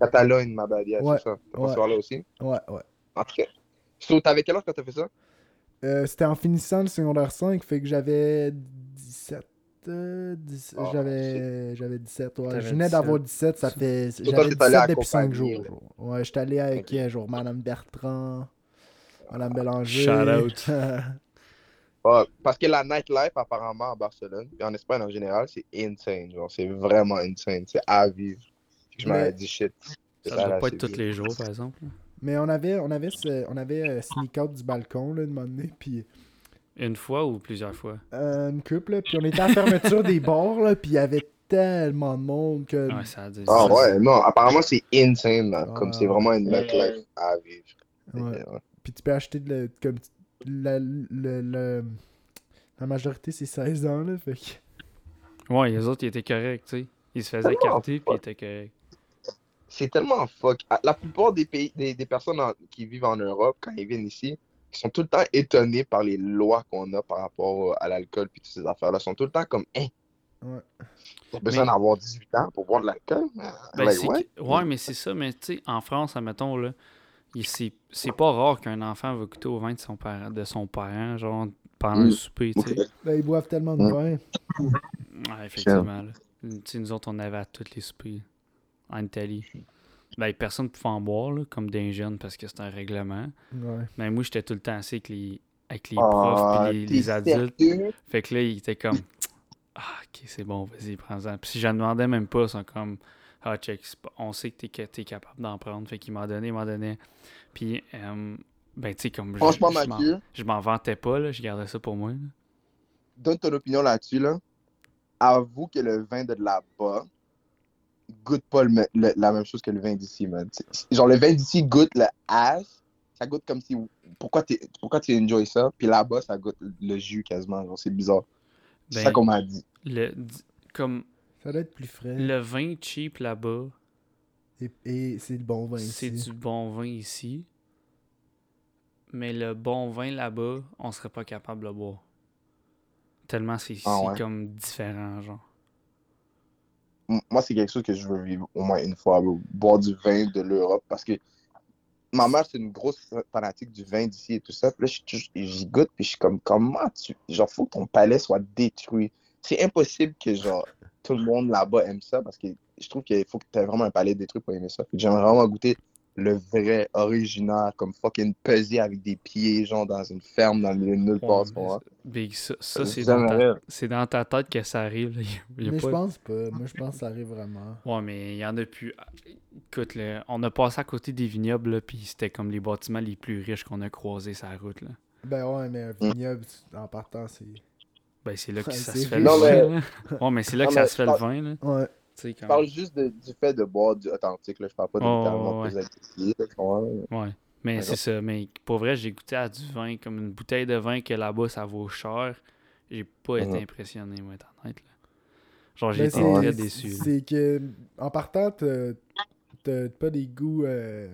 Catalogne, ma yeah, Ouais, c'est ça. T'as ouais. passé par là aussi? Ouais, ouais. En tout cas. So, t'avais quel âge quand t'as fait ça? Euh, c'était en finissant le secondaire 5, fait que j'avais 17. euh, 10 Ah, j'avais, j'avais 17, ouais. Je venais d'avoir 17, ça fait. J'avais t'es allé 17 depuis 5 accompagner, jours. là. Ouais, j'étais allé avec, Ok. euh, genre, Madame Bertrand, Madame Bélanger. Shout out. Ah, parce que la nightlife, apparemment, à Barcelone, et en Espagne en général, c'est insane. Genre, c'est vraiment insane. C'est à vivre. Je m'avais dit shit. Ça là, doit pas être tous les jours, par exemple. Mais on avait, on avait, ce- on avait euh, sneak out du balcon, là, moment donné, puis Une fois ou plusieurs fois? euh, une couple, là, puis on était à la fermeture des bars, là, puis il y avait tellement de monde que. Ouais, ça a dit. Ah ça- ouais, non, apparemment, c'est insane. Ah. Comme c'est vraiment une nightlife à vivre. Ouais. Puis tu peux acheter de la, comme la, le, le- la majorité c'est 16 ans là, fait que Ouais, les autres, ils étaient corrects, tu sais. Ils se faisaient Ah, écarter, puis ils étaient corrects. C'est tellement fuck. Ah, La plupart des pays, des, des personnes en- qui vivent en Europe, quand ils viennent ici, ils sont tout le temps étonnés par les lois qu'on a par rapport à l'alcool puis toutes ces affaires-là. Ils sont tout le temps comme, hein, Ouais. t'as besoin Mais- d'avoir 18 ans pour boire de l'alcool? Ben, Like, c'est what? que- Ouais, mais c'est ça, mais tu sais, en France, admettons, là, c'est c'est pas rare qu'un enfant va goûter au vin de son, parent, de son parent, genre, pendant Mm. un souper, là, ils boivent tellement de vin. Ouais, effectivement. nous autres, on avait à tous les soupers en Italie. Ben, personne ne pouvait en boire, là, comme des jeunes, parce que c'est un règlement. Ouais. Mais moi, j'étais tout le temps assis avec les, avec les profs Ah, et les, t'es les adultes. Fait que là, il était comme Ah, ok, c'est bon, vas-y, prends-en. Puis si j'en demandais même pas, ils sont comme Ah, check, on sait que t'es, t'es capable d'en prendre. Fait qu'il m'en donnait, il m'en donnait. Puis, euh, ben, tu sais, comme Franchement, je, je m'en vantais pas, là, je gardais ça pour moi. là. donne ton opinion là-dessus, là. Avoue que le vin de là-bas goûte pas le me- le- la même chose que le vin d'ici, man. Genre, le vin d'ici goûte le ass. Ça goûte comme si. Pourquoi, t'es- pourquoi tu enjoy ça? Puis là-bas, ça goûte le jus quasiment. Genre, c'est bizarre. C'est Ben, ça qu'on m'a dit. Le, comme Ça doit être plus frais. le vin cheap là-bas, Et, et c'est le bon vin c'est ici. du bon vin ici. Mais le bon vin là-bas, on serait pas capable de le boire. Tellement c'est, Ah c'est ouais? comme différent, genre. Moi, c'est quelque chose que je veux vivre au moins une fois, boire du vin de l'Europe. Parce que ma mère, c'est une grosse fanatique du vin d'ici et tout ça. Puis là, j'y goûte, puis je suis comme, comment tu. Genre, faut que ton palais soit détruit. C'est impossible que, genre, tout le monde là-bas aime ça parce que je trouve qu'il faut que tu aies vraiment un palais détruit pour aimer ça. J'aimerais vraiment goûter le vrai, original, comme fucking pesé avec des pieds, genre, dans une ferme, dans le milieu de nulle part? Big, ça, ça, c'est, dans ta, dans tête que ça arrive. il y a Mais pas- je pense pas. Moi, je pense que ça arrive vraiment. Ouais, mais il y en a plus. Écoute, là, on a passé à côté des vignobles, là, puis c'était comme les bâtiments les plus riches qu'on a croisés sur la route. Là. Ben ouais, mais un vignoble, en partant, c'est. Ben, c'est là que Ouais, ça se fait le Non, vin. mais-. Ouais, mais c'est là Non, que ça se fait je le parle- vin. Là. Ouais. Je parle juste de- du fait de boire du authentique, là. Je parle pas de Oh, ouais. comprends? Ouais. Mais c'est ça. Mais pour vrai, j'ai goûté à du vin, comme une bouteille de vin que là-bas, ça vaut cher. J'ai pas été Mhm. impressionné, moi, être honnête. Là. Genre, j'ai Ben, été très déçu. C'est que, en partant, t'as t'as pas des goûts. euh,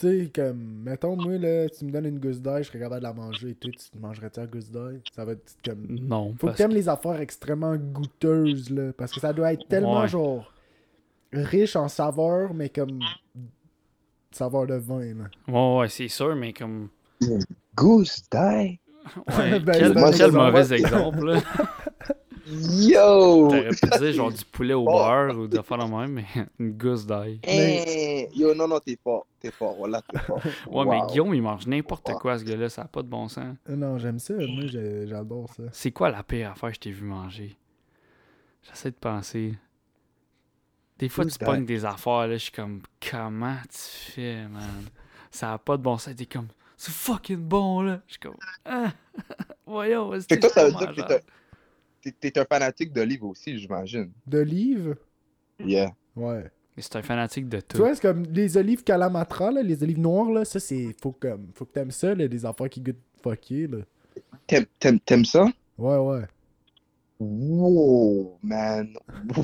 Tu sais, comme, mettons, moi, là, tu me donnes une gousse d'ail, je serais capable de la manger. Et toi, tu mangerais-tu la gousse d'ail? Ça va être comme. Non. Faut que t'aimes les affaires extrêmement goûteuses, là. Parce que ça doit être tellement, Ouais. genre, riche en saveur, mais comme. saveur de vin, là. que- Ouais, ouais, c'est sûr, mais comme. Goose die? Ouais, Ben, quel, quel mauvais exemple, là. Yo! T'aurais pu dire genre du poulet au Bon. beurre ou de faire la même, mais une gousse d'ail. Eh, Yo, non, non, t'es fort. T'es fort. Voilà, t'es fort. Ouais, mais. Guillaume, il mange n'importe quoi, ce gars-là, ça n'a pas de bon sens. Euh, Non, j'aime ça. Moi, j'adore ça. C'est quoi la pire affaire que je t'ai vu manger? J'essaie de penser. Des fois, tu pognes des affaires, là, je suis comme, comment tu fais, man? Ça n'a pas de bon sens. T'es comme, c'est fucking bon, là. Je suis comme, ah, voyons, Fait que toi, ça veut dire que. T'es- un fanatique d'olive aussi, j'imagine. D'olive Yeah. Ouais. Mais c'est un fanatique de Tu tout. vois, c'est comme les olives calamatra, là, les olives noires, là, ça, c'est. Faut, comme... Faut que t'aimes ça, là, des affaires qui goûtent fucké, là. T'aimes- T'aimes t'aimes ça? Ouais, ouais. Wow, man.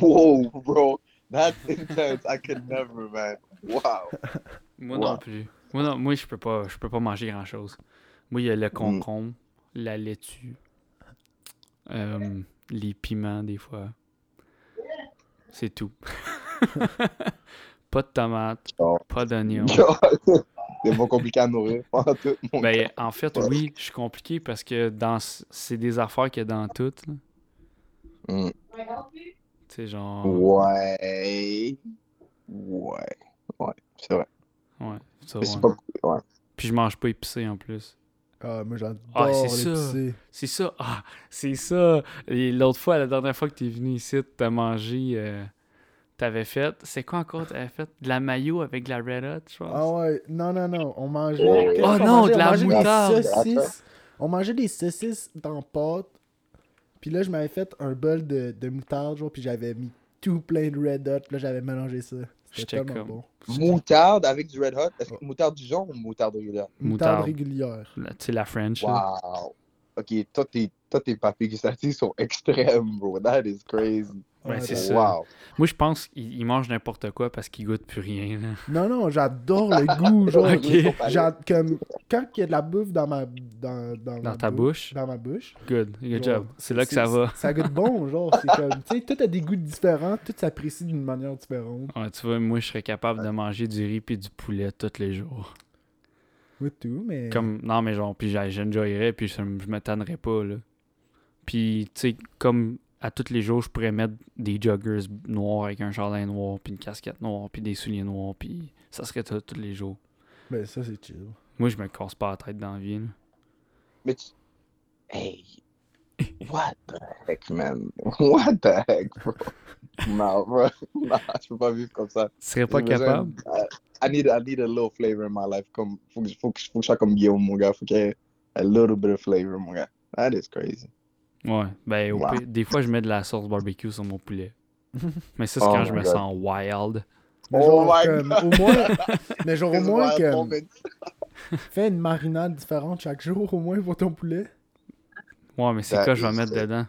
Wow, bro. That's intense. I could never, man. Wow. Moi non plus. Moi, non, moi je peux pas je peux pas manger grand chose. Moi, il y a Mm. le concombre, la laitue, euh, les piments des fois. C'est tout. pas de tomates, Oh. pas d'oignons. C'est pas compliqué à nourrir. Tout, Ben, en fait, oui, je suis compliqué parce que dans c'est des affaires qu'il y a dans toutes. là. Mm. Sais, genre. Ouais. Ouais. Ouais, c'est vrai. Ouais, ça, c'est ouais. pas. Ouais. Puis je mange pas épicé en plus. Ah, moi, j'adore Ah, c'est ça. l'épicé. C'est ça. Ah, c'est ça. Et l'autre fois, la dernière fois que t'es venu ici, t'as mangé. euh, t'avais fait. C'est quoi encore t'avais fait? De la mayo avec de la Red Hot, je pense. Ah ouais, non, non, non. On mangeait. Oh. qu'est-ce Oh qu'on non, mangeait? de la On moutarde. Saucisses. On mangeait des saucisses dans pâte. Puis là, je m'avais fait un bol de, de moutarde, genre, puis j'avais mis tout plein de red hot. Puis là, j'avais mélangé ça. C'était J'étais tellement comme- bon. Moutarde avec du Red Hot. Est-ce que moutarde du genre ou moutarde régulière? Moutarde, Moutarde. régulière. Tu sais, la French. là. Wow. Ok, toi, tes, toi, tes papiers gustatifs sont extrêmes, bro. That is crazy. Ouais, c'est t'as- ça. Wow. Moi, je pense qu'il il mange n'importe quoi parce qu'il goûte plus rien. là. Non, non, j'adore le goût. Genre, comme, quand il y a de la bouffe dans ma, dans, dans, ma Dans ta bou- bouche? Dans ma bouche. Good. Good Genre, job. C'est là que ça va. Ça goûte bon, genre. C'est comme, tu sais, tout a des goûts différents, tout s'apprécie d'une manière différente. Ouais, tu vois, moi, je serais capable de manger du riz puis du poulet tous les jours. Oui, tout, mais. Comme, non, mais genre, puis j'enjoyerais, puis je, je me tannerais pas, là. Puis, tu sais, comme à tous les jours, je pourrais mettre des joggers noirs avec un jardin noir, puis une casquette noire, puis des souliers noirs, puis ça serait ça tous les jours. Ben, ça, c'est chill. Moi, je me casse pas la tête dans la vie, là. Mais tu. Hey. What the heck, man? What the heck, bro? Non, bro. Non, je peux pas vivre comme ça. Tu serais pas besoin- capable? I need, I need a little flavor in my life. Comme, faut, que, faut, que, faut que je sois comme Guillaume, mon gars. Faut qu'il y ait a little bit of flavor, mon gars. That is crazy. Ouais. Ben, au des fois, je mets de la sauce barbecue sur mon poulet. Mais ça, c'est Oh quand my je me God. sens wild. Mais Oh genre, my comme, God. au moins, mais genre, au moins, que, fais une marinade différente chaque jour, au moins, pour ton poulet. Ouais, mais c'est That quoi je vais is mettre dedans?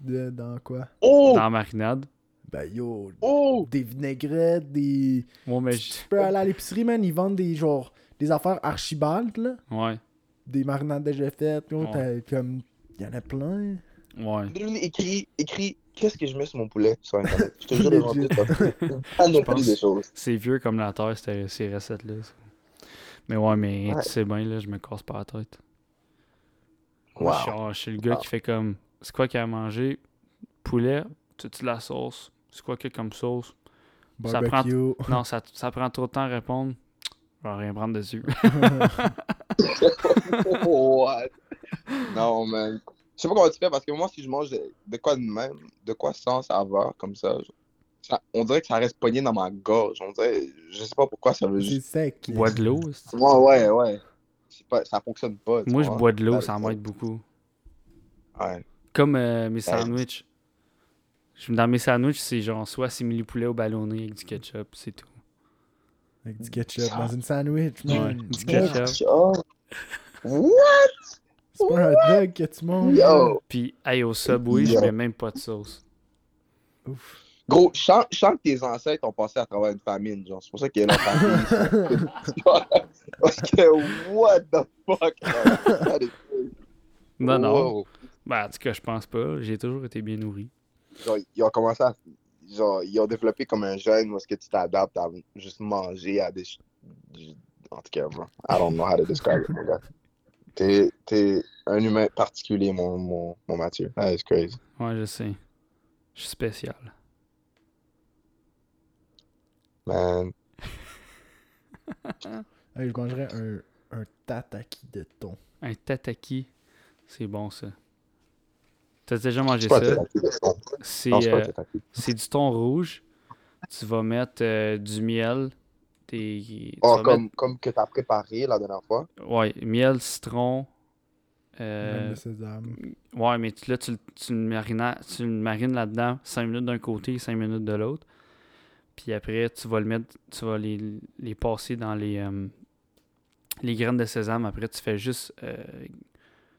De- dans quoi? Oh! Dans la marinade? Ben, yo, Oh! des vinaigrettes, des... Ouais, mais je... Tu peux aller à l'épicerie, man, ils vendent des, genre, des affaires archibaldes, là. Ouais. Des marinades déjà faites, yo, Ouais. t'as- comme... Il y en a plein. Ouais. Écrit, écrit, qu'est-ce que je mets sur mon poulet? Sur Internet? Je te jure, devant tout, non plus des choses. C'est vieux comme la terre, c'était- ces recettes-là. ça. Mais ouais, mais Ouais. tu sais bien, là, je me casse pas la tête. Wow. Je, suis- ah, je suis le gars Wow. qui fait comme. C'est quoi qu'il a à manger Poulet, tu de la sauce C'est quoi qu'il y a comme sauce? Ça prend- Barbecue. Non, ça, ça prend trop de temps à répondre. Je vais rien prendre dessus. What? Non, man. Je sais pas comment tu fais parce que moi, si je mange de, de quoi de même, de quoi sans savoir, comme ça, je- ça- on dirait que ça reste pogné dans ma gorge. On dirait, je sais pas pourquoi ça veut C'est juste. sec. Bois de l'eau. c'est- Ouais, ouais, ouais. C'est Pas, ça fonctionne pas. Moi, je bois de l'eau, Ça- m'aide beaucoup. Ouais. Comme euh, mes Ouais. sandwichs. Je- Dans mes sandwichs, c'est genre soit simili poulet au ballonné avec du ketchup, c'est tout. Avec du ketchup dans une sandwich, man. Ouais, du ketchup? Oh. What? C'est pas un dog que tu manges. Yo! Puis, hey, au Subway, je mets même pas de sauce. Ouf. Gros, je sens, je sens que tes ancêtres ont passé à travers une famine, genre. C'est pour ça qu'il y a la famille. Parce que, what the fuck? man? Non, non. Wow. Ben, en tout cas, je pense pas. J'ai toujours été bien nourri. Genre, ils ont commencé à. Genre, ils ont développé comme un gène où est-ce que tu t'adaptes à juste manger à des. En tout cas, bro. I don't know how to describe it. T'es, t'es un humain particulier, mon, mon, mon Mathieu. That is crazy. Ouais, je sais. Je suis spécial. Man. Hey, je mangerais un, un tataki de thon. Un tataki, c'est bon ça. T'as déjà mangé ça? C'est euh, c'est du thon rouge. Tu vas mettre euh, du miel. Tu Oh, vas comme, comme que t'as préparé la dernière fois. ouais, miel, citron. euh, Graines de sésame. ouais, mais tu- là, tu, le- tu le marines, tu le marines là-dedans 5 minutes d'un côté, 5 minutes de l'autre. Puis après, tu vas le mettre, tu vas les, les passer dans les, euh, les graines de sésame. Après, tu fais juste, euh,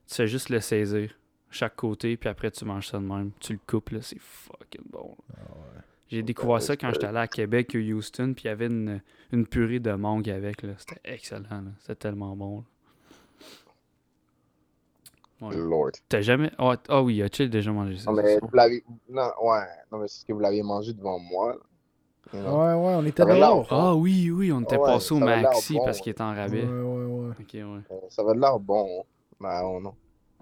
tu fais juste le saisir chaque côté, puis après, tu manges ça de même. Tu le coupes, là, c'est fucking bon. Ah ouais. J'ai découvert ça quand j'étais allé à Québec, à Houston, puis il y avait une, une purée de mangue avec, là. C'était excellent, là. C'était tellement bon, là. Ouais. Lord. T'as jamais... Ah ah oui, as-tu déjà mangé ça? Non, mais vous l'avez. Non, ouais. Non, mais c'est ce que vous l'aviez mangé devant moi. Ouais, ouais, on était dehors. Ah oui, oui, on était Ouais, passé au Maxi bon, parce qu'il était en rabais. ouais, ouais. Ok, ouais. Euh, Ça va de l'air bon. Mais oh non.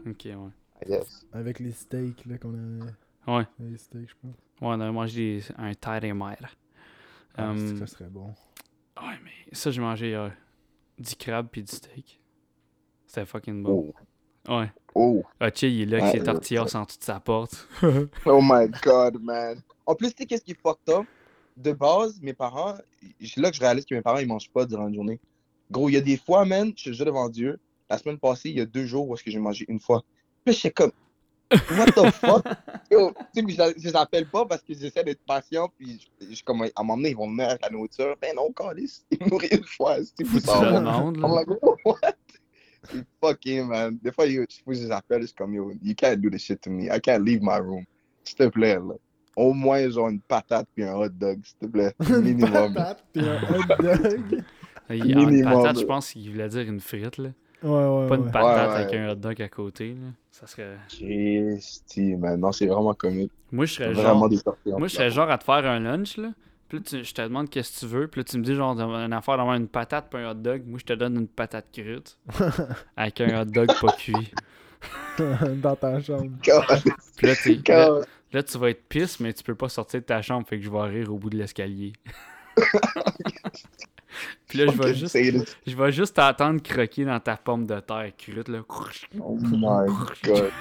Ok, ouais. Avec les steaks, là, qu'on avait. Ouais, Les steaks, je pense. Ouais on avait mangé des- un tire mère. Ah, Hum, ça serait bon. Ouais, mais ça, j'ai mangé hier. Du crabe puis du steak. C'était fucking bon. Oh. Ouais. Oh. Ah, tu sais, il est là avec ses ouais. tortillas en toute sa porte. Oh my god, man. En plus, tu sais, qu'est-ce qui est fucked up? De base, mes parents, c'est là que je réalise que mes parents, ils mangent pas durant la journée. Gros, il y a des fois, man, je te jure devant Dieu, la semaine passée, il y a deux jours où est-ce que j'ai mangé une fois. Puis j'étais comme, what the fuck? Yo, tu sais, puis je je les appelle pas parce que j'essaie d'être patient, puis je, je- comme, à un moment donné, ils vont venir avec la nourriture. Ben non, calice, ils nourrissent une fois. C'est tu ça. I'm là. like, what? C'est fucking, man. Des fois, yo, je les appelle, je suis comme, yo, you can't do this shit to me. I can't leave my room. S'il te plaît, là. Au moins, genre, une patate puis un hot dog, s'il te plaît. Une Minimum. patate pis un hot dog. Il- en une Minimum, patate, je pense qu'il voulait dire une frite, là. Ouais, ouais, Pas une ouais. patate Ouais, ouais. avec un hot dog à côté, là. Ça serait... Christy, man. Non, c'est vraiment comique. Moi, je serais Vraiment genre... Moi, je serais genre à te faire un lunch, là. Puis là, tu- je te demande qu'est-ce que tu veux. Puis là, tu me dis genre une affaire d'avoir une patate pas un hot dog. Moi, je te donne une patate crute. avec un hot dog pas cuit. Dans ta chambre. Puis là, God. là, tu vas être pisse, mais tu peux pas sortir de ta chambre. Fait que je vais rire au bout de l'escalier. Puis là, je vais juste, je vais juste t'entendre croquer dans ta pomme de terre crue, là. Oh my god.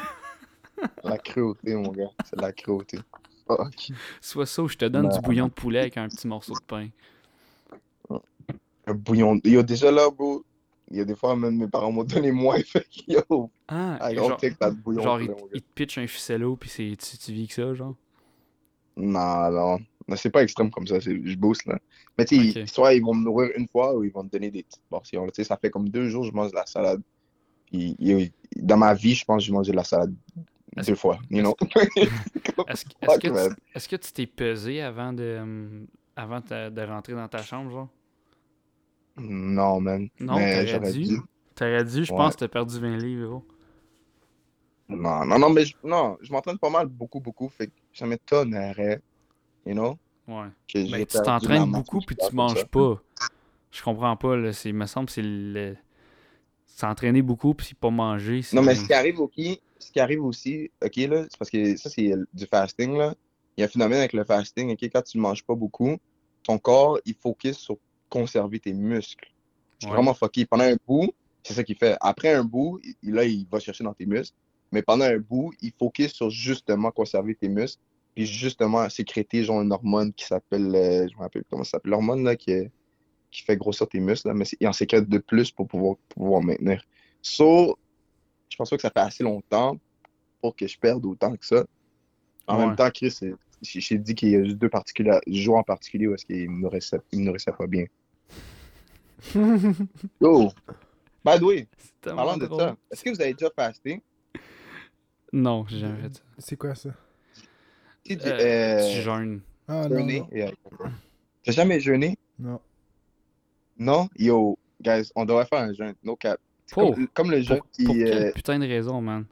La cruauté, mon gars. C'est de la cruauté. Fuck. Soit ça ou je te donne du bouillon de poulet avec un petit morceau de pain. Un bouillon. Yo, déjà là, bro. Il y a des fois, même mes parents m'ont donné moins. Fait yo, Ah, genre, bouillon. genre pour il, il te pitch un ficello, puis c'est, tu, tu vis que ça, genre? Non, non. C'est pas extrême comme ça. Je booste, là. Mais tu sais, Ok. soit ils vont me nourrir une fois ou ils vont me donner des petites portions. Tu sais, ça fait comme deux jours que je mange de la salade. Dans ma vie, je pense que j'ai mangé de la salade deux fois. You know? Est-ce, Fuck, que est-ce que tu t'es pesé avant de, avant de, rentrer dans ta chambre, genre? non, man. Non, t'aurais dû. dû. T'aurais dû, je Ouais. pense que t'as perdu 20 livres, gros. Non, non, non, mais je, non, je m'entraîne pas mal, beaucoup, beaucoup. Fait que ça m'étonnerait, you know? Ouais. Mais Ben, tu t'entraînes beaucoup puis tu manges pas. Je comprends pas, là. C'est, me semble que c'est le. S'entraîner beaucoup puis pas manger. Non, mais ce qui arrive aussi, ce qui arrive aussi, ok, là, c'est parce que ça, c'est du fasting, là. Il y a un phénomène avec le fasting, ok, quand tu ne manges pas beaucoup, ton corps, il focus sur conserver tes muscles. C'est Ouais. vraiment fucké. Pendant un bout, c'est ça qu'il fait. Après un bout, il- là, il va chercher dans tes muscles. Mais pendant un bout, il focus sur justement conserver tes muscles. Puis justement sécréter genre une hormone qui s'appelle, euh, je me rappelle plus comment ça s'appelle, l'hormone là qui, est- qui fait grossir tes muscles, là, mais il en sécrète de plus pour pouvoir, pouvoir maintenir. So, je pense pas que ça fait assez longtemps pour que je perde autant que ça. En Ouais. même temps, Chris, c'est- j'ai dit qu'il y a juste deux particuliers, jours en particulier où est-ce qu'il me nourrissait, il me nourrissait pas bien. Yo! By the way, parlant de drôle. ça, est-ce que vous avez déjà fasté? Non, j'ai jamais fait ça. C'est quoi ça? Tu- Euh, euh, tu jeûnes. Ah. Yeah. T'as jamais jeûné? non. Non? Yo, guys, on devrait faire un jeûne. No cap. Pour- comme, comme le jeûne Pour, qui. pour euh, quelle putain de raison, man?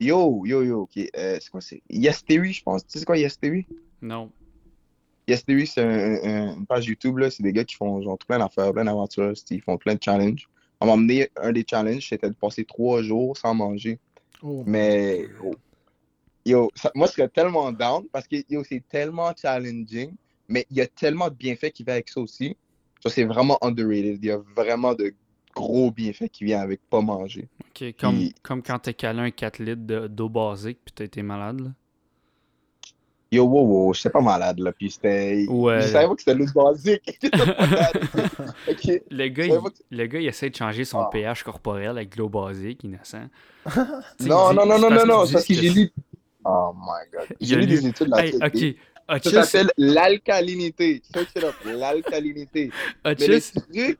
Yo, yo, yo, ok. euh, c'est quoi c'est? Yes Theory, je pense. Tu sais c'est quoi Yes Theory? Non. Yes Theory, c'est un- un- une page YouTube, là. C'est des gars qui font genre plein d'affaires, plein d'aventures. Ils font plein de challenges. On m'a emmené un des challenges, c'était de passer trois jours sans manger. Oh, Mais, yo, yo, ça- moi, je serais tellement down parce que, yo, c'est tellement challenging, mais il y a tellement de bienfaits qui viennent avec ça aussi. Ça, c'est vraiment underrated. Il y a vraiment de gros bienfaits qui viennent avec pas manger. Ok, comme, Puis- comme quand t'as calé un 4 litres de- d'eau basique puis t'as été malade, là. Yo, wow, wow, j'étais pas malade, là. Puis c'était. Ouais. Je savais pas que c'était l'eau basique? Le gars, il, que- le gars, il essaie de changer son Ah. pH corporel avec de l'eau basique, innocent. Non, non, non, non, non, non, parce que j'ai lu. Oh my god. J'ai lu des études Hey, là-dessus. ok. Ça Hutchis, s'appelle l'alcalinité. Search it up. L'alcalinité. Mais le truc.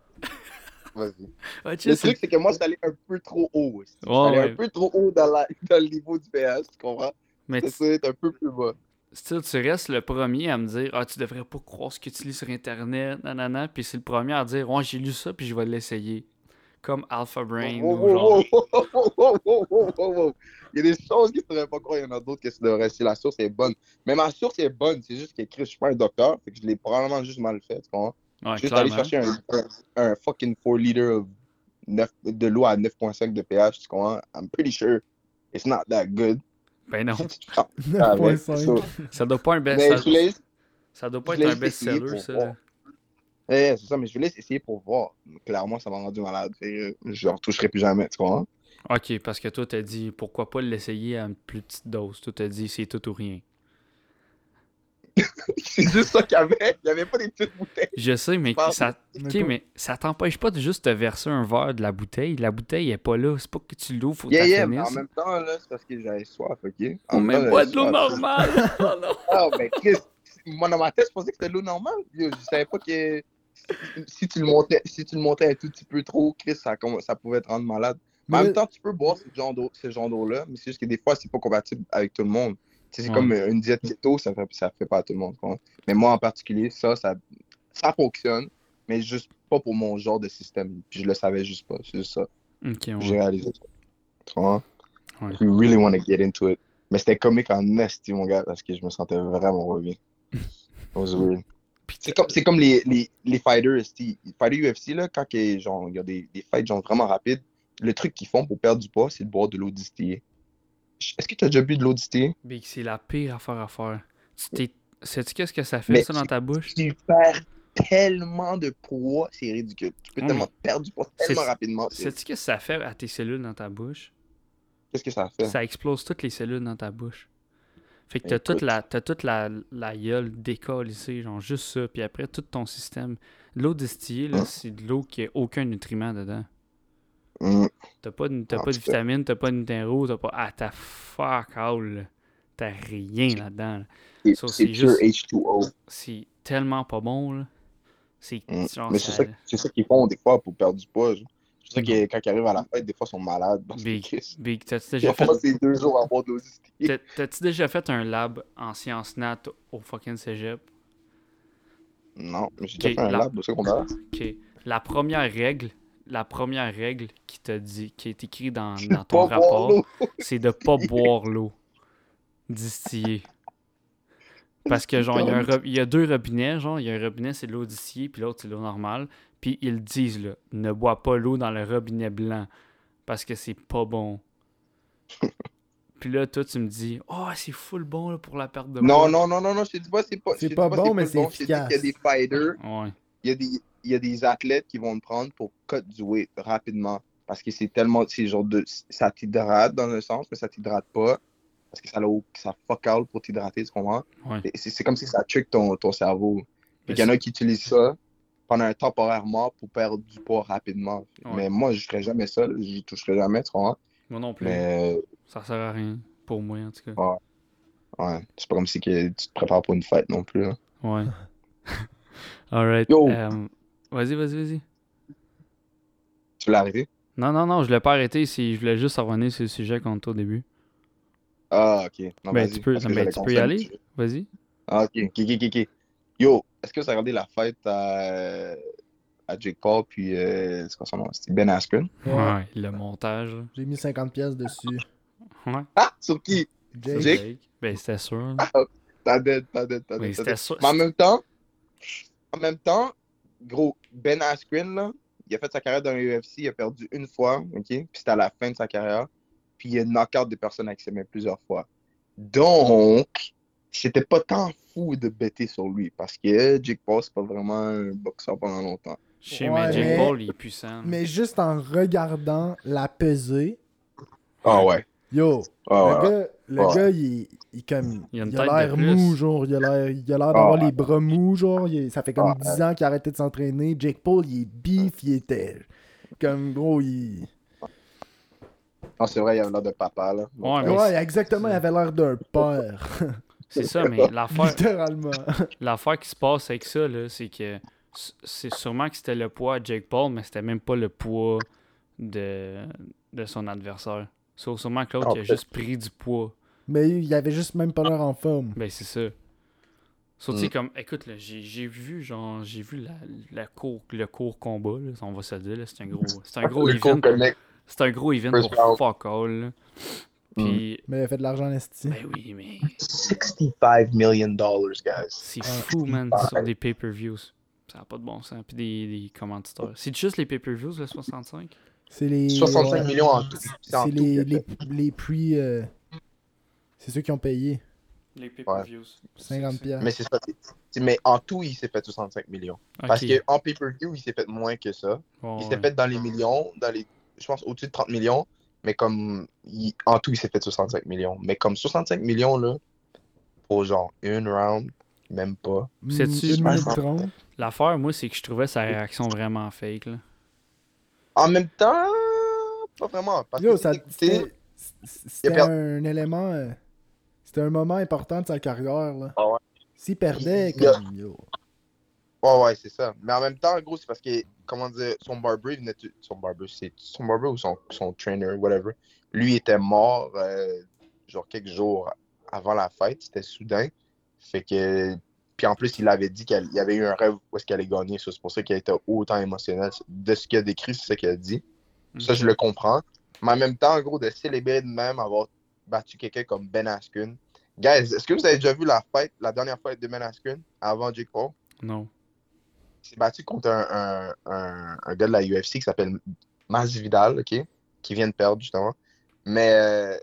Vas-y. Le truc, c'est que moi, c'est allé un peu trop haut. Ouais, allé un peu trop haut dans, le niveau du pH, tu comprends? mais ça, être un peu plus bas. still, tu restes le premier à me dire Ah, tu devrais pas croire ce que tu lis sur Internet, nanana. Puis c'est le premier à dire Ouais, j'ai lu ça, puis je vais l'essayer. Comme Alpha Brain wow, wow. Il y a des choses que tu devrais pas croire, il y en a d'autres que tu devrais. Si la source est bonne. Mais ma source est bonne, c'est juste qu'écrit, je suis pas un docteur, fait que je l'ai probablement juste mal fait, tu comprends? Ouais, Juste aller chercher un, un, un fucking 4 litres de l'eau à 9.5 de pH, tu comprends? I'm pretty sure it's not that good. Ben non, avec, 9.5. so- ça doit pas un Mais best je voulais Ça doit pas être un best-seller, ça. Eh, c'est ça, mais je voulais essayer pour voir. Clairement, ça m'a rendu malade. Je ne retoucherai plus jamais, tu comprends? Ok, parce que toi, t'as dit pourquoi pas l'essayer à une plus petite dose? Toi, t'as dit c'est tout ou rien. c'est juste ça qu'il y avait. Il n'y avait pas des petites bouteilles. Je sais, mais Pardon. ça, Mais ok, pas- mais ça t'empêche pas de juste te verser un verre de la bouteille. La bouteille est pas là. C'est pas que tu l'ouvres, faut que Yeah, tu yeah, mais en même temps, là, c'est parce que j'avais soif, ok? On En même de l'eau normale. oh non. Ah, ben Chris, moi dans ma tête, je pensais que c'était de l'eau normale. Yo, Je savais pas que si tu le montais, si tu le montais un tout petit peu trop, Chris, ça, ça pouvait te rendre malade. Mais en même temps, tu peux boire ce genre d'eau-là, mais c'est juste que des fois, c'est pas compatible avec tout le monde. Tu sais, c'est Ouais. comme une diète keto, ça fait, ça fait pas à tout le monde. quoi. Mais moi, en particulier, ça, ça, ça fonctionne, mais juste pas pour mon genre de système. Puis je le savais juste pas. C'est juste ça. Ok, ouais. J'ai réalisé ça. Tu vois? Ouais. If you really want to get into it. Mais c'était comique en esti, mon gars, parce que je me sentais vraiment bien. It was weird. C'est comme, c'est comme les, les, les fighters. Les fighters UFC, là, quand il y a des, des fights genre, vraiment rapides, le truc qu'ils font pour perdre du poids, c'est de boire de l'eau distillée. Est-ce que tu as déjà bu de l'eau distillée? Big, c'est la pire affaire à faire. Tu. Sais-tu qu'est-ce que ça fait, Mais ça, dans ta bouche? Super tellement de poids, c'est ridicule. Tu peux tellement perdre du poids tellement rapidement. Sais-tu ce que ça fait à tes cellules dans ta bouche? Qu'est-ce que ça fait? Ça explose toutes les cellules dans ta bouche. Fait que t'as toute la, t'as toute la, la gueule décalissée, genre juste ça. Puis après, tout ton système. L'eau distillée, là, Hein? c'est de l'eau qui a aucun nutriment dedans. Mm. T'as pas de, t'as pas de vitamines, t'as pas de minéraux, t'as pas. Ah, t'as fuck all. T'as rien là-dedans. là. C'est juste- H2O. C'est tellement pas bon, là. C'est genre. Mais c'est ça- ça qu'ils font des fois pour perdre du poids. genre. C'est ça que quand ils arrivent à la fête, des fois, ils sont malades. Que Big, Big, t'as-tu déjà fait. deux jours à boire T'as-tu déjà fait un lab en sciences nat au fucking cégep? Non, mais j'ai Ok, déjà fait un la- lab au secondaire. Ok. La première règle, la première règle qui t'a dit, qui est écrite dans, dans ton rapport, c'est de pas boire l'eau distillée. Parce que genre, il y, a un ro- il y a deux robinets, genre, il y a un robinet, c'est de l'eau distillée, puis l'autre, c'est de l'eau normale. Puis ils disent, là, ne bois pas l'eau dans le robinet blanc, parce que c'est pas bon. puis là, toi, tu me dis, oh, c'est full bon là, pour la perte de Non, poids. non, non, non, non, je te dis pas, c'est pas. C'est pas bon, mais c'est bon, je te dis qu'il y a des fighters, Ouais. il y a des, il y a des athlètes qui vont le prendre pour cut du weight rapidement. Parce que c'est tellement, c'est genre de, ça t'hydrate dans un sens, mais ça t'hydrate pas. Parce que ça, l'a- ça fuck out pour t'hydrater, tu comprends? Ouais. C'est c'est comme si ça trick ton, ton cerveau. Il y en a qui utilisent ça pendant un temporairement pour perdre du poids rapidement. Ouais. Mais moi, je ferais jamais ça, j'y toucherais jamais, tu comprends? Moi non plus. Mais Ça sert à rien. Pour moi, en tout cas. ouais, c'est pas comme si que tu te prépares pour une fête non plus. là. Ouais. Alright. Yo. euh, vas-y, vas-y, vas-y. Tu l'as arrêté? Non, non, non, je l'ai pas arrêté. Si je voulais juste revenir sur le sujet qu'on était au début. Ah, ok. Non, Ben, tu peux- ben, tu peux y aller. Vas-y. Ah, ok, ok, ok, ok, ok. Yo, est-ce que vous avez regardé la fête à, à Jake Paul puis euh, c'est quoi son nom? Ben Askren? Ouais, Ouais. le montage. là. J'ai mis 50 pièces dessus. Ouais. Ah, sur qui? Jake, Jake? Ben, c'était sûr. là. T'as dead, t'as dead, t'as Ben, dead. dead. sûr. Mais en même temps, en même temps, gros, Ben Askren, là, il a fait sa carrière dans l'UFC, il a perdu une fois, ok? Puis c'était à la fin de sa carrière. Puis il a knock-out des personnes avec ses mains plusieurs fois. Donc, c'était pas tant fou de bêter sur lui parce que Jake Paul, c'est pas vraiment un boxeur pendant longtemps. Je sais, Ouais, mais Jake mais- Paul, il est puissant. Mais juste en regardant la pesée, Ah ouais. yo, Ah le ouais. gars, le Ouais. gars, il, comme, Il a l'air mou, genre, il a l'air, il a l'air d'avoir Ah. les bras mous, genre, il ça fait comme Ah, 10 ans qu'il a arrêté de s'entraîner. Jake Paul, il est beef, il était comme, gros, il... Non, c'est vrai, il avait l'air de papa, là. Ouais, Ouais, exactement, il avait l'air d'un père, C'est ça, mais l'affaire, littéralement. l'affaire qui se passe avec ça, là, c'est que c'est sûrement que c'était le poids de Jake Paul, mais c'était même pas le poids de, de son adversaire. Sauf sûrement que l'autre, il a juste pris du poids. Mais il avait juste même pas l'air en forme. Ben, c'est ça. Sauf, tu sais, Mm. comme, écoute, là, j'ai, j'ai vu, genre, j'ai vu la, la cour, le court combat, là, on va se le dire, là, c'est un gros, c'est un gros Le event, c'est un gros event First pour round. fuck all, là. Puis, Mais il a fait de l'argent en esti. ben oui, mais 65 million dollars, guys. c'est fou, man, sur des pay-per-views. Ça n'a pas de bon sens. Puis des, des commanditaires. C'est juste les pay-per-views, le 65? C'est les... 65 ouais. millions en tout. C'est les, les, les prix... euh, C'est ceux qui ont payé. Les pay-per-views. 50 pièces. Mais c'est ça. Mais en tout, il s'est fait 65 millions. Parce qu'en pay-per-view, il s'est fait moins que ça. Il s'est fait dans les millions, dans les, je pense au-dessus de 30 millions. Mais comme, il- en tout, il s'est fait 65 millions. Mais comme 65 millions, là, pour genre une round, même pas. Sais-tu, trente. L'affaire, moi, c'est que je trouvais sa réaction vraiment fake, là. En même temps, pas vraiment. Parce Yo, que ça, si t'écoutais- c'était un élément... euh, C'était un moment important de sa carrière, là. Ah ouais. S'il perdait, Il- il a- comme... Yo. Ouais, ouais, c'est ça. Mais en même temps, gros, c'est parce que, comment dire, son barber venait. Son barber, c'est son barber ou son, son trainer, whatever. Lui était mort, euh, genre quelques jours avant la fête. C'était soudain. Fait que. Puis en plus, il avait dit qu'il y avait eu un rêve où est-ce qu'il allait gagner. C'est pour ça qu'il était autant émotionnel. De ce qu'il a décrit, c'est ça qu'il a dit. Ça, je le comprends. Mais en même temps, en gros, de célébrer de même avoir battu quelqu'un comme Ben Askren. Guys, est-ce que vous avez déjà vu la fête, la dernière fête de Ben Askren avant Jake Paul? Non. Il s'est battu contre un, un, un, un gars de la UFC qui s'appelle Masvidal, ok? Qui vient de perdre, justement. Mais euh,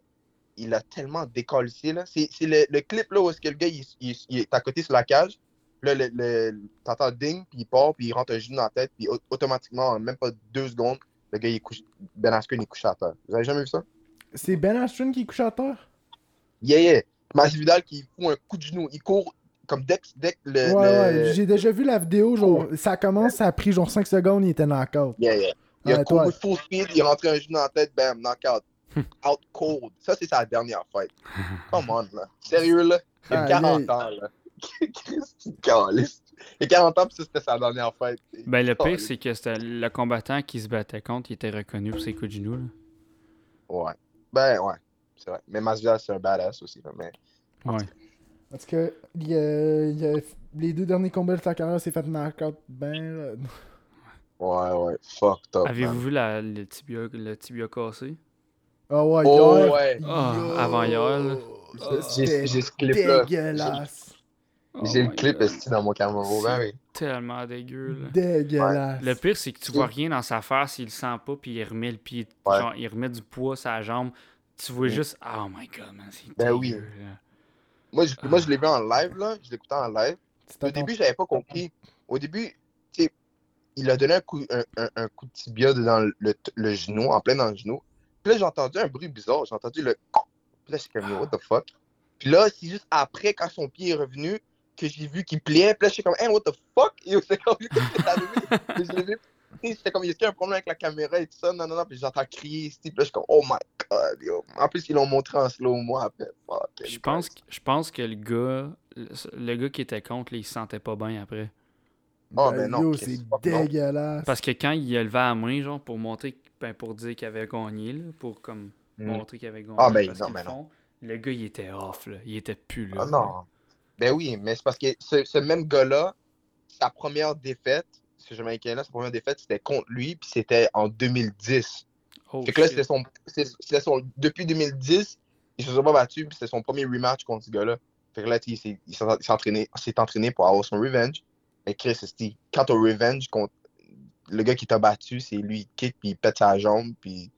il a tellement décollé, là. C'est c'est le, le clip, là, où est-ce que le gars, il, il- il est à côté sur la cage. Là, le, le, t'entends ding, puis il part, puis il rentre un genou dans la tête, puis au- automatiquement, en même pas deux secondes, le gars, il est couché, Ben Askren est couché à terre. Vous avez jamais vu ça? C'est Ben Askren qui est couché à terre? Yeah, yeah. Masvidal qui fout un coup de genou. Il court comme dès que, dès que le. Ouais, le- ouais, j'ai déjà vu la vidéo, genre, ça commence, ça a pris genre 5 secondes, il était knock-out. Yeah, yeah. Il a couru toi. full speed, il est rentré un genou dans la tête, bam, knockout. Out cold. Ça, c'est sa dernière fight. Come on, là. Sérieux, là? Il a Ah, 40 yeah. ans, là. Christy Caliste. Il a 40 ans, puis ça, c'était sa dernière fight. Ben, le pire, c'est que c'était le combattant qui se battait contre, il était reconnu pour ses coups de genoux. Là. Ouais. Ben, ouais. C'est vrai. Mais Masvidal, c'est un badass aussi, là. Mais... Ouais. Parce que il y a- il y a- les deux derniers combats de sa carrière, c'est fait knock-out ben. là. Ouais, ouais. Fucked up. Avez-vous vu la- le, tibia, le tibia cassé? Ah ouais, Oh, hier. ouais. Ah, là. ça, J'ai ce clip-là. dégueulasse. Oh J'ai le my clip esti dans mon caméra. Ben oui. Tellement dégueu. Là. Dégueulasse. Le pire, c'est que tu vois rien dans sa face, il le sent pas, puis il remet le pied, Ouais. genre, il remet du poids sur la jambe. Tu vois Mm. juste, oh my god, man, c'est Ben oui. dégueu, là. Moi, je, moi, je l'ai vu en live, là. Je l'écoutais en live. Au début, j'avais pas compris. Au début, tu sais, il a donné un coup, un, un- un coup de tibia dans le, le genou, en plein dans le genou. Puis là, j'ai entendu un bruit bizarre. J'ai entendu le. Puis là, je suis comme, what the fuck? Puis là, c'est juste après, quand son pied est revenu, que j'ai vu qu'il pliait. Puis là, je suis comme, hey, what the fuck? Et c'est comme, qu'est-ce qui est arrivé? Puis je l'ai vu. C'était comme, il y a un problème avec la caméra et tout ça? Non, non, non. Puis j'entends crier. ici. Puis là, je suis comme, oh my god. Yo. En plus, ils l'ont montré en slow-mo après. Fuck. Je pense, que- je pense que le gars, le, le gars qui était contre, là, il se sentait pas bien après. Ah, Ben, ben non, c'est dégueulasse. Parce que quand il a levé la main, genre, pour montrer, ben, pour dire qu'il avait gagné, là, pour comme Mm. montrer qu'il avait gagné. Ah, ben non, ben le non. Le gars, il était off, là. Il était plus là. Ah non. Ben oui, mais c'est parce que ce, ce même gars-là, sa première défaite, ce Jamaïcain-là, sa première défaite, c'était contre lui, puis c'était en 2010. Oh, fait que là, c'était son, son. Depuis 2010, il se sont pas battu, puis c'était son premier rematch contre ce gars-là. Fait que là, il s'est- entraîné, s'est entraîné pour avoir son revenge. Mais Chris, c'est quand t'as revenge contre le gars qui t'a battu, c'est lui, il kick, puis il pète sa jambe, puis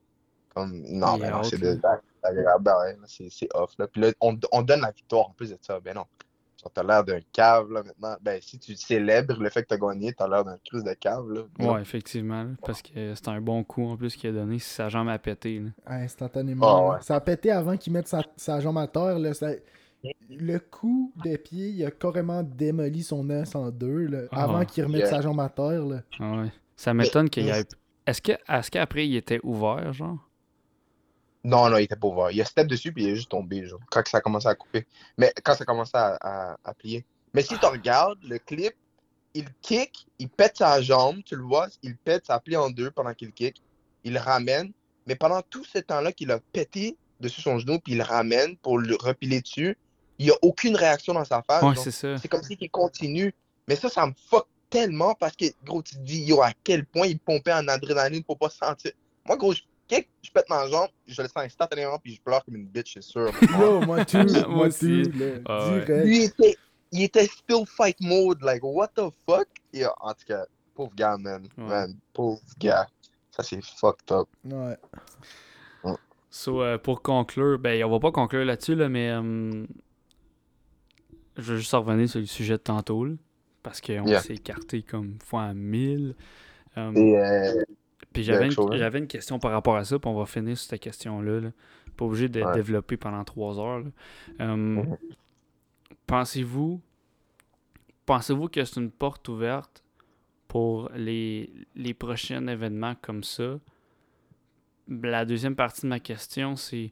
comme. Non, Il ben non, c'est de- ben c'est off, là. Puis là, on, on donne la victoire en plus de ça, ben non. T'as l'air d'un cave, là, maintenant. Ben, si tu célèbres le fait que t'as gagné, t'as l'air d'un crise de cave, là. Ouais, effectivement. parce que c'était un bon coup en plus qu'il a donné si sa jambe a pété. Là. Instantanément. Ah, ouais. Ça a pété avant qu'il mette sa, sa jambe à terre. Là. Ça- Le coup de pied, il a carrément démoli son os en deux là, Ah, avant qu'il remette yeah. sa jambe à terre. Là. Ah ouais. Ça m'étonne qu'il y ait. Est-ce que est-ce qu'après il était ouvert, genre? Non, non, il était pas ouvert. Il a step dessus, puis il est juste tombé, genre, quand ça a commencé à couper. Mais quand ça a commencé à, à, à plier. Mais si tu regardes le clip, il kick, il pète sa jambe, tu le vois, il pète, ça plie en deux pendant qu'il kick. Il ramène. Mais pendant tout ce temps-là qu'il a pété dessus son genou, puis il ramène pour le repiler dessus, il n'y a aucune réaction dans sa face. Ouais, c'est ça. C'est comme si il continue. Mais ça, ça me fuck tellement parce que, gros, tu te dis, yo, à quel point il pompait en adrénaline pour pas se sentir. Moi, gros, je kick, je pète ma jambe, je le sens instantanément, puis je pleure comme une bitch, c'est sûr. Yo, moi tout, Moi là, Ah direct. Lui, il était, il était still fight mode, like, what the fuck? Et, en tout cas, pauvre gars, man. Ouais. Man, pauvre gars. Ça, c'est fucked up. Ouais. So, euh, pour conclure, ben on va pas conclure là-dessus, là, mais euh, je veux juste revenir sur le sujet de tantôt. là, parce qu'on Yeah. s'est écarté comme fois mille. Euh, Et, euh, Puis j'avais une, une question par rapport à ça, puis on va finir sur cette question-là. là. Pas obligé de Ouais. développer pendant trois heures. Euh, Mhm. Pensez-vous pensez-vous que c'est une porte ouverte pour les, les prochains événements comme ça? La deuxième partie de ma question, c'est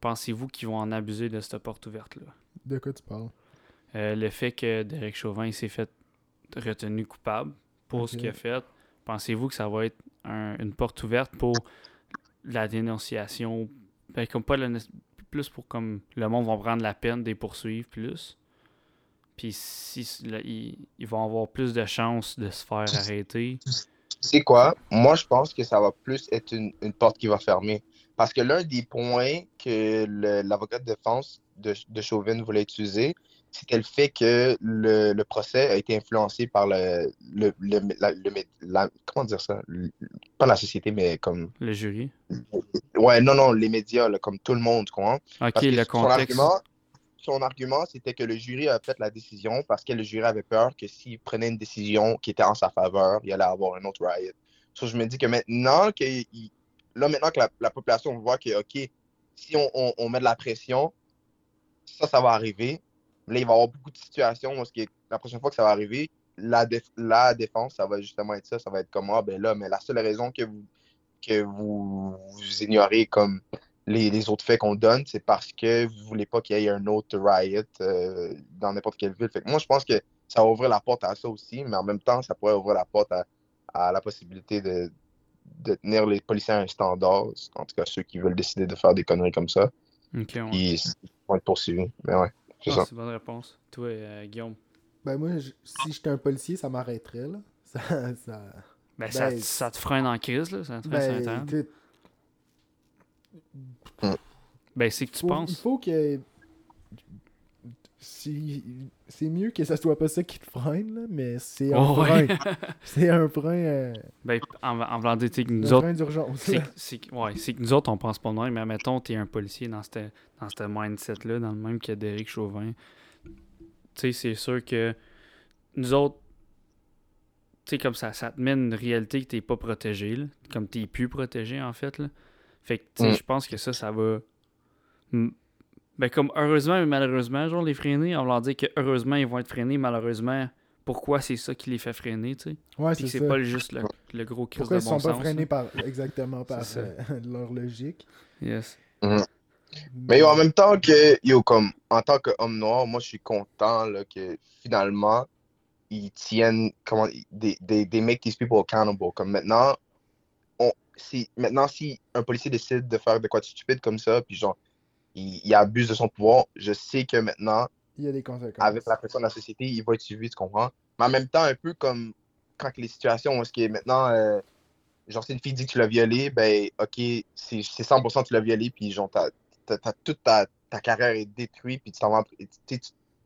pensez-vous qu'ils vont en abuser de cette porte ouverte-là? De quoi tu parles? Euh, le fait que Derek Chauvin il s'est fait retenu coupable pour ce qu'il a fait, pensez-vous que ça va être un- une porte ouverte pour la dénonciation? Ben, comme pas né- plus pour comme le monde va prendre la peine de les poursuivre plus. Puis si là, ils, ils vont avoir plus de chances de se faire arrêter. sais quoi? Moi, je pense que ça va plus être une, une porte qui va fermer. Parce que l'un des points que le- l'avocat de défense de, de Chauvin voulait utiliser, c'était le fait que le, le procès a été influencé par le, le, le- la- comment dire ça? Pas la société, mais comme. Le jury. Ouais, non, non, les médias, là, comme tout le monde, tu comprends? Ok, Parce le son contexte. argument, son argument, c'était que le jury a fait la décision parce que le jury avait peur que s'il prenait une décision qui était en sa faveur, il allait avoir un autre riot. So, je me dis que maintenant que, il- là, maintenant que la, la population voit que, OK, si on, on- on met de la pression, ça, ça va arriver. Là, il va y avoir beaucoup de situations où que la prochaine fois que ça va arriver, la, déf- la défense, ça va justement être ça. Ça va être comme, ah, ben là, mais la seule raison que vous, que vous, vous ignorez comme les, les autres faits qu'on donne, c'est parce que vous voulez pas qu'il y ait un autre riot euh, dans n'importe quelle ville. Fait que moi, je pense que ça va ouvrir la porte à ça aussi, mais en même temps, ça pourrait ouvrir la porte à, à la possibilité de, de tenir les policiers à un standard, en tout cas ceux qui veulent décider de faire des conneries comme ça, Ok, ouais. ils vont être poursuivis. Mais ouais, c'est Ah, ça. c'est une bonne réponse. Toi, euh, Guillaume. Ben moi, je- si j'étais un policier, ça m'arrêterait, là. Ça, ça... Ben, ça, Ben, ça te freine en crise, là. Ça te freine Ben, écoute, Ben, c'est que tu faut- il penses. faut que... C'est mieux que ça soit pas ça qui te freine, là, mais c'est un Oh, ouais. frein. C'est un frein, euh, ben, en, en voulant dire, tu nous un autres, frein d'urgence. c'est ouais, c'est que nous autres, on pense pas de même, mais mettons, t'es un policier dans ce dans cette mindset-là, dans le même que Derek Chauvin. Tu sais, c'est sûr que nous autres, tu sais, comme ça, ça te met une réalité que t'es pas protégé, là. Comme t'es plus protégé, en fait, là. Fait que, tu sais, Mm. je pense que ça, ça va. Mm. Ben, comme heureusement et malheureusement, genre, les freiner, on va leur dire que heureusement, ils vont être freinés, malheureusement, pourquoi c'est ça qui les fait freiner, tu sais? Ouais, Puis c'est c'est ça. pas juste le, le gros crise Pourquoi de ils bon sont pas freinés par exactement par euh, leur logique. Yes. Mais yo, en même temps que, yo, comme, en tant qu'homme noir, moi, je suis content, là, que finalement, ils tiennent, comment, they, they, they make these people accountable. Comme maintenant, on, si, maintenant, si un policier décide de faire de quoi de stupide comme ça, puis genre, il, il abuse de son pouvoir, je sais que maintenant, Il y a des conséquences. avec la pression de la société, il va être suivi, tu comprends? Mais en même temps, un peu comme quand les situations où est-ce que maintenant, euh, genre, si une fille dit que tu l'as violée, ben, ok, c'est c'est 100% que tu l'as violée, puis genre, toute ta, ta carrière est détruite, puis tu t'en vas, en- tu,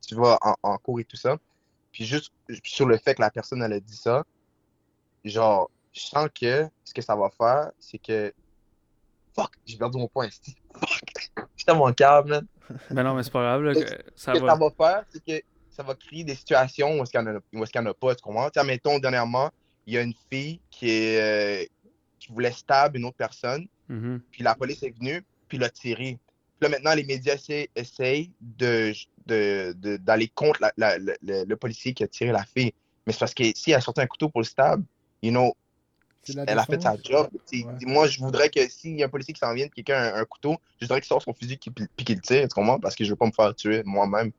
tu, vas en, en cours et tout ça. Puis juste sur le fait que la personne, elle a dit ça, genre, je sens que ce que ça va faire, c'est que, fuck, j'ai perdu mon point, fuck, j'étais mon câble, man Ben non, mais c'est pas grave, là, que ça ce que va. ça va faire, c'est que ça va créer des situations où est-ce qu'il n'y en, qu'il y en a pas, tu comprends? Sais, mettons, dernièrement, il y a une fille qui, est, euh, qui voulait stab une autre personne, Mhm. puis la police est venue, puis l'a tiré. Puis là, maintenant, les médias essayent de, de- de- d'aller contre la- la- la- le, le policier qui a tiré la fille. Mais c'est parce que si elle a sorti un couteau pour le stab, you know, Elle a fait sa job. Ouais. Moi, je voudrais que s'il y a un policier qui s'en vient, quelqu'un a un, un couteau, je voudrais qu'il sorte son fusil qui- puis qu'il le tire, tu comprends? Parce que je veux pas me faire tuer moi-même.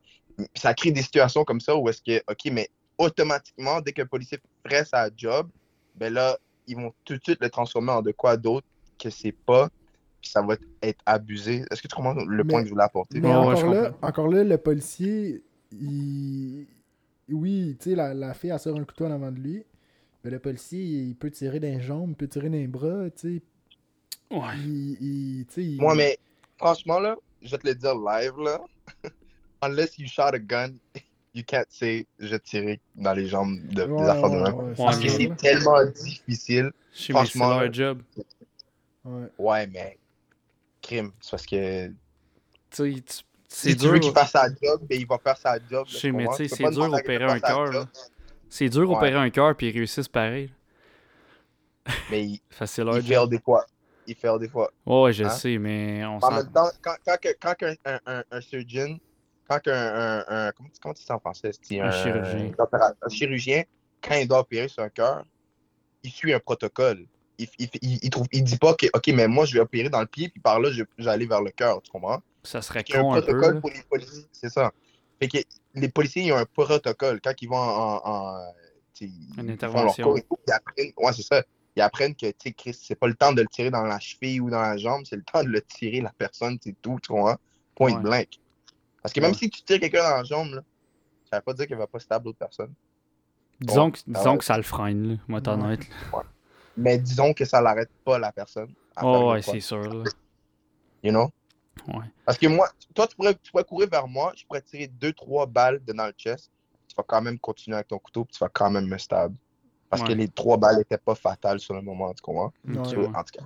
Ça crée des situations comme ça où est-ce que, OK, mais automatiquement, dès qu'un policier ferait sa job, ben là, ils vont tout de suite le transformer en de quoi d'autre que c'est pas, puis ça va être abusé. Est-ce que tu comprends le Mais- point que je voulais apporter? Mais Ouais, ouais, encore, là, encore là, le policier, il... Oui, tu sais, la, la fille, elle sort un couteau en avant de lui. Mais le policier, il peut tirer dans les jambes, il peut tirer dans les bras, tu sais. Ouais. Il, il- tu sais, il- Moi, mais franchement, là, je vais te le dire live, là. Unless you shot a gun, you can't say je tirais dans les jambes de, des Ouais, affaires de ouais, même. ouais, Parce que c'est tellement difficile. Je sais, mais c'est Franchement, leur job. Ouais. Ouais, mais crime. C'est parce que Tu sais, tu- si c'est tu dur. veux qu'il fasse sa job, ben, il va faire sa job. Je sais, mais tu sais, c'est dur demander à quelqu'un opérer de faire un cœur, C'est dur Ouais. opérer un cœur puis ils réussissent pareil. Mais il, job. fail des fois. Il fait des fois. Ouais, ouais, je Hein? sais, mais on En s'en. même temps, quand, quand, quand qu'un- un, un, un surgeon, quand un, un- comment, tu- comment tu dis ça en français? Un chirurgien. Un chirurgien, quand il doit opérer sur un cœur, il suit un protocole. Il, il, il, trouve, il dit pas que, OK, mais moi, je vais opérer dans le pied, puis par là, je, je vais aller vers le cœur, tu comprends? Ça serait un con un peu. protocole là. pour les policiers, c'est ça. Fait que les policiers, ils ont un protocole. Quand ils vont en. ils intervention. cours ils apprennent. Ouais, c'est ça. Ils apprennent que, tu sais, Chris, c'est pas le temps de le tirer dans la cheville ou dans la jambe, c'est le temps de le tirer la personne, c'est tout, tu comprends? Point Ouais. blank. Parce que même Ouais. si tu tires quelqu'un dans la jambe, là, ça veut pas dire qu'il va pas stab l'autre personne. Disons, que, ça disons que ça le freine, là, moi, Ouais. honnête. Mais disons que ça l'arrête pas la personne. Oh, ouais, c'est sûr, là. You know? Ouais. Parce que moi, toi, tu pourrais, tu pourrais courir vers moi, je pourrais tirer deux, trois balles de dans le chest. Tu vas quand même continuer avec ton couteau, puis tu vas quand même me stab. Parce que les trois balles n'étaient pas fatales sur le moment, tu comprends? Ouais. En tout cas.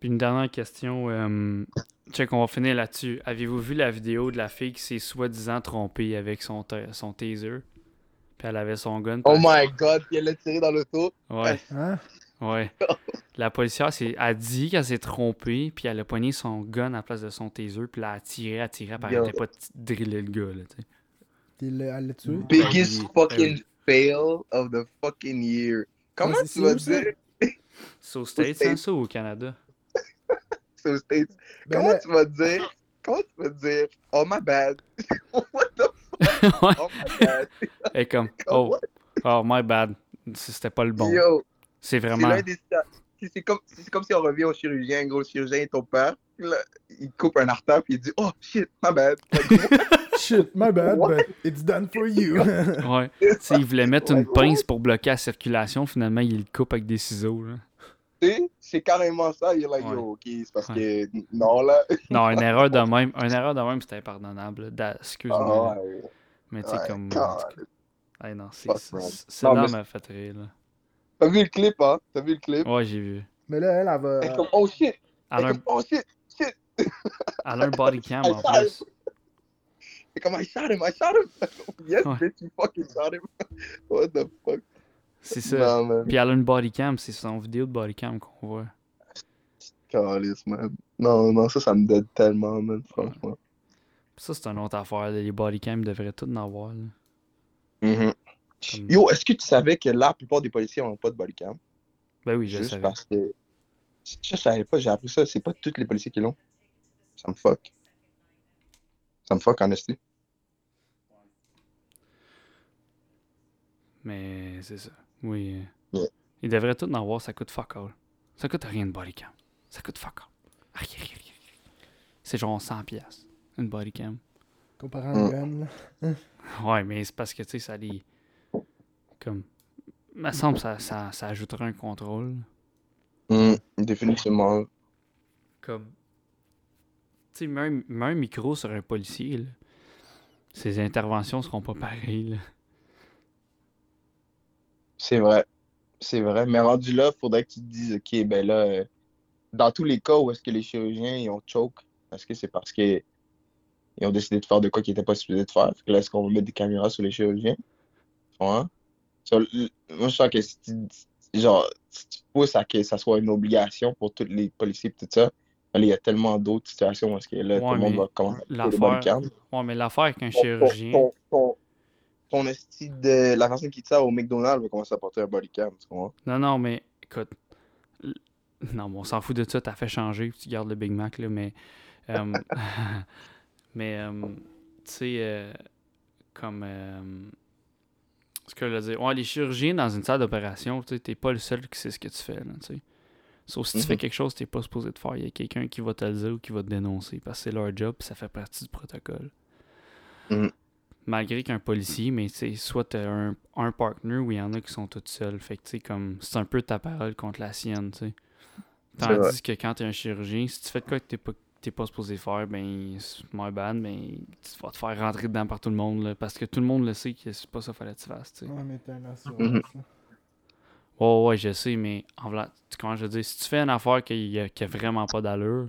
Puis une dernière question. Euh, check, on va finir là-dessus. Avez-vous vu la vidéo de la fille qui s'est soi-disant trompée avec son, son taser? Puis elle avait son gun. Oh my god, puis elle l'a tiré dans l'auto. Ouais, Hein? Ouais. La policière s'est- a dit qu'elle s'est trompée, puis elle a poigné son gun à la place de son taser, puis là, elle a tiré, elle a tiré, elle Yo. arrêtait pas de driller le gars, là, tu sais. Elle l'a tué? Biggest fucking fail of the fucking year. Comment Ça, tu vas dire? C'est aux States, hein, ça, ou au Canada? c'est aux States? Ben Comment tu vas dire? Comment tu vas dire? Oh my bad. What the ouais. Oh my bad. Elle est comme, oh, oh, my bad. C'était pas le bon. Yo, C'est vraiment. c'est comme, c'est comme si on revient au chirurgien, gros, le chirurgien est ton père. là, il coupe un artère puis il dit Oh shit, my bad. shit, my bad, What? but it's done for you. Ouais. Tu sais, il voulait mettre une pince pour bloquer la circulation, finalement, il le coupe avec des ciseaux, là. Tu sais, c'est carrément ça. Il est like, Ouais. yo, ok, c'est parce que non, là. Non, une erreur de même, une erreur de même, c'était impardonnable. Excuse-moi. Ah, ouais. Mais tu sais, Ouais, comme. Hey, non, c'est. Mais- m'a fait rire, là. T'as vu le clip, hein? T'as vu le clip? Ouais, j'ai vu. Mais là, elle, elle va. Elle est comme, oh shit! Elle Elle a est un, comme, oh shit! Shit! elle a un body cam I en plus. C'est comme, I shot him, I shot him! yes, Ouais. bitch, you fucking shot him! What the fuck? C'est ça. Non. Puis elle a une body cam, c'est son vidéo de body cam qu'on voit. Calice, man. Non, non, ça, ça me donne tellement, man, franchement. Ça, c'est une autre affaire. Les body cam devraient tout en avoir. là. Mhm. Comme- Yo, est-ce que tu savais que la plupart des policiers n'ont pas de bodycam? Ben oui, je Juste savais. parce que. Je savais pas, j'ai appris ça. C'est pas tous les policiers qui l'ont. Ça me fuck. Ça me fuck, en esti. Mais c'est ça. Oui. Ils devraient tout en avoir, ça coûte fuck all. Ça coûte rien de body cam. Ça coûte fuck all. Rien, rien, rien, rien. C'est genre 100 pièces une body cam. Comparant à Mm. gun, là. Ouais, mais c'est parce que tu sais, ça les. Comme. me semble que ça, ça, ça ajouterait un contrôle. Mhm, Définitivement. Comme. Tu sais, mets un, micro sur un policier, là. Ses interventions seront pas pareilles, là. C'est vrai. C'est vrai. Mais rendu là, faudrait que tu te dises, OK, ben là, euh, dans tous les cas où est-ce que les chirurgiens ils ont choke, est-ce que c'est parce que ils ont décidé de faire de quoi qu'ils n'étaient pas supposés de faire? Fait que là, est-ce qu'on va mettre des caméras sur les chirurgiens? Ouais. Moi, je sens que si tu, genre, si tu pousses à que ça soit une obligation pour tous les policiers et tout ça, là, il y a tellement d'autres situations où est-ce que là, tout le monde mais va commencer à. Ouais, mais l'affaire avec un ton- chirurgien. Ton, ton, ton de la personne qui te sert au McDonald's va commencer à porter un bodycam, tu comprends? Non, non, mais écoute. Non, bon, on s'en fout de ça, t'as fait changer, tu gardes le Big Mac, là, mais. euh, mais, euh, tu sais, euh, comme. Ce que je veux dire. Ouais, les chirurgiens dans une salle d'opération, tu t'es pas le seul qui sait ce que tu fais, là, tu. Sauf si tu Mhm. fais quelque chose que t'es pas supposé de faire, il y a quelqu'un qui va te le dire ou qui va te dénoncer, parce que c'est leur job, ça fait partie du protocole. Mhm. Malgré qu'un policier, mais tu soit t'as un, un partner ou il y en a qui sont tous seuls. Fait que tu sais, comme, c'est un peu ta parole contre la sienne, tu sais. Tandis que quand t'es un chirurgien, si tu fais de quoi que t'es pas, t'es pas supposé faire, ben, c'est my bad, ben, tu vas te faire rentrer dedans par tout le monde, là, parce que tout le monde le sait que c'est pas ça qu'il fallait que tu fasses, tu sais. Ouais, mais t'as une assurance. Mhm. là. Ouais, ouais, je sais, mais en tu comment je veux dire, si tu fais une affaire qui a, qui a vraiment pas d'allure,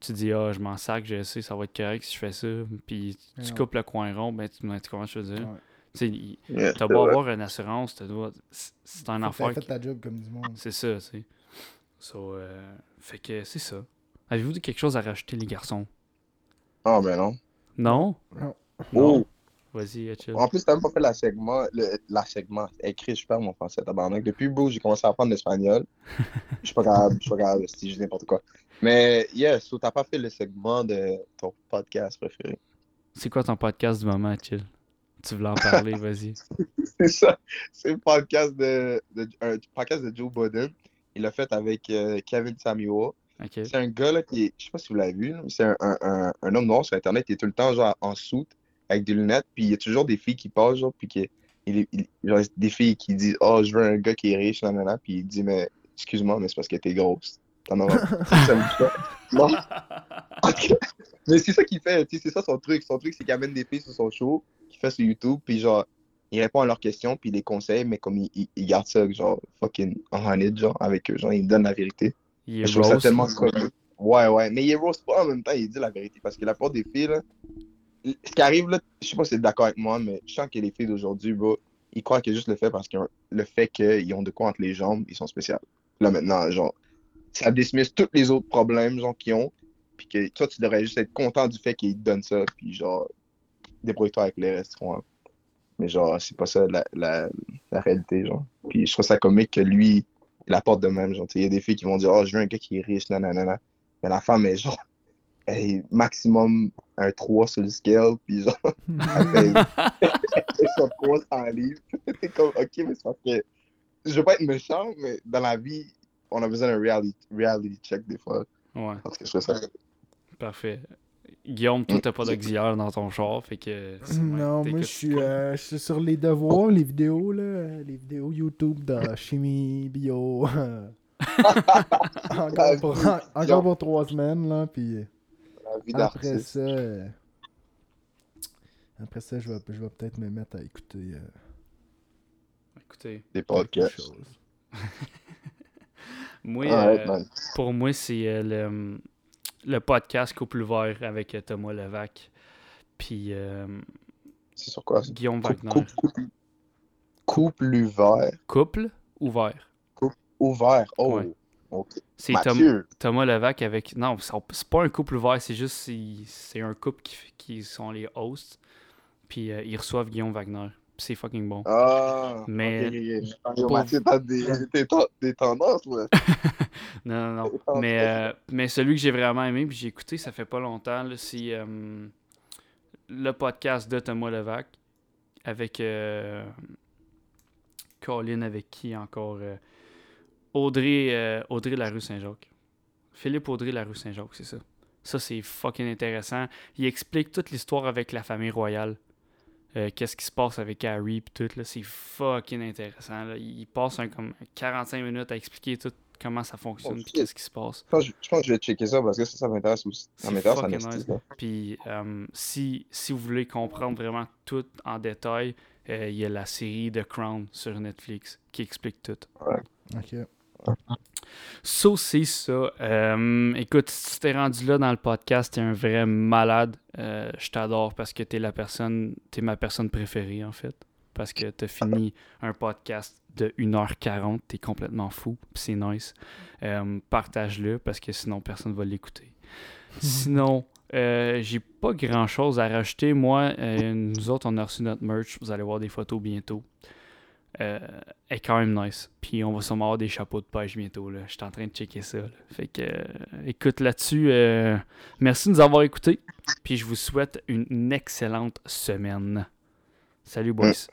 tu dis, ah, je m'en sac, je sais, ça va être correct si je fais ça, puis Mais tu non. coupes le coin rond, ben, tu, tu comment je veux dire? Ouais. Tu sais, T'as beau vrai. avoir une assurance, t'as dois... c'est un affaire. t'aies fait qui- ta job comme du monde. C'est ça, tu sais. So, euh, Fait que c'est ça. Avez-vous dit quelque chose à rajouter, les garçons? Ah, ben non. Non? Non. Non. Vas-y, euh, chill. En plus, t'as même pas fait la segment, le, la segment. Écrit, je perds mon français, tabarnak. Depuis, bro, j'ai commencé à apprendre l'espagnol. Je suis pas capable, je suis pas capable, si je dis n'importe quoi. Mais, yes, t'as pas fait le segment de ton podcast préféré. C'est quoi ton podcast du moment, chill Tu voulais en parler, vas-y. C'est ça. C'est le podcast de, de- un podcast de Joe Budden. Il l'a fait avec euh, Kevin Samuel. C'est un gars là qui est, je sais pas si vous l'avez vu, là, c'est un, un, un, un homme noir sur Internet qui est tout le temps genre en soute avec des lunettes, puis il y a toujours des filles qui passent, genre, puis qui, il, il- genre, des filles qui disent Oh, je veux un gars qui est riche, nanana, puis il dit Mais excuse-moi, mais c'est parce que t'es grosse. T'en. Mais c'est ça qu'il fait, c'est ça son truc. Son truc, c'est qu'il amène des filles sur son show, qu'il fait sur YouTube, puis genre, il répond à leurs questions, puis il les conseille, mais comme il, il, il garde ça, genre, fucking honest, genre, avec eux, genre, il donne la vérité. Il est Je trouve ça tellement. Ouais, ouais. Mais il rose pas en même temps, il dit la vérité. Parce que la plupart des filles, là, ce qui arrive, là, je sais pas si t'es d'accord avec moi, mais je sens que les filles d'aujourd'hui, bro, ils croient que juste le fait parce que le fait qu'ils ont de quoi entre les jambes, ils sont spéciaux. Là, maintenant, genre, ça dismiss tous les autres problèmes, genre, qu'ils ont. Puis que toi, tu devrais juste être content du fait qu'ils te donnent ça. Puis genre, débrouille-toi avec les vois. Mais genre, c'est pas ça la, la, la réalité, genre. Puis je trouve ça comique que lui, il apporte de même, genre. Il y a des filles qui vont dire, oh, je veux un gars qui est riche, nanana. Mais la femme est genre, elle est maximum un 3 sur le scale, puis genre, elle fait elle fait 300 livres. C'est comme, ok, mais c'est parce que je veux pas être méchant, mais dans la vie, on a besoin d'un reality, reality check des fois. Ouais, Parce que je trouve ça. parfait. Guillaume, toi, t'as pas d'auxiliaire dans ton char, fait que. Non, moi t'écoutes je suis, euh, je suis sur les devoirs, les vidéos, là, les vidéos YouTube de chimie, bio. encore, pour, encore pour trois semaines, là, puis après ça, euh, après ça, je vais, je vais peut-être me mettre à écouter euh, Écoutez, Des podcasts. moi, Ouais, euh, pour moi, c'est euh, le, le podcast Couple Vert avec euh, Thomas Levac. Puis euh, C'est sur quoi? Guillaume Coupe, Wagner. coupe, coupe, couple ouvert. Couple ouvert. Ouvert. Oh. Ouais. C'est Tom-. Thomas Levac avec. Non, c'est pas un couple ouvert, c'est juste. c'est- un couple qui, qui sont les hosts. Puis euh, ils reçoivent Guillaume Wagner. C'est fucking bon. Ah. Mais- ok, ok, ok. Yo, Pour- Mathieu, t'as des, des, ten- des tendances, là. Non, non, non. Mais, euh, mais celui que j'ai vraiment aimé, puis j'ai écouté, ça fait pas longtemps, c'est euh, le podcast de Thomas Levac avec euh, Colin, avec qui encore euh, Audrey, euh, Audrey Larue Saint-Jacques. Philippe Audrey Larue Saint-Jacques, c'est ça. Ça, c'est fucking intéressant. Il explique toute l'histoire avec la famille royale. Euh, Qu'est-ce qui se passe avec Harry pis tout, là. C'est fucking intéressant. là. Il passe un, comme 45 minutes à expliquer tout comment ça fonctionne Oh, puis qu'est-ce qui se passe. Je pense, je pense que je vais checker ça parce que ça, ça m'intéresse aussi. Ça m'intéresse. Puis euh, si, si vous voulez comprendre vraiment tout en détail, euh, il y a la série The Crown sur Netflix qui explique tout. Ok. Ça, c'est ça. Euh, écoute, si tu t'es rendu là dans le podcast, t'es un vrai malade. Euh, je t'adore parce que t'es la personne, t'es ma personne préférée en fait. Parce que t'as fini un podcast de 1h40, t'es complètement fou, c'est nice. Euh, Partage-le parce que sinon personne va l'écouter. Sinon, euh, j'ai pas grand chose à rajouter. Moi, euh, nous autres, on a reçu notre merch. Vous allez voir des photos bientôt. Euh, est quand même nice. Puis on va sûrement avoir des chapeaux de pêche bientôt. Je suis en train de checker ça. Fait que, euh, écoute là-dessus, euh, merci de nous avoir écoutés. Puis je vous souhaite une excellente semaine. Salut, boys.